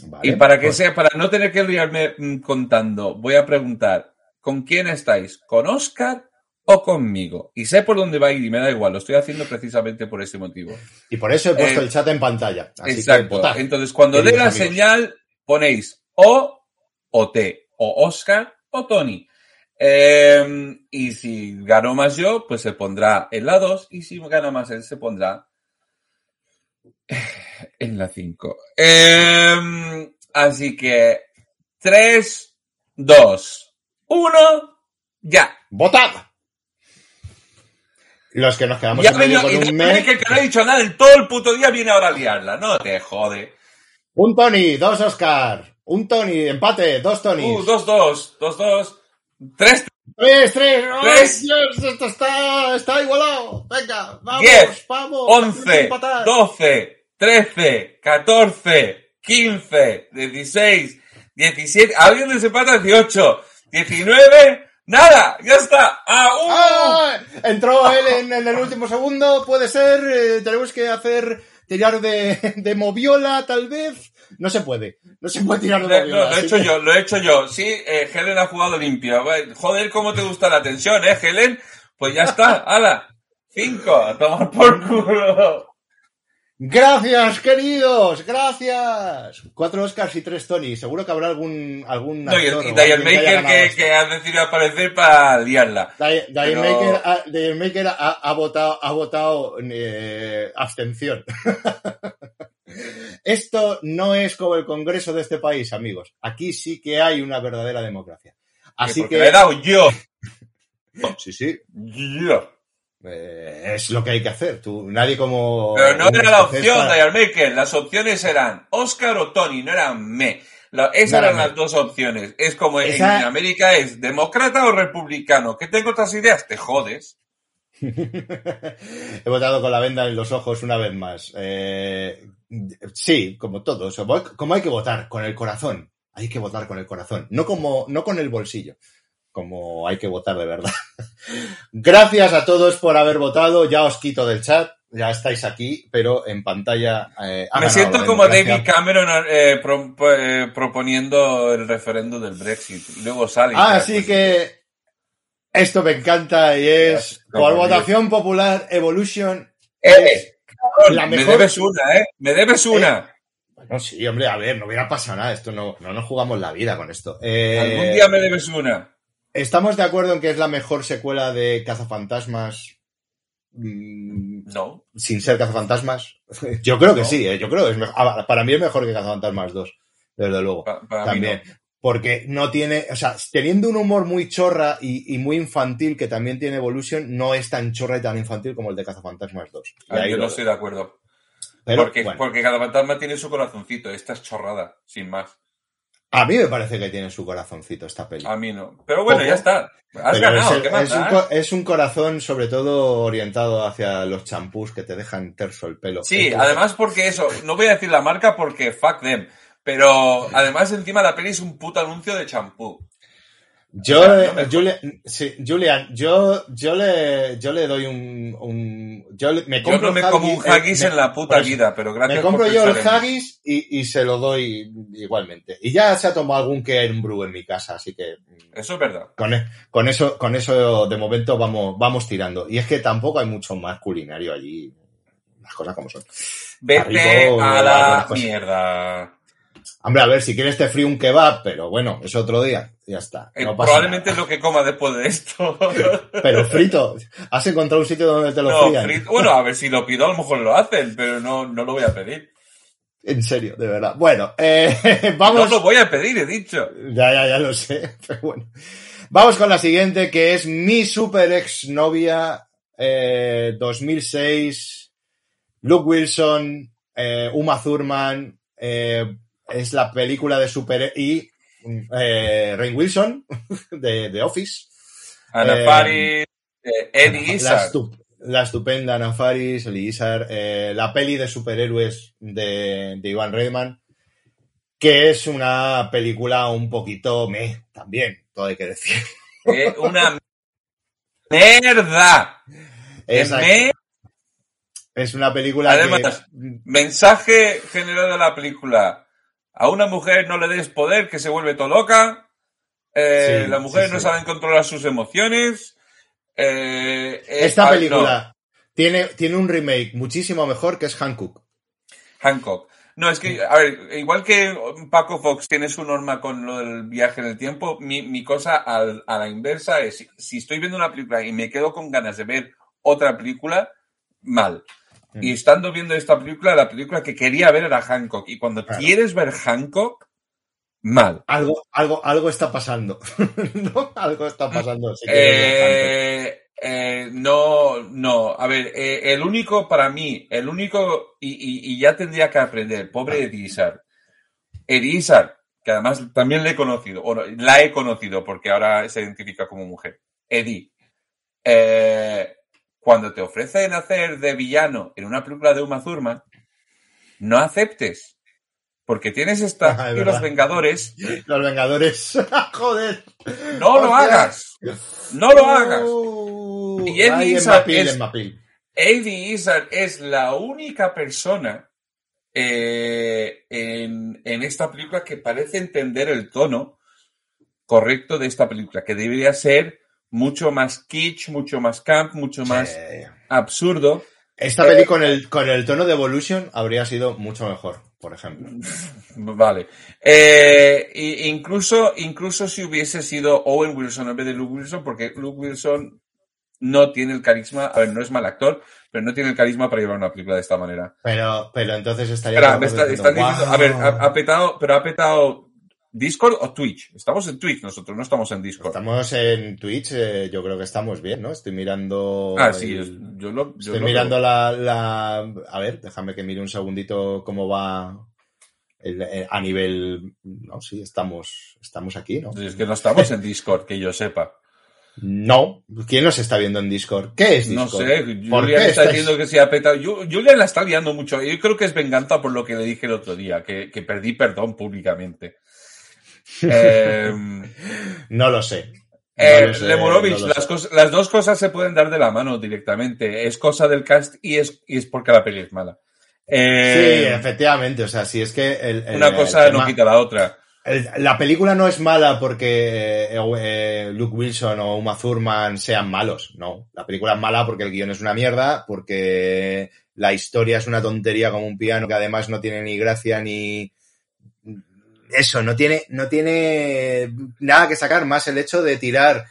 Vale, y para que pues... sea, para no tener que liarme contando, voy a preguntar, ¿con quién estáis? ¿Con Oscar o conmigo? Y sé por dónde va a ir y me da igual, lo estoy haciendo precisamente por ese motivo. Y por eso he puesto eh, el chat en pantalla. Así exacto. Que, Entonces, cuando dé la amigos. señal, ponéis O o T, o Oscar o Tony. Eh, y si gano más yo, pues se pondrá en la 2, y si gana más él, se pondrá en la 5. Eh, así que 3, 2, 1, ya. ¡Votad! Los que nos quedamos ya en medio con un mes... que, que no he dicho nada en todo el puto día viene ahora a liarla. No te jode. Un Tony, dos Oscar. Un Tony, empate, dos Tonys. Uh, dos, dos, dos, dos. Tres, Tres, tres, oh, Tres. Dios, esto está, está igualado. Venga, vamos, Diez, vamos. once, doce, 13, 14, 15, 16, 17, alguien desempata 18, 19, nada, ya está. ¡Ah, uh! ¡Ah! Entró él en, en, el último segundo, puede ser, eh, tenemos que hacer, tirar de, de moviola tal vez. No se puede, no se puede tirar de moviola. No, lo he hecho que... yo, lo he hecho yo. Sí, eh, Helen ha jugado limpio. Joder, cómo te gusta la tensión, eh, Helen. Pues ya está, ala. Cinco, a tomar por culo. Gracias, queridos, gracias. Cuatro Oscars y tres Tony. Seguro que habrá algún algún no, actor y, y Diane Maker que, que, ha decidido aparecer para liarla. Diane Pero... Maker, ha, Diane Maker ha, ha, votado, ha votado eh, abstención. Esto no es como el Congreso de este país, amigos. Aquí sí que hay una verdadera democracia. Así que. Me he dado yo. Sí, sí. Yo. Eh, es lo que hay que hacer. Tú, nadie como. Pero no era la opción, para... Dial Maker. Las opciones eran Oscar o Tony, no eran me. La, esas no eran las dos opciones. Es como Esa... en América es demócrata o republicano. ¿Qué tengo otras ideas? Te jodes. He votado con la venda en los ojos una vez más. Eh, sí, como todos. Como hay que votar, con el corazón. Hay que votar con el corazón. No como, no con el bolsillo como hay que votar de verdad. Gracias a todos por haber votado. Ya os quito del chat. ya estáis aquí, pero en pantalla. eh, Me siento como. David Cameron eh, pro- eh, proponiendo el referéndum del Brexit. Luego sale. Ah, Así pues, que esto me encanta y es por votación popular Evolution. ¡Eh! es la Me mejor- debes una, ¿eh? Me debes una. Bueno, sí, hombre, a ver, no hubiera pasado nada. Esto no, no nos jugamos la vida con esto. Eh, Algún día me debes una. ¿Estamos de acuerdo en que es la mejor secuela de Cazafantasmas? mm, No. sin ser Cazafantasmas. Yo creo que No. sí, ¿eh? yo creo que es mejor. Ah, Para mí es mejor que Cazafantasmas 2, desde luego. pa- también. no. Porque no tiene, o sea, teniendo un humor muy chorra y, y muy infantil que también tiene Evolution, no es tan chorra y tan infantil como el de Cazafantasmas 2. Y Ah, yo no estoy de acuerdo. Pero, porque, bueno, porque cada fantasma tiene su corazoncito. Esta es chorrada, sin más. A mí me parece que tiene su corazoncito esta peli. A mí no. Pero bueno, ya está. Has Pero ganado. es, el- ¿Qué más es un, es un corazón sobre todo orientado hacia los champús que te dejan terso el pelo. Sí, Entonces- además porque eso, no voy a decir la marca porque fuck them, pero además encima la peli es un puto anuncio de champú. Yo, O sea, eh, sí, Julian, yo, yo le, yo le doy un, un yo le- me Yo compro no me el como un eh, haggis me- en la puta eso, vida, pero gracias Me compro por yo el haggis y, y se lo doy igualmente. Y ya se ha tomado algún Kern Brew en mi casa, así que mm, Eso es verdad. con, e- con eso, con eso de momento vamos, vamos tirando. Y es que tampoco hay mucho más culinario allí. Las cosas como son. Vete a la mierda. Hombre, a ver, si quieres te frío un kebab, pero bueno, es otro día. Ya está. Eh, no pasa probablemente es lo que coma después de esto. Pero frito. ¿Has encontrado un sitio donde te lo No, frían? frito- bueno, a ver si lo pido, a lo mejor lo hacen, pero no, no lo voy a pedir. En serio, de verdad. Bueno, eh, No vamos. lo voy a pedir, he dicho. Ya, ya, ya lo sé. Pero bueno. Vamos con la siguiente, que es mi super ex novia eh, 2006. Luke Wilson, eh, Uma Thurman. eh, es la película de super y eh, Rain Wilson de, de Office. Ana Eh, Faris, eh, Eddie La, estu- la estupenda Ana Faris, Izzard, eh, la peli de superhéroes de, de Ivan Reitman, que es una película un poquito me también, todo hay que decir. Eh, una mierda. Es, Me- es una película Además, mensaje general de la película. A una mujer no le des poder, que se vuelve todo loca. Eh, Sí, las mujeres sí, no saben controlar sus emociones. Eh, eh, esta película tiene, tiene un remake muchísimo mejor que es Hancock. Hancock. No, es que, a ver, igual que Paco Fox tiene su norma con lo del viaje en el tiempo, mi, mi cosa al- a la inversa es, si estoy viendo una película y me quedo con ganas de ver otra película, mal. Mm. Y estando viendo esta película, la película que quería ver era Hancock. Y cuando Claro. quieres ver Hancock, mal. Algo, algo, algo está pasando. ¿No? Algo está pasando. si. Eh, eh, no, no. A ver, eh, el único para mí, el único, y, y- y ya tendría que aprender, pobre. Eddie Izzard, que además también le he conocido, o no, la he conocido porque ahora se identifica como mujer. Eddie, eh, cuando te ofrecen hacer de villano en una película de Uma Thurman, no aceptes. Porque tienes esta Ah, es y los. Vengadores, Los Vengadores. Joder. no lo hagas. No lo hagas. Uh, Y Eddie Izzard es-. Eddie Izzard es la única persona eh, en, en esta película que parece entender el tono correcto de esta película, que debería ser mucho más kitsch, mucho más camp, mucho más Sí. absurdo. Esta peli con el, con el tono de Evolution habría sido mucho mejor, por ejemplo. Vale. Eh, incluso, incluso si hubiese sido Owen Wilson en vez de Luke Wilson, porque Luke Wilson no tiene el carisma, a ver, no es mal actor, pero no tiene el carisma para llevar una película de esta manera. Pero, pero entonces estaría. Me el está- están diciendo, a ver, ha petado, pero ha petado Discord o Twitch. Estamos en Twitch nosotros, no estamos en Discord. Estamos en Twitch, eh, yo creo que estamos bien, ¿no? Estoy mirando. ah, el- yo lo, yo Estoy lo- mirando la, la. A ver, déjame que mire un segundito cómo va el- eh, a nivel. No, sí, estamos, estamos aquí, ¿no? Es que no estamos en Discord, que yo sepa. No. ¿Quién nos está viendo en Discord? ¿Qué es No Discord? sé, ¿Por Julian está diciendo que se ha petado. Ju- Julian la está liando mucho. Yo creo que es venganza por lo que le dije el otro día, que, que perdí perdón públicamente. Eh, No lo sé. Eh, lo sé, Lemurovich, no lo las, sé. cos- las dos cosas se pueden dar de la mano directamente. Es cosa del cast y es, y es porque la peli es mala. Sí, Eh, efectivamente, o sea, si es que el, el- una el cosa no quita la otra. la película no es mala porque eh, eh, Luke Wilson o Uma Thurman sean malos, no. La película es mala porque el guion es una mierda, porque la historia es una tontería como un piano que además no tiene ni gracia ni eso, no tiene, no tiene nada que sacar más el hecho de tirar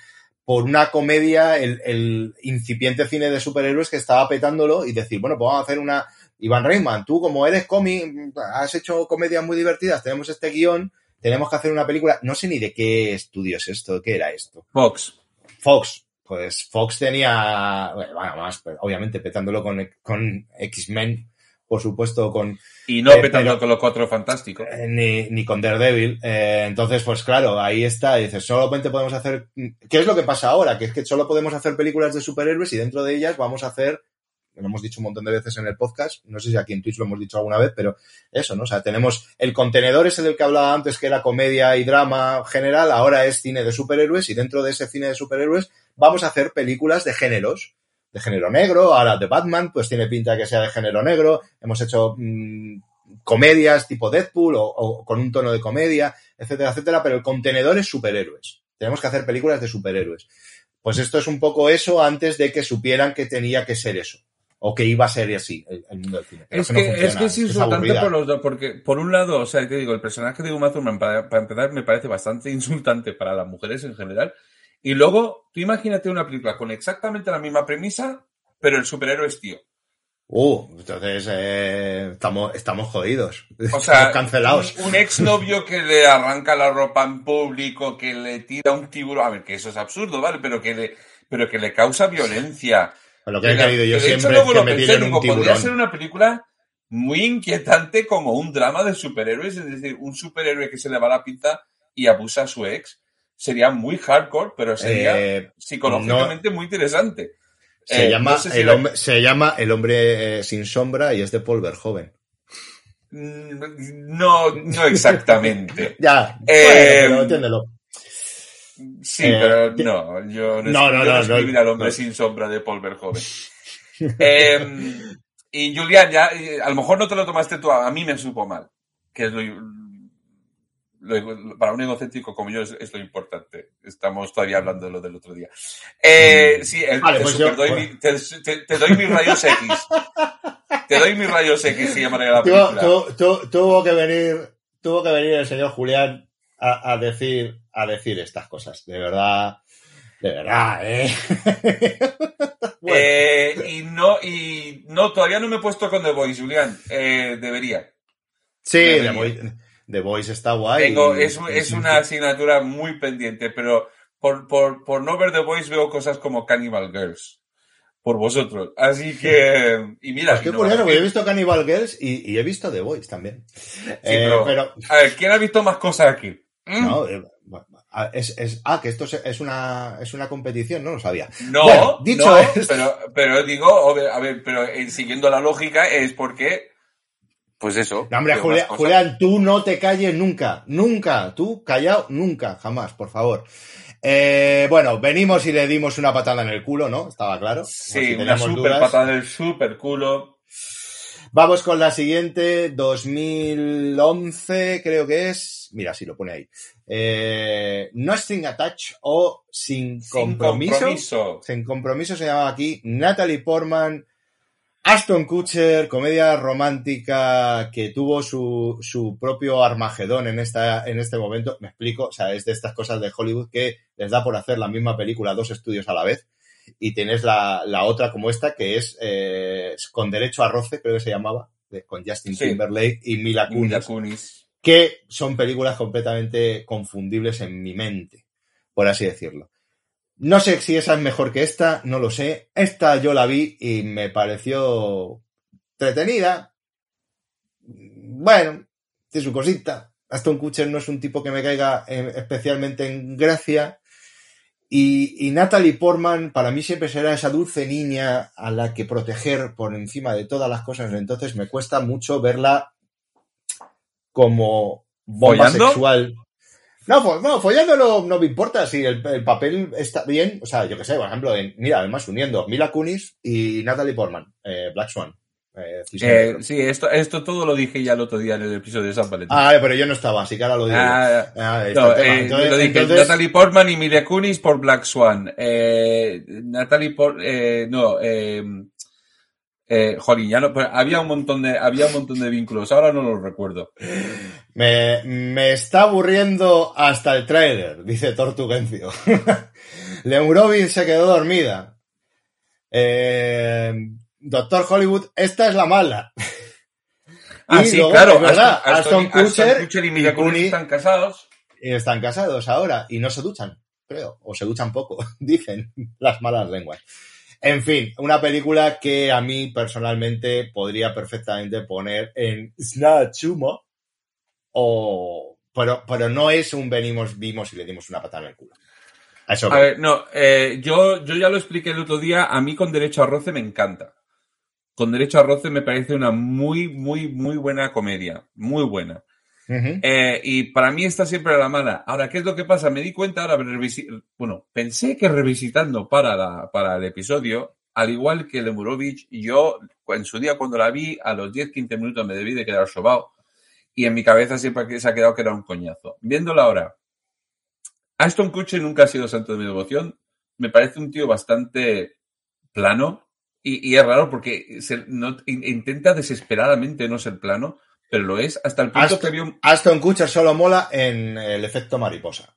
por una comedia el, el incipiente cine de superhéroes que estaba petándolo y decir, bueno, pues vamos a hacer una... Iván Reitman, tú como eres cómic, has hecho comedias muy divertidas, tenemos este guion, tenemos que hacer una película, no sé ni de qué estudio es esto, qué era esto. Fox. Fox, pues Fox tenía, bueno, más, obviamente petándolo con, con X-Men, por supuesto, con Y no Eh, petando pero- con los cuatro fantásticos. eh, ni, ni con Daredevil. Eh, entonces, pues claro, ahí está. Dices, solamente podemos hacer. ¿Qué es lo que pasa ahora? Que es que solo podemos hacer películas de superhéroes y dentro de ellas vamos a hacer. Lo hemos dicho un montón de veces en el podcast. No sé si aquí en Twitch lo hemos dicho alguna vez, pero eso, ¿no? O sea, tenemos el contenedor ese del que hablaba antes, que era comedia y drama general. Ahora es cine de superhéroes y dentro de ese cine de superhéroes vamos a hacer películas de géneros de género negro, ahora de Batman, pues tiene pinta que sea de género negro, hemos hecho mm, comedias tipo Deadpool o, o con un tono de comedia, etcétera, etcétera, pero el contenedor es superhéroes. Tenemos que hacer películas de superhéroes. Pues esto es un poco eso antes de que supieran que tenía que ser eso. O que iba a ser así el, el mundo del cine. Pero Es no que, es que es insultante por los dos, porque por un lado, o sea, te digo, el personaje de Uma Thurman, para, para empezar, me parece bastante insultante para las mujeres en general. Y luego, tú imagínate una película con exactamente la misma premisa, pero el superhéroe es tío. Uh, entonces eh, estamos, estamos jodidos. O sea, Estamos cancelados. un, un exnovio que le arranca la ropa en público, que le tira un tiburón, a ver, que eso es absurdo, ¿vale? Pero que le, pero que le causa violencia. Lo que he Que querido yo de hecho siempre es luego que lo me tiren un podría tiburón. ser una película muy inquietante como un drama de superhéroes, es decir, un superhéroe que se le va la pinta y abusa a su ex. Sería muy hardcore, pero sería Eh, psicológicamente muy interesante. Se, Eh, llama no sé si el la- hombre, se llama El hombre eh, sin sombra y es de Paul Verhoeven. Mm, No, no exactamente. Ya, bueno, entiéndelo. Sí, pero no, yo no, No, no, yo al hombre sin sombra de Paul Verhoeven. Eh, y Julián, ya, a lo mejor no te lo tomaste tú, a mí me supo mal, que es lo- para un egocéntrico como yo es, es lo importante. Estamos todavía hablando de lo del otro día. Eh, sí, el- Vale, te, pues yo- doy mi- te- te- te doy mis rayos X. Te doy mis rayos X, se llamaría la película. tu- tu- tuvo que venir, tuvo que venir el señor Julián a, a decir, a decir estas cosas. De verdad, de verdad, eh. Bueno, Eh, y no, y no, todavía no me he puesto con The Voice, Julián. Eh, debería. sí, debería. The Voice, The Voice está guay. Tengo, y- es, es una asignatura muy pendiente, pero por, por, por no ver The Voice veo cosas como Cannibal Girls. Por vosotros. Así que. Y mira. Pues qué no- curioso, porque he visto Cannibal Girls y, y he visto The Voice también. Eh, pero- pero, A ver, ¿quién ha visto más cosas aquí? ¿Mm? no, eh, ah, es, es- ah, que esto es- es una, es una competición, no lo sabía. No, Bueno, dicho no, esto- pero, pero digo, a ver, a ver, pero eh, siguiendo la lógica es porque. Pues eso. No, hombre, Julián, tú no te calles nunca, nunca, tú callado nunca, jamás, por favor. Eh, bueno, venimos y le dimos una patada en el culo, ¿no? Estaba claro. Sí, si una super dudas. patada del super culo. Vamos con la siguiente, 2011 creo que es. Mira, si lo pone ahí. Eh, no String Attach o Sin Sin Compromiso. compromiso. Sin Compromiso se llama aquí Natalie Portman, Aston Kutcher, comedia romántica que tuvo su, su propio Armagedón en, esta, en este momento. Me explico, o sea, es de estas cosas de Hollywood que les da por hacer la misma película dos estudios a la vez. Y tienes la, la otra como esta que es eh, con derecho a roce, creo que se llamaba, de- con Justin Sí. Timberlake y Mila Y Mila Kunis Kunis. que son películas completamente confundibles en mi mente, por así decirlo. No sé si esa es mejor que esta, no lo sé. Esta yo la vi y me pareció entretenida. Bueno, tiene su cosita. Aston Kutcher no es un tipo que me caiga eh, especialmente en gracia. Y, y Natalie Portman para mí siempre será esa dulce niña a la que proteger por encima de todas las cosas. Entonces me cuesta mucho verla como bomba ¿Follando? sexual. No, fo- no, follando no, no me importa si el, el papel está bien. O sea, yo que sé, por ejemplo, en- mira, además uniendo Mila Kunis y Natalie Portman, eh, Black Swan. eh, Eh, sí, esto, esto todo lo dije ya el otro día en el episodio de San Valentín. Ah, pero yo no estaba, así que ahora lo digo. Ah, Ah, no, eh, Entonces- lo dije, entonces- Natalie Portman y Mila Kunis por Black Swan. Natalie Por, eh, no, eh, jolín, ya no, pero había un montón de, había un montón de vínculos, ahora no los recuerdo. Me, me está aburriendo hasta el tráiler, dice Tortugencio. Leurovin se quedó dormida. Eh, Doctor Hollywood, esta es la mala. Ah, Y sí, luego, claro, verdad, Aston, Aston Kutcher Kutcher y Mila Kunis están casados. Están casados ahora y no se duchan, creo, o se duchan poco, dicen las malas lenguas. En fin, una película que a mí personalmente podría perfectamente poner en Snachumo, o pero, pero no es un venimos, vimos y le dimos una patada en el culo. A eso A voy. ver, no, eh, yo, yo ya lo expliqué el otro día, a mí con Derecho a Roce me encanta. Con Derecho a Roce me parece una muy, muy, muy buena comedia, muy buena. Ujú. Eh, y para mí está siempre a la mala. Ahora, ¿qué es lo que pasa? Me di cuenta ahora, bueno, pensé que revisitando para, la, para el episodio, al igual que Lemurovich, yo en su día cuando la vi, a los 10-15 minutos me debí de quedar sobao. Y en mi cabeza siempre se ha quedado que era un coñazo. Viéndola ahora, Aston Kutcher nunca ha sido santo de mi devoción. Me parece un tío bastante plano. Y, y es raro porque se- intenta desesperadamente no ser plano, pero lo es hasta el punto Aston- que un- Aston Kutcher solo mola en el efecto mariposa.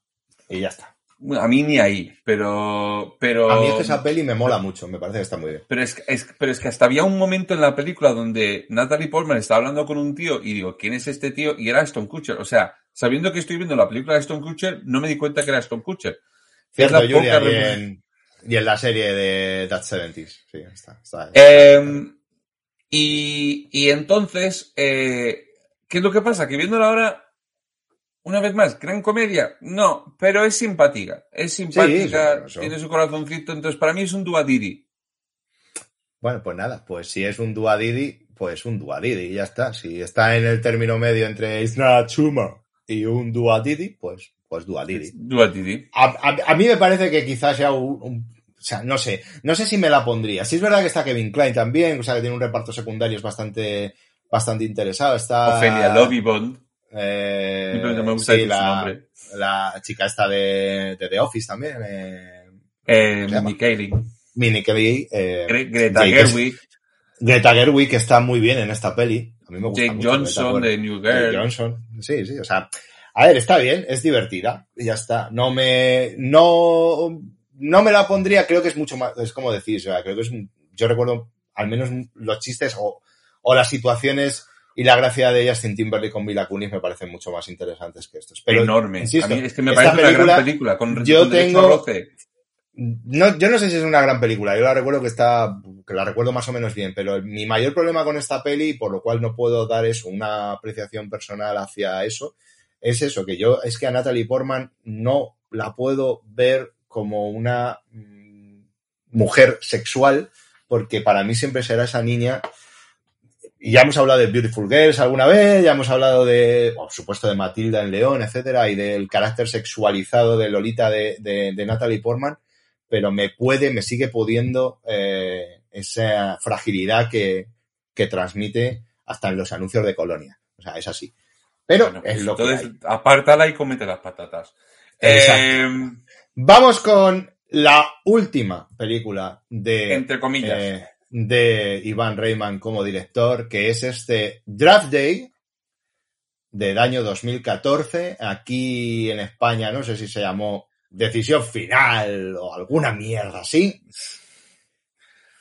Y ya está. A mí ni ahí, pero. pero A mí es que esa peli me mola mucho, me parece que está muy bien. pero, es, que- es- pero es que hasta había un momento en la película donde Natalie Portman estaba hablando con un tío y digo, ¿quién es este tío? Y era Aston Kutcher. O sea, sabiendo que estoy viendo la película de Aston Kutcher, no me di cuenta que era Aston Kutcher. Cierto, Julia, y en, y en la serie de That 70s. Sí, está. está Eh, y, y entonces, eh, ¿qué es lo que pasa? Que viéndola ahora, una vez más, gran comedia, no, pero es simpática. Es simpática, sí, tiene su corazoncito, entonces para mí es un duadiri. Bueno, pues nada, pues si es un Duadidi, pues un Duadidi, y ya está. Si está en el término medio entre Isna Chuma y un Duadidi, pues, pues Duadidi. Duadiri. A, a- a mí me parece que quizás sea un, un- O sea, no sé. No sé si me la pondría. Sí es verdad que está Kevin Klein también, o sea, que tiene un reparto secundario es bastante, bastante interesado. Está... Ophelia Lovibond. Eh, me gusta sí, su la, nombre. la chica esta de, de The Office también. Eh, Eh? Mindy Kaling. Minnie Kelly. Eh, Gre- Greta Jake- Gerwig. Greta Gerwig que está muy bien en esta peli. A mí me gusta Jake mucho Johnson Greta de New Jake Girl. Johnson. Sí, sí, o sea, a ver, está bien, es divertida y ya está. No me, no, no me la pondría, creo que es mucho más, es como decir, o sea, creo que es, yo recuerdo al menos los chistes o, o las situaciones y la gracia de Justin Timberlake con Mila Kunis me parecen mucho más interesantes que estos. Pero, enorme. insisto, a mí es que me parece una gran película. Con, yo con tengo- no, yo no sé si es una gran película, yo la recuerdo que está, que la recuerdo más o menos bien, pero mi mayor problema con esta peli, por lo cual no puedo dar eso, una apreciación personal hacia eso, es eso, que yo, es que a Natalie Portman no la puedo ver como una mm, mujer sexual, porque para mí siempre será esa niña, y ya hemos hablado de Beautiful Girls alguna vez, ya hemos hablado de, por supuesto, de Matilda en León, etcétera, y del carácter sexualizado de Lolita de, de, de Natalie Portman, pero me puede, me sigue pudiendo eh, esa fragilidad que, que transmite hasta en los anuncios de Colonia. O sea, es así. Pero Bueno, es pues lo que entonces, hay. apártala y comete las patatas. Exacto. Eh, Vamos con la última película de, entre comillas. eh, de Iván Reyman como director, que es este Draft Day del año 2014. Aquí en España, no sé si se llamó Decisión Final o alguna mierda así.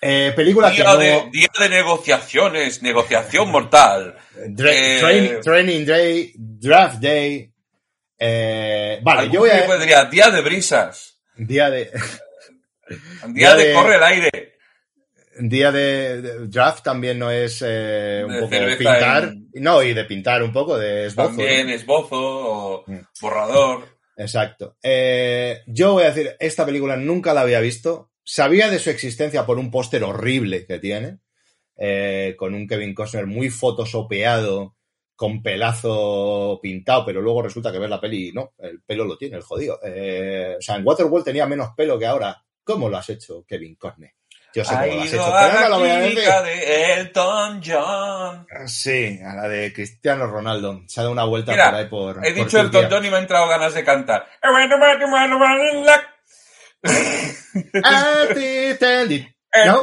Eh, película que día, no... de, día de negociaciones, negociación mortal. Dra- eh, Train- Training Day, Draft Day. Eh, vale, yo voy a... día, de brisas. Día de... Día, de, de- corre el aire. Día de, de draft también no es eh, un De poco pintar, en- no, y de pintar un poco, de esbozo. También ¿no? esbozo o Mm. borrador. Exacto. Eh, yo voy a decir, esta película nunca la había visto. Sabía de su existencia por un póster horrible que tiene, eh, con un Kevin Costner muy fotosopeado, con pelazo pintado, pero luego resulta que ves la peli y no, el pelo lo tiene, el jodido. Eh, o sea, en Waterworld tenía menos pelo que ahora. ¿Cómo lo has hecho, Kevin Costner? Yo sé Ha cómo lo has hecho, a la clínica de Elton John. Sí, a la de Cristiano Ronaldo. Se ha dado una vuelta Mira, por ahí por. He por dicho Elton. John y me ha entrado ganas de cantar. ¿No?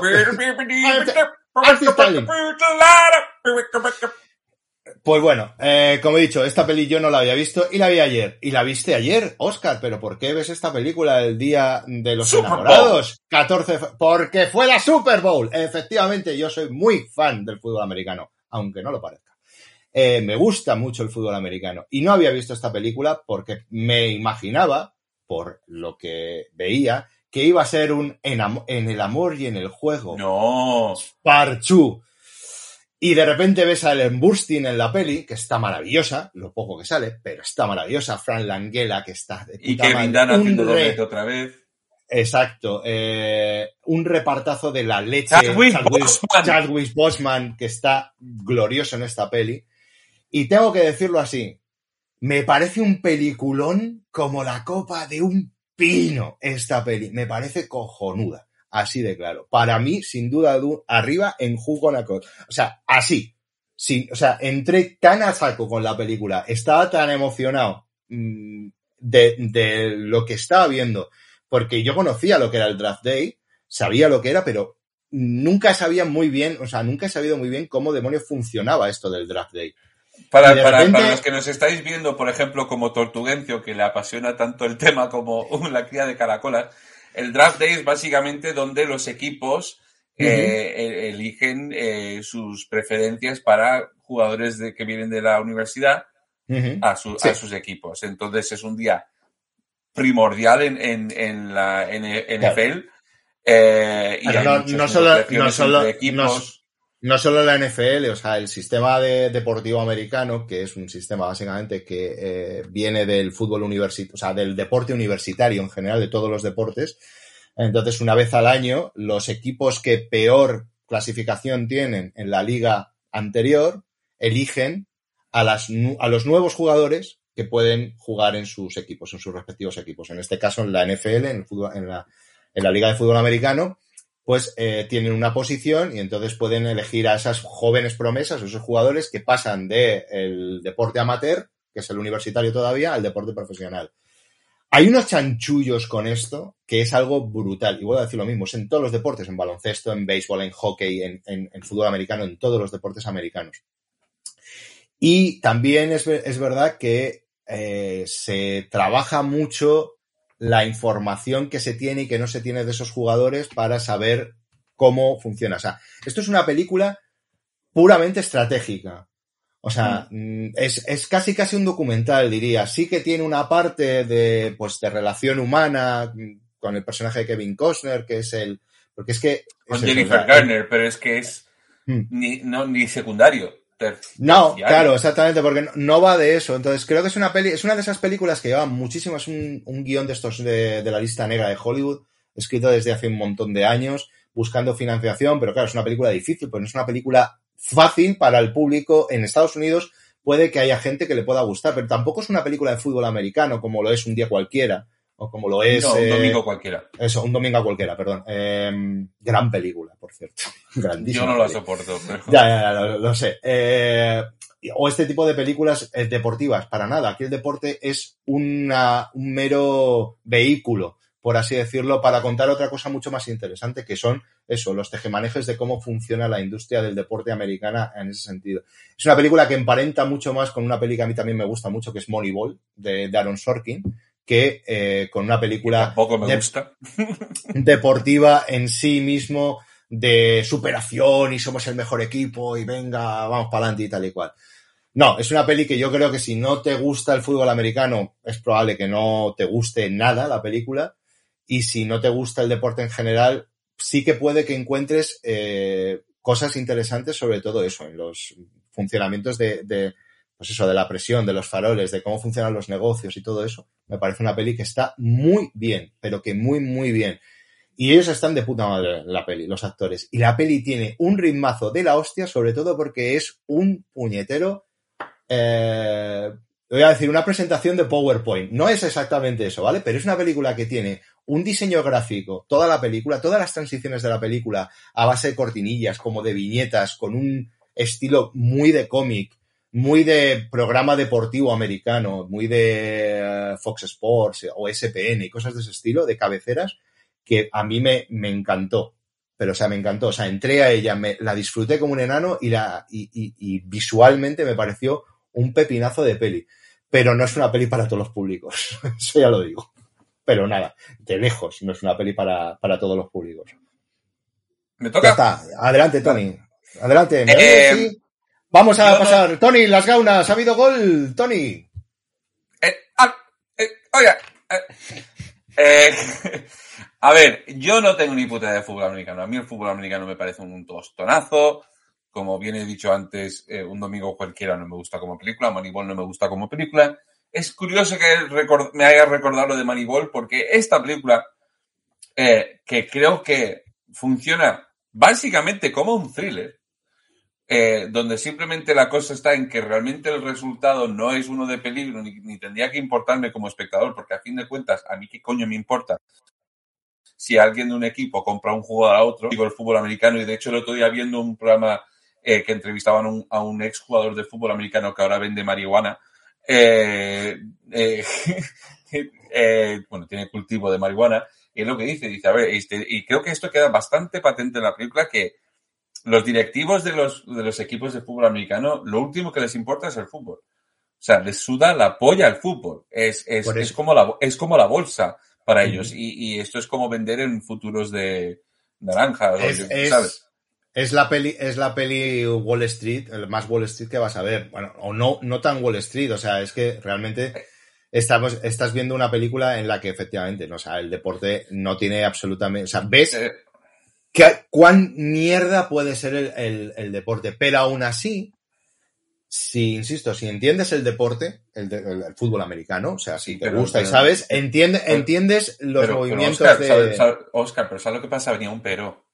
Pues bueno, eh, como he dicho, esta peli yo no la había visto y la vi ayer. Y la viste ayer, Oscar, pero ¿por qué ves esta película el día de los Super Bowl. enamorados? 14 de fe- porque fue la Super Bowl. Efectivamente, yo soy muy fan del fútbol americano, aunque no lo parezca. Eh, me gusta mucho el fútbol americano y no había visto esta película porque me imaginaba, por lo que veía, que iba a ser un en, en el amor y en el juego. No. Parchu. Y de repente ves a Ellen Burstyn en la peli, que está maravillosa, lo poco que sale, pero está maravillosa. Fran Langella, que está de Y puta Kevin madre. Dunn haciendo re- doblete otra vez. Exacto. eh, un repartazo de la leche. Chadwick Chadwick- Boseman. Chadwick Boseman, que está glorioso en esta peli. Y tengo que decirlo así. Me parece un peliculón como la copa de un pino esta peli. Me parece cojonuda. Así de claro. Para mí, sin duda, du- arriba en Who Gonna Cut. O sea, así. Sí, o sea, entré tan a saco con la película. Estaba tan emocionado mm, de, de lo que estaba viendo. Porque yo conocía lo que era el Draft Day, sabía lo que era, pero nunca sabía muy bien, o sea, nunca he sabido muy bien cómo demonios funcionaba esto del Draft Day. Para, Y de para, repente- para los que nos estáis viendo, por ejemplo, como Tortugencio, que le apasiona tanto el tema como la cría de caracolas, el Draft Day es básicamente donde los equipos eh, eligen eh, sus preferencias para jugadores de, que vienen de la universidad a, su- Sí. a sus equipos. Entonces es un día primordial en, en, en la NFL. eh, y no- no solo- no solo- equipos. No solo la NFL, o sea, el sistema de- deportivo americano, que es un sistema básicamente que eh, viene del fútbol universitario, o sea, del deporte universitario en general, de todos los deportes. Entonces, una vez al año, los equipos que peor clasificación tienen en la liga anterior eligen a, las, a los nuevos jugadores que pueden jugar en sus equipos, en sus respectivos equipos. En este caso, en la NFL, en, el fútbol, la, en la liga de fútbol americano, pues eh, tienen una posición y entonces pueden elegir a esas jóvenes promesas, esos jugadores que pasan del deporte amateur, que es el universitario todavía, al deporte profesional. Hay unos chanchullos con esto que es algo brutal. Y voy a decir lo mismo, es en todos los deportes, en baloncesto, en béisbol, en hockey, en, fútbol americano, en todos los deportes americanos. Y también es, es verdad que eh, se trabaja mucho la información que se tiene y que no se tiene de esos jugadores para saber cómo funciona. O sea, esto es una película puramente estratégica. O sea, mm, es, es casi casi un documental, diría. Sí que tiene una parte de, pues, de relación humana mm, con el personaje de Kevin Costner, que es el... Porque es que... Con Jennifer Garner, pero es que es ni, no, ni secundario. No, claro, exactamente, porque no, va de eso. Entonces, creo que es una peli, es una de esas películas que lleva muchísimo, es un, un guion de estos de, de la lista negra de Hollywood, escrito desde hace un montón de años, buscando financiación, pero claro, es una película difícil, pues no es una película fácil para el público en Estados Unidos. Puede que haya gente que le pueda gustar, pero tampoco es una película de fútbol americano como lo es un día cualquiera, o como lo es. No, un eh, domingo cualquiera. Eso, un domingo a cualquiera, perdón. Eh, gran película, por cierto. Grandísima. Yo no la película. soporto. Pero... Ya, ya, ya, lo, lo sé. Eh, o este tipo de películas eh, deportivas, para nada. Aquí el deporte es una, un mero vehículo, por así decirlo, para contar otra cosa mucho más interesante, que son eso, los tejemanejes de cómo funciona la industria del deporte americana en ese sentido. Es una película que emparenta mucho más con una película que a mí también me gusta mucho, que es Moneyball, de, de Aaron Sorkin, que eh, con una película me de- gusta. deportiva en sí mismo de superación y somos el mejor equipo y venga, vamos para adelante y tal y cual. No, es una peli que yo creo que si no te gusta el fútbol americano, es probable que no te guste nada la película. Y si no te gusta el deporte en general, sí que puede que encuentres eh, cosas interesantes sobre todo eso, en los funcionamientos de, de, pues eso, de la presión, de los faroles, de cómo funcionan los negocios y todo eso. Me parece una peli que está muy bien, pero que muy, muy bien. Y ellos están de puta madre la peli, los actores. Y la peli tiene un ritmazo de la hostia, sobre todo porque es un puñetero eh, voy a decir, una presentación de PowerPoint. No es exactamente eso, ¿vale? Pero es una película que tiene un diseño gráfico, toda la película, todas las transiciones de la película a base de cortinillas, como de viñetas, con un estilo muy de cómic, muy de programa deportivo americano, muy de eh, Fox Sports o SPN y cosas de ese estilo, de cabeceras, que a mí me, me encantó. Pero, o sea, me encantó. O sea, entré a ella, me, la disfruté como un enano y, la, y, y, y visualmente me pareció un pepinazo de peli. Pero no es una peli para todos los públicos. Eso ya lo digo. Pero nada, de lejos no es una peli para, para todos los públicos. ¿Me Ya toca? está. Adelante, Tony. Adelante. ¿Me Eh. Vamos a yo no- pasar. Tony, las gaunas. ¿Ha habido gol? Tony. Eh, ah, eh, oiga. eh, a ver, yo no tengo ni puta idea de fútbol americano. A mí el fútbol americano me parece un tostonazo. Como bien he dicho antes, eh, un domingo cualquiera no me gusta como película. Moneyball no me gusta como película. Es curioso que me haya recordado lo de Moneyball porque esta película, eh, que creo que funciona básicamente como un thriller, eh, donde simplemente la cosa está en que realmente el resultado no es uno de peligro, ni, ni tendría que importarme como espectador, porque a fin de cuentas, a mí qué coño me importa si alguien de un equipo compra un jugador a otro, digo el fútbol americano, y de hecho el otro día viendo un programa eh, que entrevistaban a un, ex jugador de fútbol americano que ahora vende marihuana, eh, bueno, tiene cultivo de marihuana, y es lo que dice, dice, a ver, este, y creo que esto queda bastante patente en la película que los directivos de los, de los equipos de fútbol americano, lo último que les importa es el fútbol. O sea, les suda la polla el fútbol. Es, es, es, como, la, es como la bolsa para ellos. Y, y esto es como vender en futuros de naranja, o Es, yo- es- ¿sabes? es la peli, es la peli Wall Street, el más Wall Street que vas a ver. Bueno, o no, no tan Wall Street, o sea, es que realmente estamos, estás viendo una película en la que efectivamente, no, o sea, el deporte no tiene absolutamente, o sea, ves Eh, que, cuán mierda puede ser el, el- el deporte, pero aún así, si, insisto, si entiendes el deporte, el, de- el- fútbol americano, o sea, si Sí, te pero- gusta y sabes, entiende, pero- entiendes los movimientos Oscar, de... ¿sabes- sabes- Oscar, pero ¿sabes lo que pasa? Venía un pero.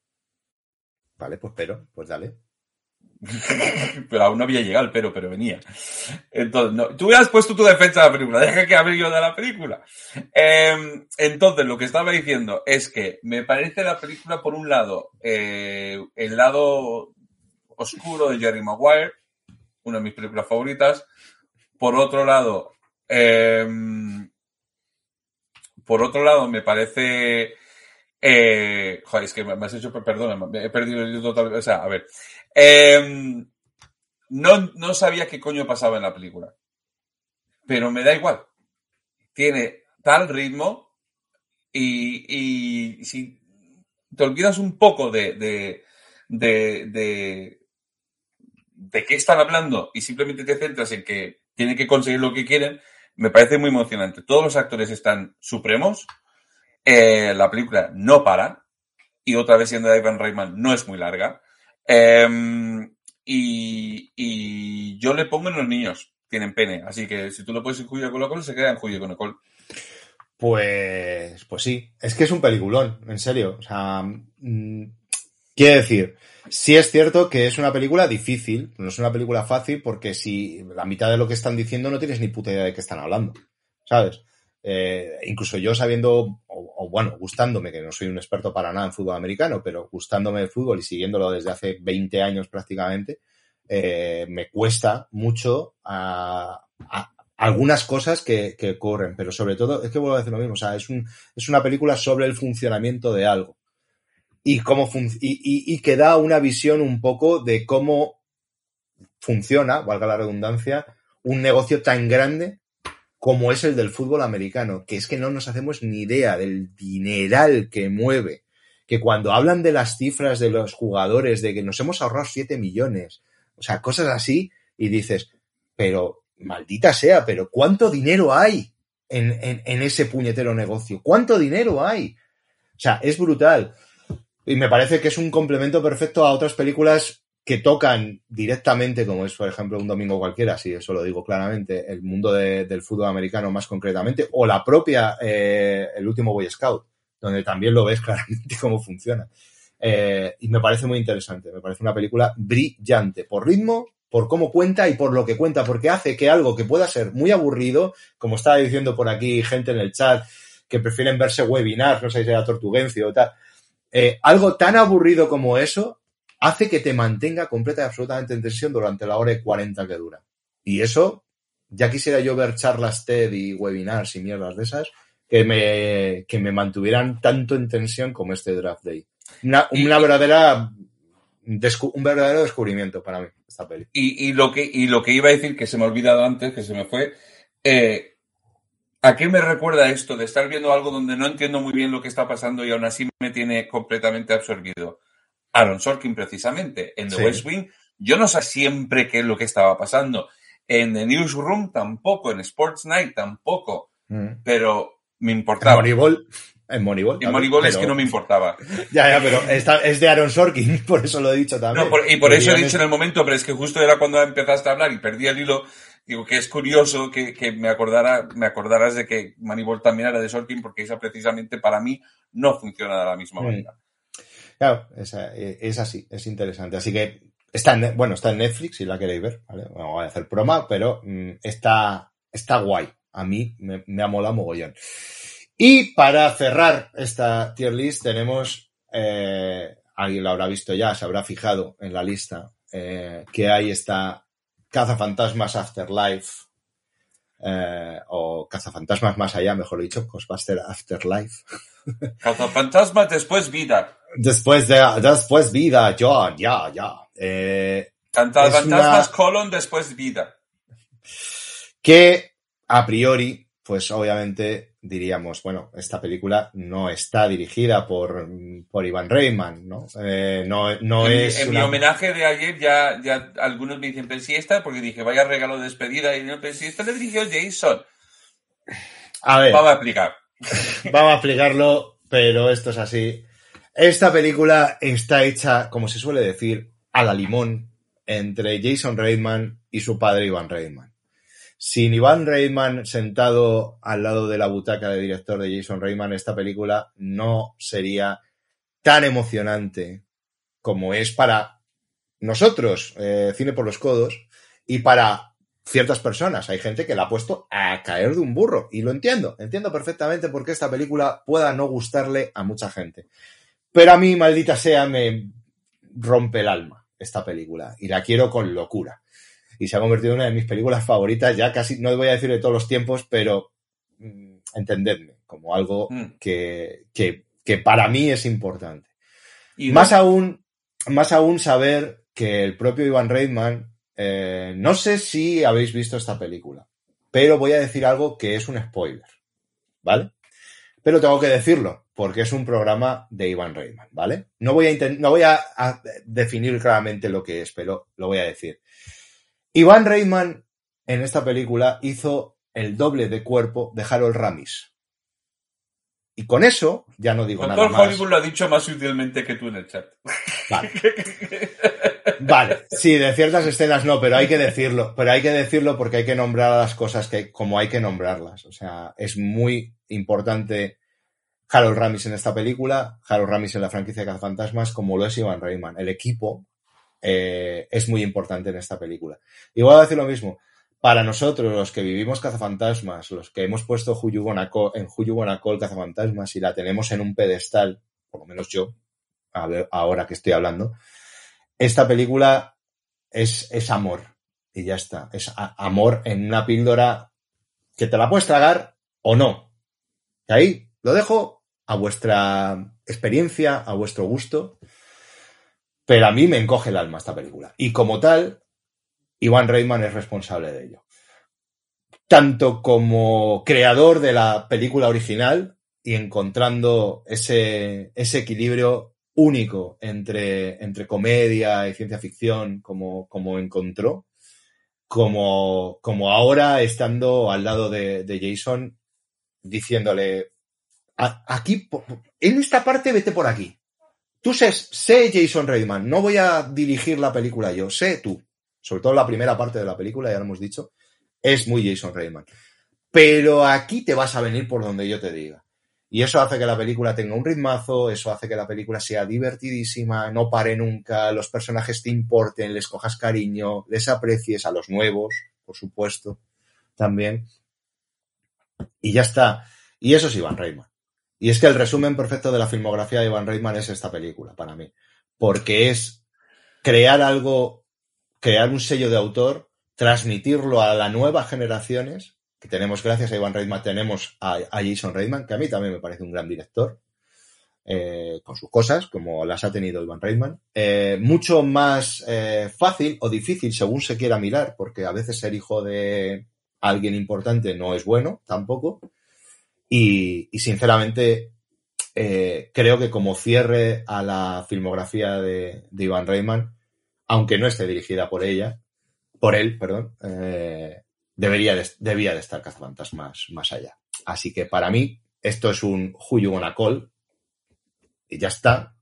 Vale, pues pero, pues dale. pero aún no había llegado el pero, pero venía. Entonces, no, tú hubieras puesto tu defensa de la película, deja que hable yo de la película. Eh, entonces, lo que estaba diciendo es que me parece la película, por un lado, eh, el lado oscuro de Jerry Maguire, una de mis películas favoritas. Por otro lado, eh, por otro lado, me parece. Eh, joder, es que me has hecho, perdona, he perdido el total. O sea, a ver. Eh, no, no sabía qué coño pasaba en la película. Pero me da igual. Tiene tal ritmo y, y si te olvidas un poco de, de, de, de, de qué están hablando y simplemente te centras en que tienen que conseguir lo que quieren, me parece muy emocionante. Todos los actores están supremos. Eh, la película no para. Y otra vez siendo de Ivan Reitman no es muy larga. Eh, y, y yo le pongo en los niños. Tienen pene. Así que si tú lo puedes incluir con Colo se queda en Julio con Col. Pues, pues sí, es que es un peliculón, en serio. O sea, mm, quiero decir, sí es cierto que es una película difícil, no es una película fácil, porque si la mitad de lo que están diciendo no tienes ni puta idea de qué están hablando, ¿sabes? Eh, incluso yo sabiendo, o, bueno, gustándome, que no soy un experto para nada en fútbol americano, pero gustándome el fútbol y siguiéndolo desde hace 20 años prácticamente, eh, me cuesta mucho a, a algunas cosas que, que, ocurren, pero sobre todo, es que vuelvo a decir lo mismo, o sea, es, un, es una película sobre el funcionamiento de algo y, cómo fun y, y, y, que da una visión un poco de cómo funciona, valga la redundancia, un negocio tan grande como es el del fútbol americano, que es que no nos hacemos ni idea del dineral que mueve, que cuando hablan de las cifras de los jugadores, de que nos hemos ahorrado 7 millones, o sea, cosas así, y dices, pero maldita sea, pero ¿cuánto dinero hay en, en, en, ese puñetero negocio? ¿Cuánto dinero hay? O sea, es brutal. Y me parece que es un complemento perfecto a otras películas que tocan directamente, como es, por ejemplo, un domingo cualquiera, si eso lo digo claramente, el mundo de, del fútbol americano más concretamente, o la propia, eh, el último Boy Scout, donde también lo ves claramente cómo funciona. Eh, y me parece muy interesante, me parece una película brillante, por ritmo, por cómo cuenta y por lo que cuenta, porque hace que algo que pueda ser muy aburrido, como estaba diciendo por aquí gente en el chat, que prefieren verse webinars, no sé si era Tortugencio o tal, eh, algo tan aburrido como eso hace que te mantenga completa y absolutamente en tensión durante la hora y 40 que dura. Y eso, ya quisiera yo ver charlas TED y webinars y mierdas de esas que me, que me mantuvieran tanto en tensión como este Draft Day. Una, una verdadera un verdadero descubrimiento para mí, esta peli. Y, y, lo que, y lo que iba a decir, que se me ha olvidado antes, que se me fue, eh, ¿a qué me recuerda esto de estar viendo algo donde no entiendo muy bien lo que está pasando y aún así me tiene completamente absorbido? Aaron Sorkin, precisamente, en The sí. West Wing, yo no sé siempre qué es lo que estaba pasando. En The Newsroom tampoco, en Sports Night tampoco, mm. pero me importaba. Moneyball, en Moneyball. En Moneyball pero... es que no me importaba. Ya, ya, pero es de Aaron Sorkin, por eso lo he dicho también. No, por, y por eso he dicho en el momento, pero es que justo era cuando empezaste a hablar y perdí el hilo. Digo que es curioso que, que me acordara, me acordaras de que Moneyball también era de Sorkin, porque esa precisamente para mí no funciona de la misma Mm. manera. Claro, es, es, así, es interesante. Así que está en, bueno, está en Netflix si la queréis ver, ¿vale? Voy a hacer broma, pero mmm, está, está guay. A mí me, me ha molado mogollón. Y para cerrar esta tier list tenemos, eh, alguien lo habrá visto ya, se habrá fijado en la lista, eh, que ahí está Cazafantasmas Afterlife, eh, o Cazafantasmas más allá, mejor dicho, Ghostbuster Afterlife. Cazafantasmas después vida. Después de, después vida, ya, ya, ya. Eh, Cazafantasmas una... colon después vida. Que a priori, pues obviamente diríamos, bueno, esta película no está dirigida por, por Ivan Reitman, ¿no? Eh, no, no en, es. En una... mi homenaje de ayer ya, ya algunos me dicen, pero si esta, porque dije, vaya regalo de despedida, y no, pero si esta le dirigió Jason. A ver. Vamos a explicar. Vamos a explicarlo, pero esto es así. Esta película está hecha, como se suele decir, a la limón entre Jason Reitman y su padre Ivan Reitman. Sin Ivan Reitman sentado al lado de la butaca de director de Jason Reitman, esta película no sería tan emocionante como es para nosotros, eh, cine por los codos, y para ciertas personas. Hay gente que la ha puesto a caer de un burro, y lo entiendo, entiendo perfectamente por qué esta película pueda no gustarle a mucha gente. Pero a mí, maldita sea, me rompe el alma esta película, y la quiero con locura y se ha convertido en una de mis películas favoritas, ya casi, no voy a decir de todos los tiempos, pero mmm, entendedme, como algo mm. que, que, que, para mí es importante. Y más no? aún, más aún saber que el propio Ivan Reitman, eh, no sé si habéis visto esta película, pero voy a decir algo que es un spoiler, ¿vale? Pero tengo que decirlo, porque es un programa de Ivan Reitman, ¿vale? No voy a, no voy a, a definir claramente lo que es, pero lo voy a decir. Ivan Reitman en esta película hizo el doble de cuerpo de Harold Ramis. Y con eso ya no digo Doctor nada más. Hollywood lo ha dicho más sutilmente que tú en el chat. Vale. vale. Sí, de ciertas escenas no, pero hay que decirlo. Pero hay que decirlo porque hay que nombrar las cosas que, como hay que nombrarlas. O sea, es muy importante Harold Ramis en esta película, Harold Ramis en la franquicia de Cazafantasmas, como lo es Ivan Reitman. El equipo eh, es muy importante en esta película. Voy a decir lo mismo. Para nosotros, los que vivimos cazafantasmas, los que hemos puesto Huyu en Huyu Gonacol cazafantasmas y la tenemos en un pedestal, por lo menos yo, ahora que estoy hablando, esta película es, es amor. Y ya está. Es amor en una píldora que te la puedes tragar o no. Y ahí lo dejo a vuestra experiencia, a vuestro gusto. Pero a mí me encoge el alma esta película. Y como tal, Ivan Reitman es responsable de ello. Tanto como creador de la película original y encontrando ese, ese equilibrio único entre, entre comedia y ciencia ficción como, como encontró, como, como ahora estando al lado de, de Jason diciéndole, aquí, en esta parte vete por aquí. Tú sé, sé Jason Reitman, no voy a dirigir la película yo, sé tú. Sobre todo la primera parte de la película, ya lo hemos dicho, es muy Jason Reitman. Pero aquí te vas a venir por donde yo te diga. Y eso hace que la película tenga un ritmazo, eso hace que la película sea divertidísima, no pare nunca, los personajes te importen, les cojas cariño, les aprecies a los nuevos, por supuesto, también. Y ya está. Y eso es Ivan Reitman. Y es que el resumen perfecto de la filmografía de Ivan Reitman es esta película, para mí. Porque es crear algo, crear un sello de autor, transmitirlo a las nuevas generaciones que tenemos, gracias a Ivan Reitman, tenemos a, Jason Reitman, que a mí también me parece un gran director, eh, con sus cosas, como las ha tenido Ivan Reitman. Eh, mucho más eh, fácil o difícil, según se quiera mirar, porque a veces ser hijo de alguien importante no es bueno, tampoco. Y, y sinceramente, eh, creo que como cierre a la filmografía de, de Ivan Reitman, aunque no esté dirigida por ella, por él, perdón, eh, debería de, debía de estar Cazafantasmas más allá. Así que para mí, esto es un Who You Wanna Call y ya está.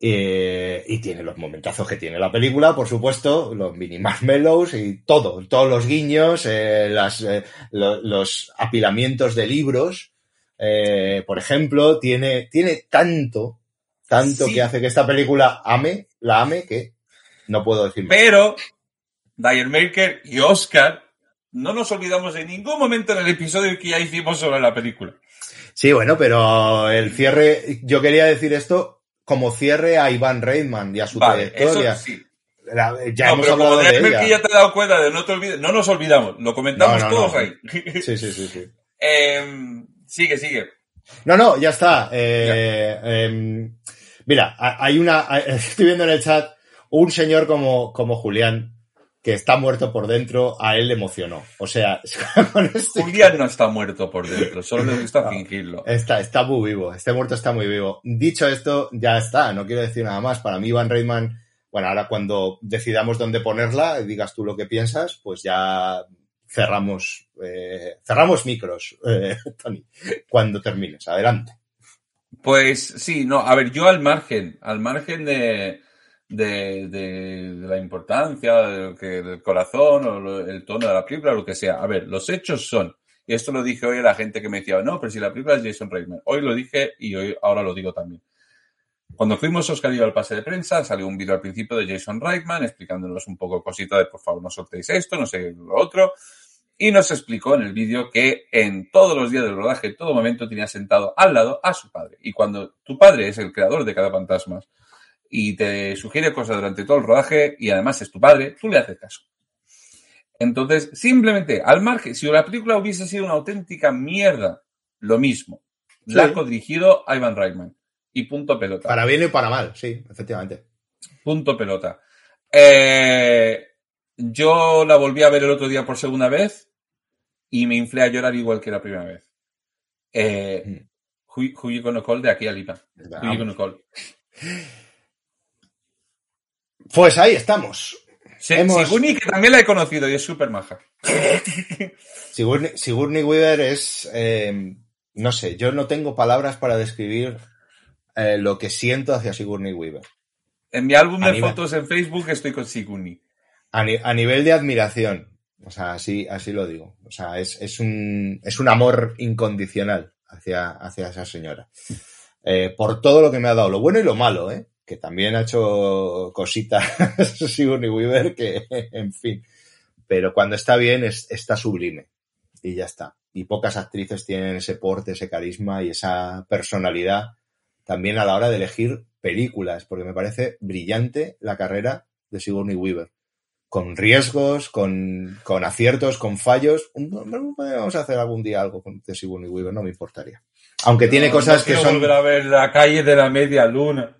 Eh, y tiene los momentazos que tiene la película, por supuesto, los mini marshmallows y todo, todos los guiños, eh, las, eh, lo, los apilamientos de libros, por ejemplo, tiene, tiene tanto, tanto sí. que hace que esta película ame, la ame, que no puedo decir más. Pero, Dyer Maker y Oscar no nos olvidamos en ningún momento en el episodio que ya hicimos sobre la película. Sí, bueno, pero el cierre, yo quería decir esto como cierre a Iván Reitman y a su vale, trayectoria. Eso sí. La, ya no, hemos pero hablado como de ella. que ya te he dado cuenta de no te olvides, no nos olvidamos, lo comentamos No, no, todos ahí. Sí, sí, sí, sí. eh, sigue, sigue. No, no, ya está. Eh, eh, mira, hay una, estoy viendo en el chat un señor como, como Julián que está muerto por dentro, a él le emocionó. O sea, este... Julián no está muerto por dentro, solo le gusta No. fingirlo. Está, está muy vivo, este muerto está muy vivo. Dicho esto, ya está, no quiero decir nada más. Para mí, Van Reitman, bueno, ahora cuando decidamos dónde ponerla, digas tú lo que piensas, pues ya cerramos, eh, cerramos micros, eh, Tony, cuando termines. Adelante. Pues sí, no, a ver, yo al margen, al margen de, de, de, de la importancia de que, del corazón o el tono de la película, lo que sea. A ver, los hechos son, y esto lo dije hoy a la gente que me decía, no, pero si la película es Jason Reitman. Hoy lo dije y hoy ahora lo digo también. Cuando fuimos Oscar y yo al pase de prensa, salió un vídeo al principio de Jason Reitman explicándonos un poco cositas de por favor no soltéis esto, no sé lo otro. Y nos explicó en el vídeo que en todos los días del rodaje, en todo momento, tenía sentado al lado a su padre. Y cuando tu padre es el creador de cada fantasmas y te sugiere cosas durante todo el rodaje y además es tu padre, tú le haces caso. Entonces, simplemente, al margen, si la película hubiese sido una auténtica mierda, lo mismo. Sí. La ha codirigido Ivan Reitman. Y punto pelota. Para bien y para mal, sí, efectivamente. Punto pelota. Eh, yo la volví a ver el otro día por segunda vez y me inflé a llorar igual que la primera vez. Eh, you gonna call de aquí a Lima. Call. Pues ahí estamos. Sí, Hemos- Siguni, que también la he conocido y es súper maja. Sigourney, Sigourney Weaver es, eh, no sé, yo no tengo palabras para describir eh, lo que siento hacia Sigourney Weaver. En mi álbum de fotos en Facebook estoy con. A, ni- a nivel de admiración, o sea, así, así lo digo. O sea, es, es, un, es un amor incondicional hacia, hacia esa señora. Eh, por todo lo que me ha dado, lo bueno y lo malo, ¿eh? Que también ha hecho cositas Sigourney Weaver que, en fin. Pero cuando está bien, es, está sublime. Y ya está. Y pocas actrices tienen ese porte, ese carisma y esa personalidad también a la hora de elegir películas, porque me parece brillante la carrera de Sigourney Weaver. Con riesgos, con, con aciertos, con fallos. Vamos a hacer algún día algo con- de Sigourney Weaver, no me importaría. Aunque tiene cosas no que son... volver a ver la calle de la media luna.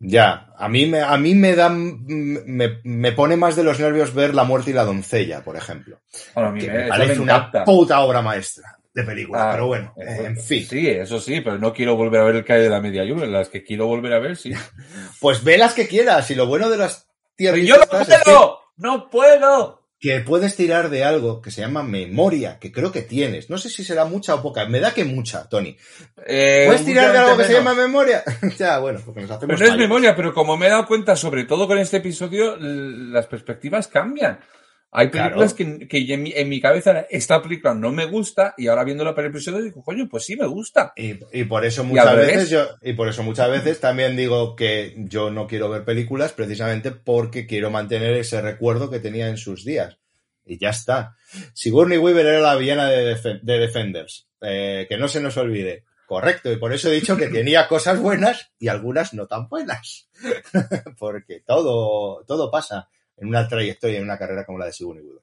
Ya, a mí me, a mí me da, me, me pone más de los nervios ver La muerte y la doncella, por ejemplo. Bueno, a mí Que me, parece una puta obra maestra de película, Ah, pero bueno, eh, en fin. Sí, eso sí, pero no quiero volver a ver el calle de la media luna. Las que quiero volver a ver, sí. Pues ve las que quieras, y lo bueno de las ¡Pero tierras yo no puedo! ¡No puedo! Que puedes tirar de algo que se llama memoria, que creo que tienes. No sé si será mucha o poca. Me da que mucha, Tony. Eh, ¿Puedes tirar de algo que se llama memoria? ya, bueno, porque nos hacemos Pero no es memoria, pero como me he dado cuenta, sobre todo con este episodio, las perspectivas cambian. Hay películas que, que en, mi, en, mi, cabeza esta película no me gusta y ahora viéndola por episodio digo, coño, pues sí me gusta. Y, y por eso muchas veces yo, y por eso muchas veces también digo que yo no quiero ver películas precisamente porque quiero mantener ese recuerdo que tenía en sus días. Y ya está. Sigourney Weaver era la villana de, Def de Defenders. Eh, que no se nos olvide. Correcto, y por eso he dicho que tenía cosas buenas y algunas no tan buenas. porque todo, todo pasa en una trayectoria, en una carrera como la de Sigourney Weaver.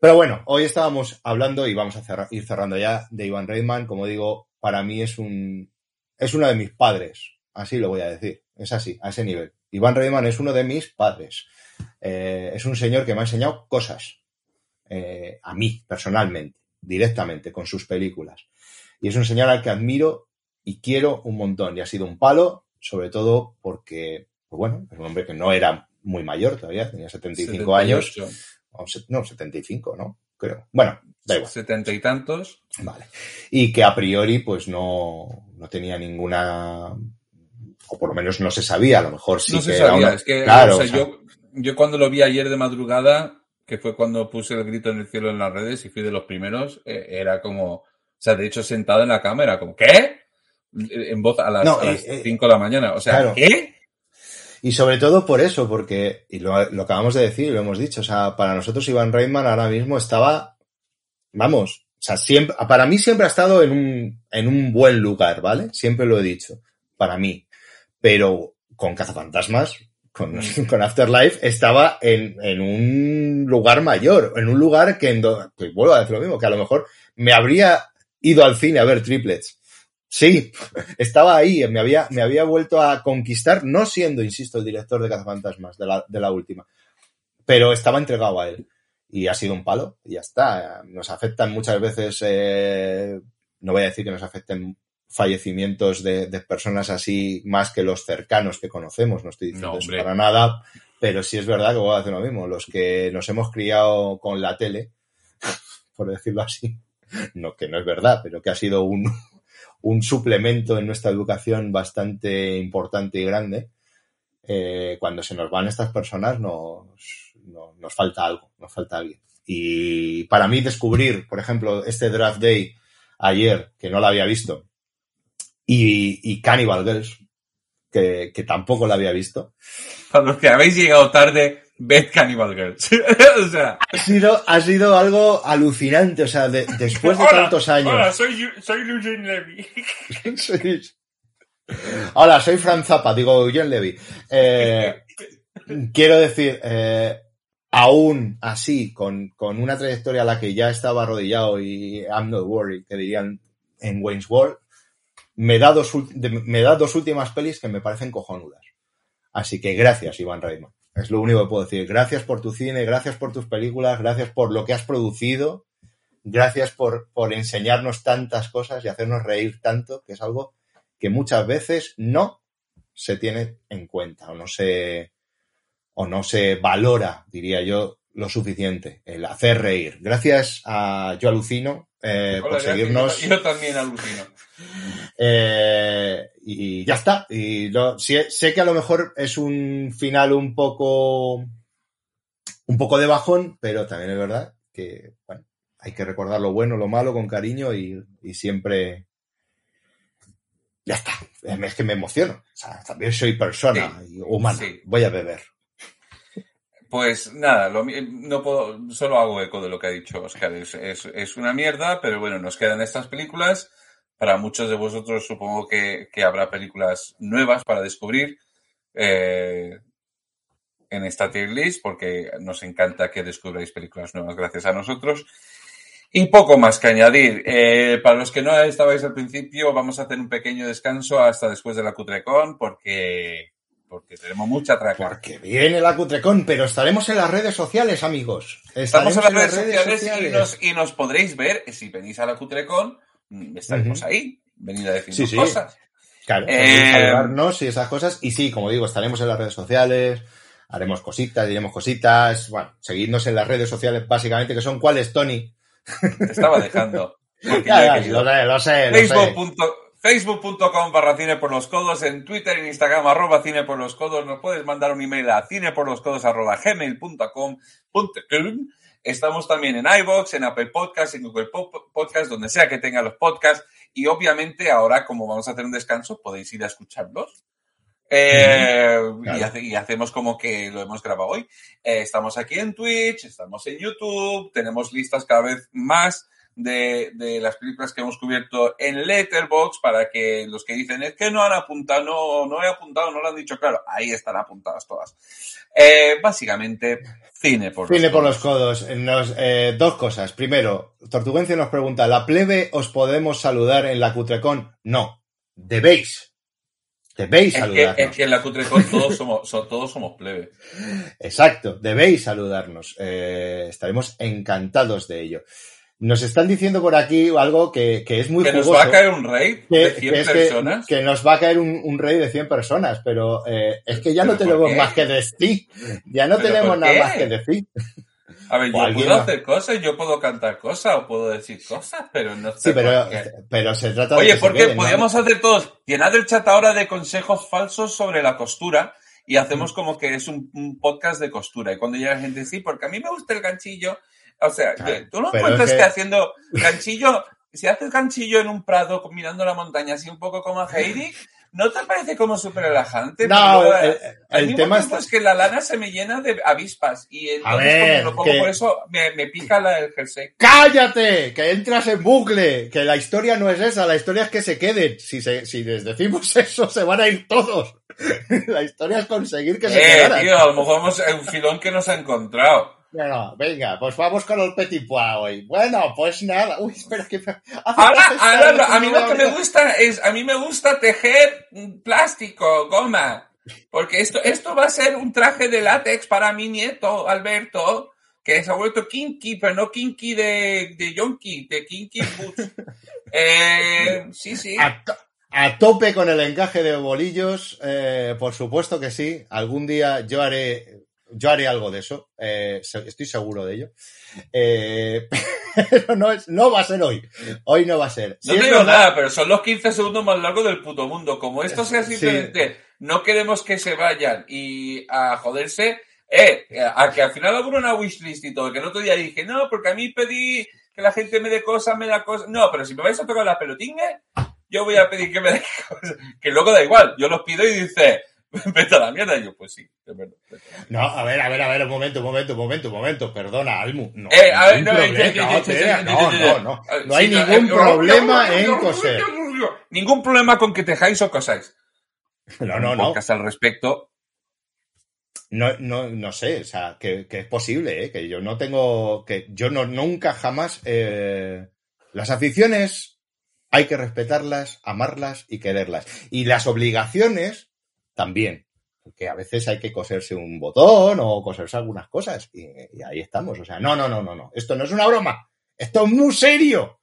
Pero bueno, hoy estábamos hablando y vamos a ir cerrando ya de Ivan Reitman. Como digo, para mí es un es uno de mis padres. Así lo voy a decir. Es así, a ese nivel. Ivan Reitman es uno de mis padres. Eh, es un señor que me ha enseñado cosas. Eh, a mí, personalmente, directamente, con sus películas. Y es un señor al que admiro y quiero un montón. Y ha sido un palo, sobre todo porque, pues bueno, es un hombre que no era muy mayor todavía, tenía 75 años. No, 75, ¿no? Creo. Bueno, da igual. 70 y tantos. Vale. Y que a priori, pues no, no tenía ninguna. O por lo menos no se sabía, a lo mejor sí no que se sabía. Una... Es que, claro, o sea, o sea... Yo, yo cuando lo vi ayer de madrugada, que fue cuando puse el grito en el cielo en las redes y fui de los primeros, eh, era como. O sea, de hecho, sentado en la cámara, como, ¿qué? En voz a las, No, a las eh, eh, 5 de la mañana. O sea, claro. ¿qué? Y sobre todo por eso, porque, y lo, lo acabamos de decir, lo hemos dicho, o sea, para nosotros Iván Reitman ahora mismo estaba, vamos, o sea, siempre, para mí siempre ha estado en un, en un buen lugar, ¿vale? Siempre lo he dicho, para mí. Pero con Cazafantasmas, con, con Afterlife, estaba en, en un lugar mayor, en un lugar que, en do, que vuelvo a decir lo mismo, que a lo mejor me habría ido al cine a ver triplets. Sí, estaba ahí, me había, me había vuelto a conquistar, no siendo, insisto, el director de Cazafantasmas, de la, de la última, pero estaba entregado a él. Y ha sido un palo, y ya está. Nos afectan muchas veces, eh, no voy a decir que nos afecten fallecimientos de, de, personas así más que los cercanos que conocemos, no estoy diciendo No, eso para nada, pero sí es verdad que voy a hacer lo mismo. Los que nos hemos criado con la tele, por decirlo así, no que no es verdad, pero que ha sido un, un suplemento en nuestra educación bastante importante y grande, eh, cuando se nos van estas personas nos, nos, falta algo, nos falta alguien. Y para mí descubrir, por ejemplo, este Draft Day ayer, que no la había visto, y, y Cannibal Girls, que, que tampoco la había visto. Para los que habéis llegado tarde, ved Cannibal Girls. o sea, ha sido, ha sido algo alucinante, o sea, de, después de hola, tantos años. Hola, soy, soy Eugene Levy. Hola, soy Fran Zappa, digo Eugene Levy. Eh, quiero decir, eh, aún así, con, con, una trayectoria a la que ya estaba arrodillado y I'm not worried, que dirían en Wayne's World, me da dos, me da dos últimas pelis que me parecen cojonudas. Así que gracias, Iván Reitman. Es lo único que puedo decir. Gracias por tu cine, gracias por tus películas, gracias por lo que has producido, gracias por, por enseñarnos tantas cosas y hacernos reír tanto, que es algo que muchas veces no se tiene en cuenta o no se, o no se valora, diría yo, lo suficiente, el hacer reír. Gracias a Yo Alucino eh, Hola, por seguirnos. Yo, yo, también alucino. Eh, y ya está. Y lo, sé, sé, que a lo mejor es un final un poco, un poco de bajón, pero también es verdad que, bueno, hay que recordar lo bueno, lo malo con cariño y, y siempre, ya está. Es que me emociono. O sea, también soy persona sí, humana. Sí. Voy a beber. Pues nada, lo, no puedo, solo hago eco de lo que ha dicho Oscar. Es, es, es, una mierda, pero bueno, nos quedan estas películas. Para muchos de vosotros supongo que, que habrá películas nuevas para descubrir eh, en esta tier list, porque nos encanta que descubráis películas nuevas gracias a nosotros. Y poco más que añadir. Eh, para los que no estabais al principio, vamos a hacer un pequeño descanso hasta después de la Cutrecon, porque porque tenemos mucha traca. Porque viene la Cutrecon, pero estaremos en las redes sociales, amigos. Estaremos en las redes, redes sociales, sociales, Y, nos, y, nos, podréis ver, si venís a la Cutrecon, estaremos uh -huh. ahí, venid a sí, sí. cosas. Claro, eh, saludarnos y esas cosas. Y sí, como digo, estaremos en las redes sociales, haremos cositas, diremos cositas. Bueno, seguidnos en las redes sociales, básicamente, que son cuáles, Tony. Te estaba dejando. ya, ya, lo sé, lo sé. Facebook. facebook.com barra cine por los codos, en Twitter, en Instagram, arroba cine por los codos, nos puedes mandar un email a cine por los codos arroba gmail.com. Estamos también en iVoox, en Apple Podcasts, en Google Podcasts, donde sea que tenga los podcasts. Y obviamente ahora, como vamos a hacer un descanso, podéis ir a escucharlos. Eh, y, hacemos como que lo hemos grabado hoy. Eh, estamos aquí en Twitch, estamos en YouTube, tenemos listas cada vez más de, de, las películas que hemos cubierto en Letterbox para que los que dicen es que no han apuntado, no, no he apuntado, no lo han dicho claro, ahí están apuntadas todas. Eh, básicamente, cine por cine los por los codos. Nos, eh, dos cosas. Primero, Tortuguencio nos pregunta, ¿la plebe os podemos saludar en la Cutrecon? No, debéis. Debéis saludarnos. es que en la Cutrecon todos somos, todos somos plebe. Exacto, debéis saludarnos. Eh, estaremos encantados de ello. Nos están diciendo por aquí algo que, que es muy ¿Que nos va a caer un rey de 100 personas? Que, nos va a caer un, un rey de 100 personas, pero eh, es que ya no tenemos más que decir. Ya no tenemos nada más que decir. A ver, yo puedo hacer cosas, yo puedo cantar cosas o puedo decir cosas, pero no sé Sí, pero, pero se trata Oye, de. Oye, porque podríamos hacer todos, llenar el chat ahora de consejos falsos sobre la costura y hacemos como que es un, un podcast de costura. Y cuando llega la gente, sí, porque a mí me gusta el ganchillo o sea, tú no encuentras que... haciendo ganchillo, si haces ganchillo en un prado mirando la montaña así un poco como a Heidi, ¿no te parece como súper relajante? No, el, el tema es que la lana se me llena de avispas y entonces ver, lo pongo por eso me, me pica la, el jersey. ¡Cállate! Que entras en bucle, que la historia no es esa, la historia es que se queden. Si, se, si les decimos eso, se van a ir todos. la historia es conseguir que se eh, quedaran. Tío, a lo mejor hemos, un filón que nos ha encontrado. Bueno, venga, pues vamos con el petit pois hoy. Bueno, pues nada. Uy, espera que... Ahora, ahora a mí lo que me gusta es, a mí me gusta tejer plástico, goma. Porque esto, esto va a ser un traje de látex para mi nieto, Alberto, que se ha vuelto kinky, pero no kinky de, de yonky, de kinky boots. eh, sí, sí. A, a, tope con el encaje de bolillos, eh, por supuesto que sí. Algún día yo haré yo haré algo de eso, eh, estoy seguro de ello. Eh, pero no, es, no va a ser hoy. Hoy no va a ser. no te digo nada, pero son los 15 segundos más largos del puto mundo. Como esto sea simplemente no queremos que se vayan y a joderse, eh, a que al final abro una wishlist y todo, que el otro día dije, no, porque a mí pedí que la gente me dé cosas, me da cosas. No, pero si me vais a tocar las pelotines, yo voy a pedir que me dé cosas. Que luego da igual, yo los pido y dice vete a la mierda. Y yo, pues sí, de verdad. No, a ver, a ver, a ver, un momento, un momento, un momento, un momento. Perdona, Almu. No, eh, a ver, no, no, no, no, no hay ningún problema en coser. Ningún problema con que tejáis o cosáis. No, no, no. al respecto. No, no, no sé, o sea, que, que es posible, ¿eh? que yo no tengo, que yo no, nunca jamás, eh, las aficiones hay que respetarlas, amarlas y quererlas. Y las obligaciones también. Porque a veces hay que coserse un botón o coserse algunas cosas. Y, y, ahí estamos. O sea, no, no, no, no, no. Esto no es una broma. Esto es muy serio.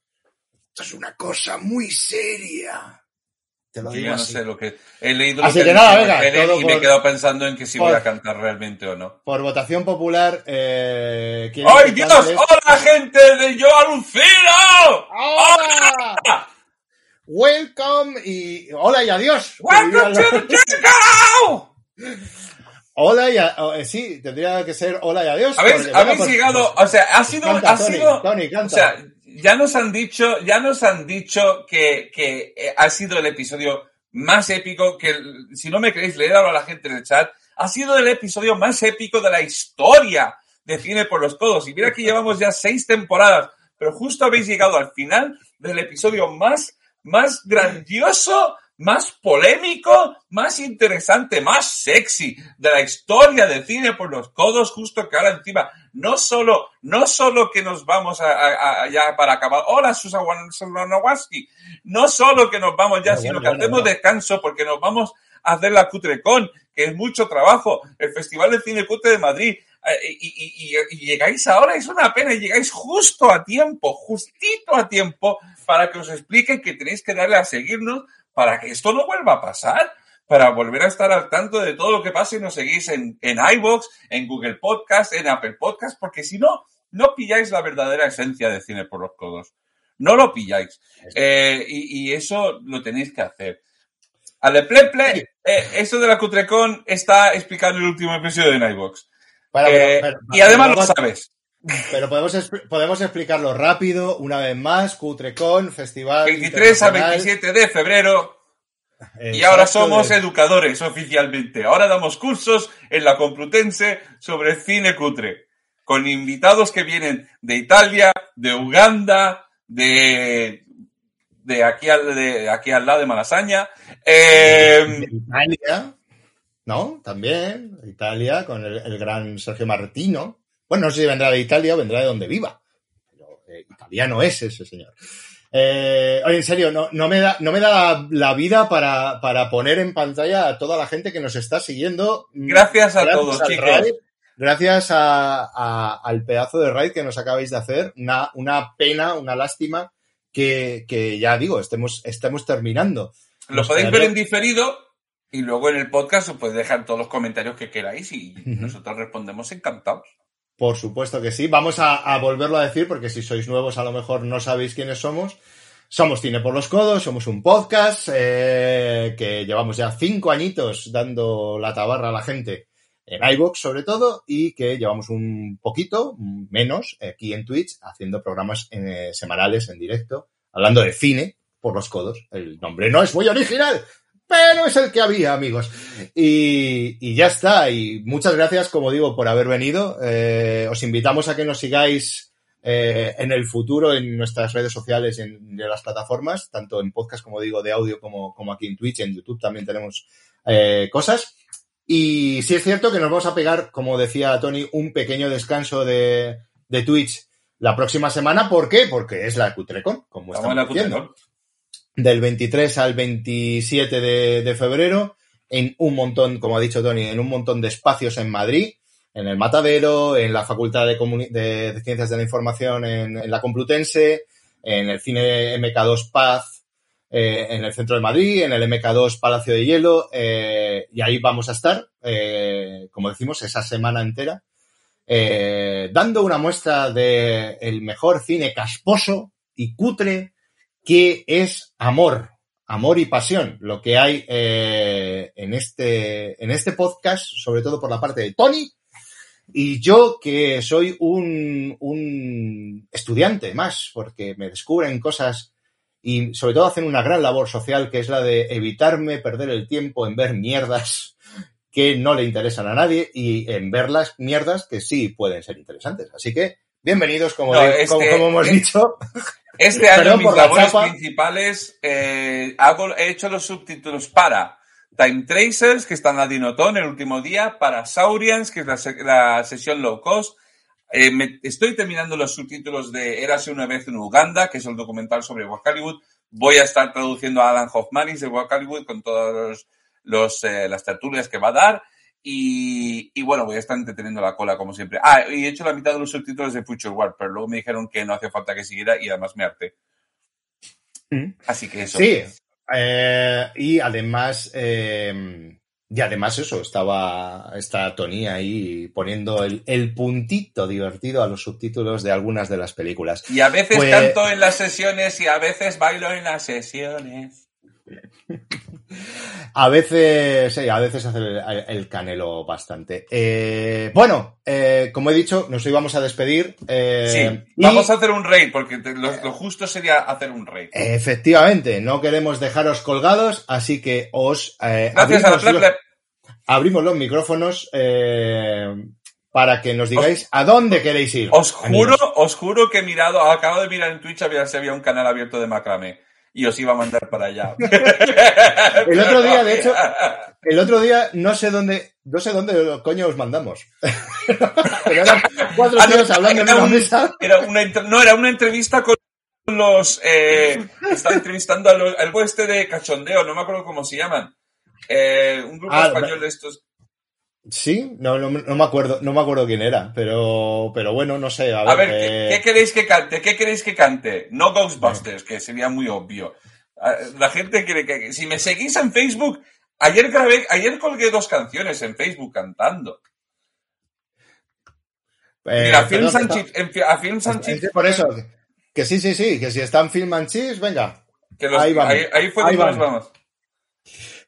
Esto es una cosa muy seria. Te lo Yo digo ya no así. sé lo que he leído Así lo que que nada, venga, todo y me he quedado pensando en que si por- voy a cantar realmente o no. Por votación popular, eh, ¿quieren ¡Ay, Dios! ¡Hola, gente de Yo Alucino! ¡Hola! Welcome y hola y adiós. ¡Welcome to the jungle! Hola y a- oh, eh, sí, tendría que ser hola y adiós. Habéis, porque, habéis bueno, pues- llegado, o sea, ha sido, Canta, ha Tony, sido, Tony, o sea, ya nos han dicho, ya nos han dicho que, que eh, ha sido el episodio más épico, que si no me creéis, leedlo a la gente en el chat, ha sido el episodio más épico de la historia de Cine por los Codos. Y mira que llevamos ya seis temporadas, pero justo habéis llegado al final del episodio más, más grandioso, más polémico, más interesante, más sexy de la historia de Cine por los Codos, justo que ahora encima, no solo, no solo que nos vamos a, a- a- ya para acabar, hola Susan Wanawaski, no solo que nos vamos ya, sino bueno, que bueno, hacemos bueno. descanso porque nos vamos a hacer la Cutrecon, que es mucho trabajo, el Festival de Cine Cutre de Madrid, y, y- y- llegáis ahora, es una pena, y llegáis justo a tiempo, justito a tiempo, para que os explique que tenéis que darle a seguirnos para que esto no vuelva a pasar, para volver a estar al tanto de todo lo que pasa y nos seguís en, en iVoox, en Google Podcast, en Apple Podcast, porque si no, no pilláis la verdadera esencia de Cine por los Codos. no lo pilláis. Eh, y, y eso lo tenéis que hacer. Ale ple, eh, esto de la Cutrecon está explicado en el último episodio de Nightbox. Para- Eh, y además lo sabes. Pero podemos, podemos explicarlo rápido, una vez más, Cutrecon, Festival 23 al Internacional. 27 de febrero. Y ahora somos de- educadores oficialmente. Ahora damos cursos en la Complutense sobre cine cutre. Con invitados que vienen de Italia, de Uganda, de, de, aquí, al, de aquí al lado de Malasaña. Eh, Italia, ¿no? También, Italia, con el, el gran Sergio Martino. Bueno, no sé si vendrá de Italia o vendrá de donde viva. Pero eh, italiano es ese señor. Eh, oye, en serio, no, no me da, no me da la vida para, para poner en pantalla a toda la gente que nos está siguiendo. Gracias a todos, chicos. raid, gracias a- a- al pedazo de raid que nos acabáis de hacer. Una, una pena, una lástima que, que ya digo, estemos, estemos terminando. lo Nos podéis ver en diferido y luego en el podcast os podéis dejar todos los comentarios que queráis y nosotros respondemos encantados. Por supuesto que sí. Vamos a, a volverlo a decir porque si sois nuevos a lo mejor no sabéis quiénes somos. Somos Cine por los Codos, somos un podcast eh, que llevamos ya cinco añitos dando la tabarra a la gente en iVoox sobre todo y que llevamos un poquito menos aquí en Twitch haciendo programas eh, semanales en directo hablando de cine por los codos. El nombre no es muy original, pero es el que había, amigos. Y, y ya está. Y muchas gracias, como digo, por haber venido. Eh, os invitamos a que nos sigáis eh, en el futuro en nuestras redes sociales y en, de las plataformas, tanto en podcast, como digo, de audio, como, como aquí en Twitch. En YouTube también tenemos eh, cosas. Y sí es cierto que nos vamos a pegar, como decía Tony, un pequeño descanso de, de Twitch la próxima semana. ¿Por qué? Porque es la Cutrecon, como Estamos en la estamos diciendo Cutrecon. Del 23 al 27 de, febrero en un montón, como ha dicho Tony, en un montón de espacios en Madrid, en el Matadero, en la Facultad de, de- Ciencias de la Información en, la Complutense, en el Cine MK2 Paz, eh, en el centro de Madrid, en el MK2 Palacio de Hielo, eh, y ahí vamos a estar, eh, como decimos, esa semana entera, dando una muestra de el mejor cine casposo y cutre que es amor, amor y pasión, lo que hay eh, en, este, en este podcast, sobre todo por la parte de Tony, y yo que soy un, un estudiante más, porque me descubren cosas y sobre todo hacen una gran labor social, que es la de evitarme perder el tiempo en ver mierdas que no le interesan a nadie y en ver las mierdas que sí pueden ser interesantes. Así que, bienvenidos, como, No, digo- este- como, como hemos dicho. Este año Perdón mis la labores principales eh, hago, he hecho los subtítulos para Time Tracers, que está en la Dinotón el último día, para Saurians, que es la, la sesión low cost. Eh, me- estoy terminando los subtítulos de Érase una vez en Uganda, que es el documental sobre Wakaliwood. Voy a estar traduciendo a Alan Hoffmanis de Wakaliwood con todas los, los, eh, las tertulias que va a dar. Y, y bueno, voy a estar entreteniendo la cola como siempre. Ah, y he hecho la mitad de los subtítulos de Future War, pero luego me dijeron que no hacía falta que siguiera y además me harté. Mm. Así que eso. Sí, eh, y además, eh, y además eso, estaba esta Tony ahí poniendo el, el puntito divertido a los subtítulos de algunas de las películas. Y a veces Pues- canto en las sesiones y a veces bailo en las sesiones. A veces, sí, a veces hace el, el canelo bastante. Eh, bueno, eh, como he dicho, nos íbamos a despedir. eh, sí, y- vamos a hacer un raid porque te- lo, lo justo sería hacer un raid. Efectivamente, no queremos dejaros colgados, así que os Gracias a la abrimos, Plep los, abrimos los micrófonos para que nos digáis a dónde queréis ir. Os juro, os juro que he mirado, acabo de mirar en Twitch a ver si había un canal abierto de macramé y os iba a mandar para allá. El otro día, de hecho, el otro día no sé dónde, no sé dónde coño os mandamos. Pero eran cuatro Ah, no, tíos hablando en era una un- mesa. Era una, no, era una entrevista con los... Eh, estaba entrevistando al, al este de cachondeo, no me acuerdo cómo se llaman. Eh, un grupo Ah, español de estos. Sí, no, no, no me acuerdo, no me acuerdo quién era, pero, pero bueno, no sé. A ver, A ver, eh, ¿qué, qué queréis que cante? ¿Qué queréis que cante? No Ghostbusters, que sería muy obvio. Ah, La gente quiere que... Si me seguís en Facebook, ayer grabé, ayer colgué dos canciones en Facebook cantando. eh, Mira, Film a Film Sánchez por eso, Que sí, sí, sí, que si están Film and Cheese, venga. Que los- Ahí vamos. ahí, ahí fue Ahí donde nos vamos.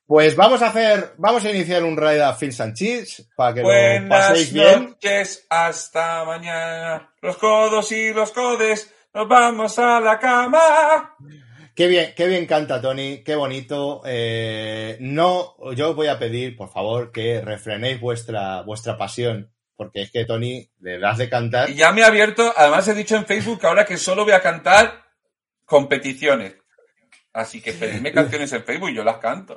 Pues vamos a hacer, vamos a iniciar un raid a and Cheese para que lo Buenas paséis bien. noches, hasta mañana. Los codos y los codes, nos vamos a la cama. Qué bien, qué bien canta Tony, qué bonito. Eh, no, yo os voy a pedir, por favor, que refrenéis vuestra, vuestra pasión, porque es que Tony le das de cantar. Y ya me he abierto, además he dicho en Facebook ahora que solo voy a cantar competiciones. Así que pedidme canciones en Facebook y yo las canto.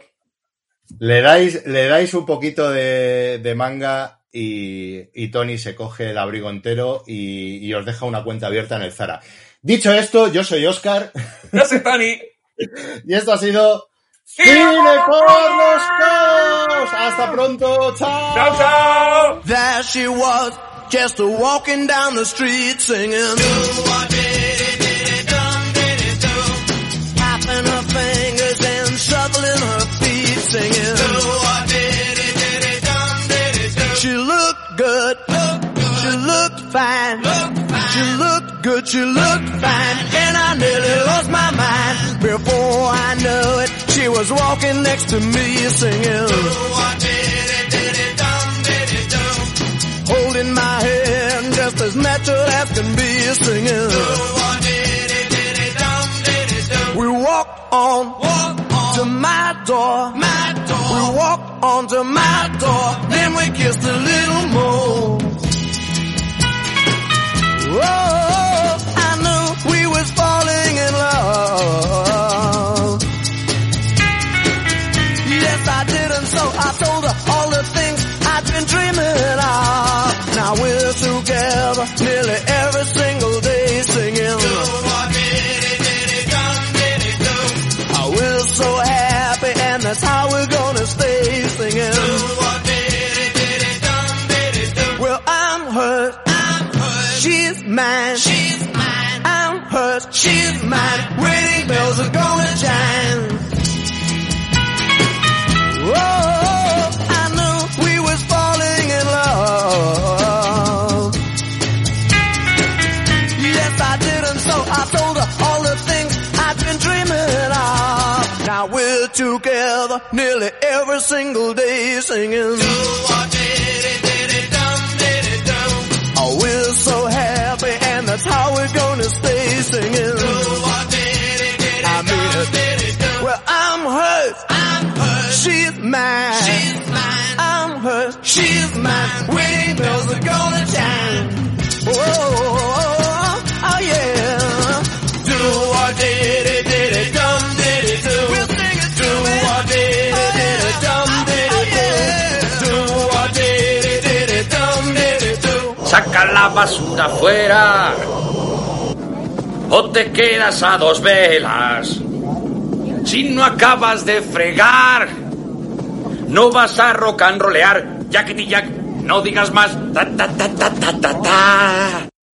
Le dais, le dais un poquito de, de manga y, y Tony se coge el abrigo entero y, y os deja una cuenta abierta en el Zara. Dicho esto, yo soy Oscar No sé, Tani. y esto ha sido ¡Cine por los. Hasta pronto, chao. ¡Chao, chao! There she was, just a walking down the street singing. Singing. She looked good. She looked fine. She looked good. She looked fine. And I nearly lost my mind. Before I knew it, she was walking next to me singing. holding my hand just as natural as can be singing. We walk on to my door. My door. We walk on to my door. Then we kissed a little more. Oh, I knew we was falling in love. Yes, I did, and so I told her all the things I'd been dreaming of. Now we're together nearly every single mine. She's mine. I'm hers. She's mine. Wedding bells are gonna chime. Whoa, I knew we was falling in love. Yes, I did, and so I told her all the things I've been dreaming of. Now we're together nearly every single day singing. Oh, we're so happy, and that's how we're gonna stay singing. I mean it. Well, I'm hers. I'm hers. She's mine. She's mine. I'm hers. She's mine. Wedding bells are gonna chime. Oh, oh, oh, oh, oh yeah. Do or did do. Saca la basura fuera. O te quedas a dos velas. Si no acabas de fregar, no vas a rock and rollear. Jackety Jack, no digas más. Ta ta ta ta ta ta ta.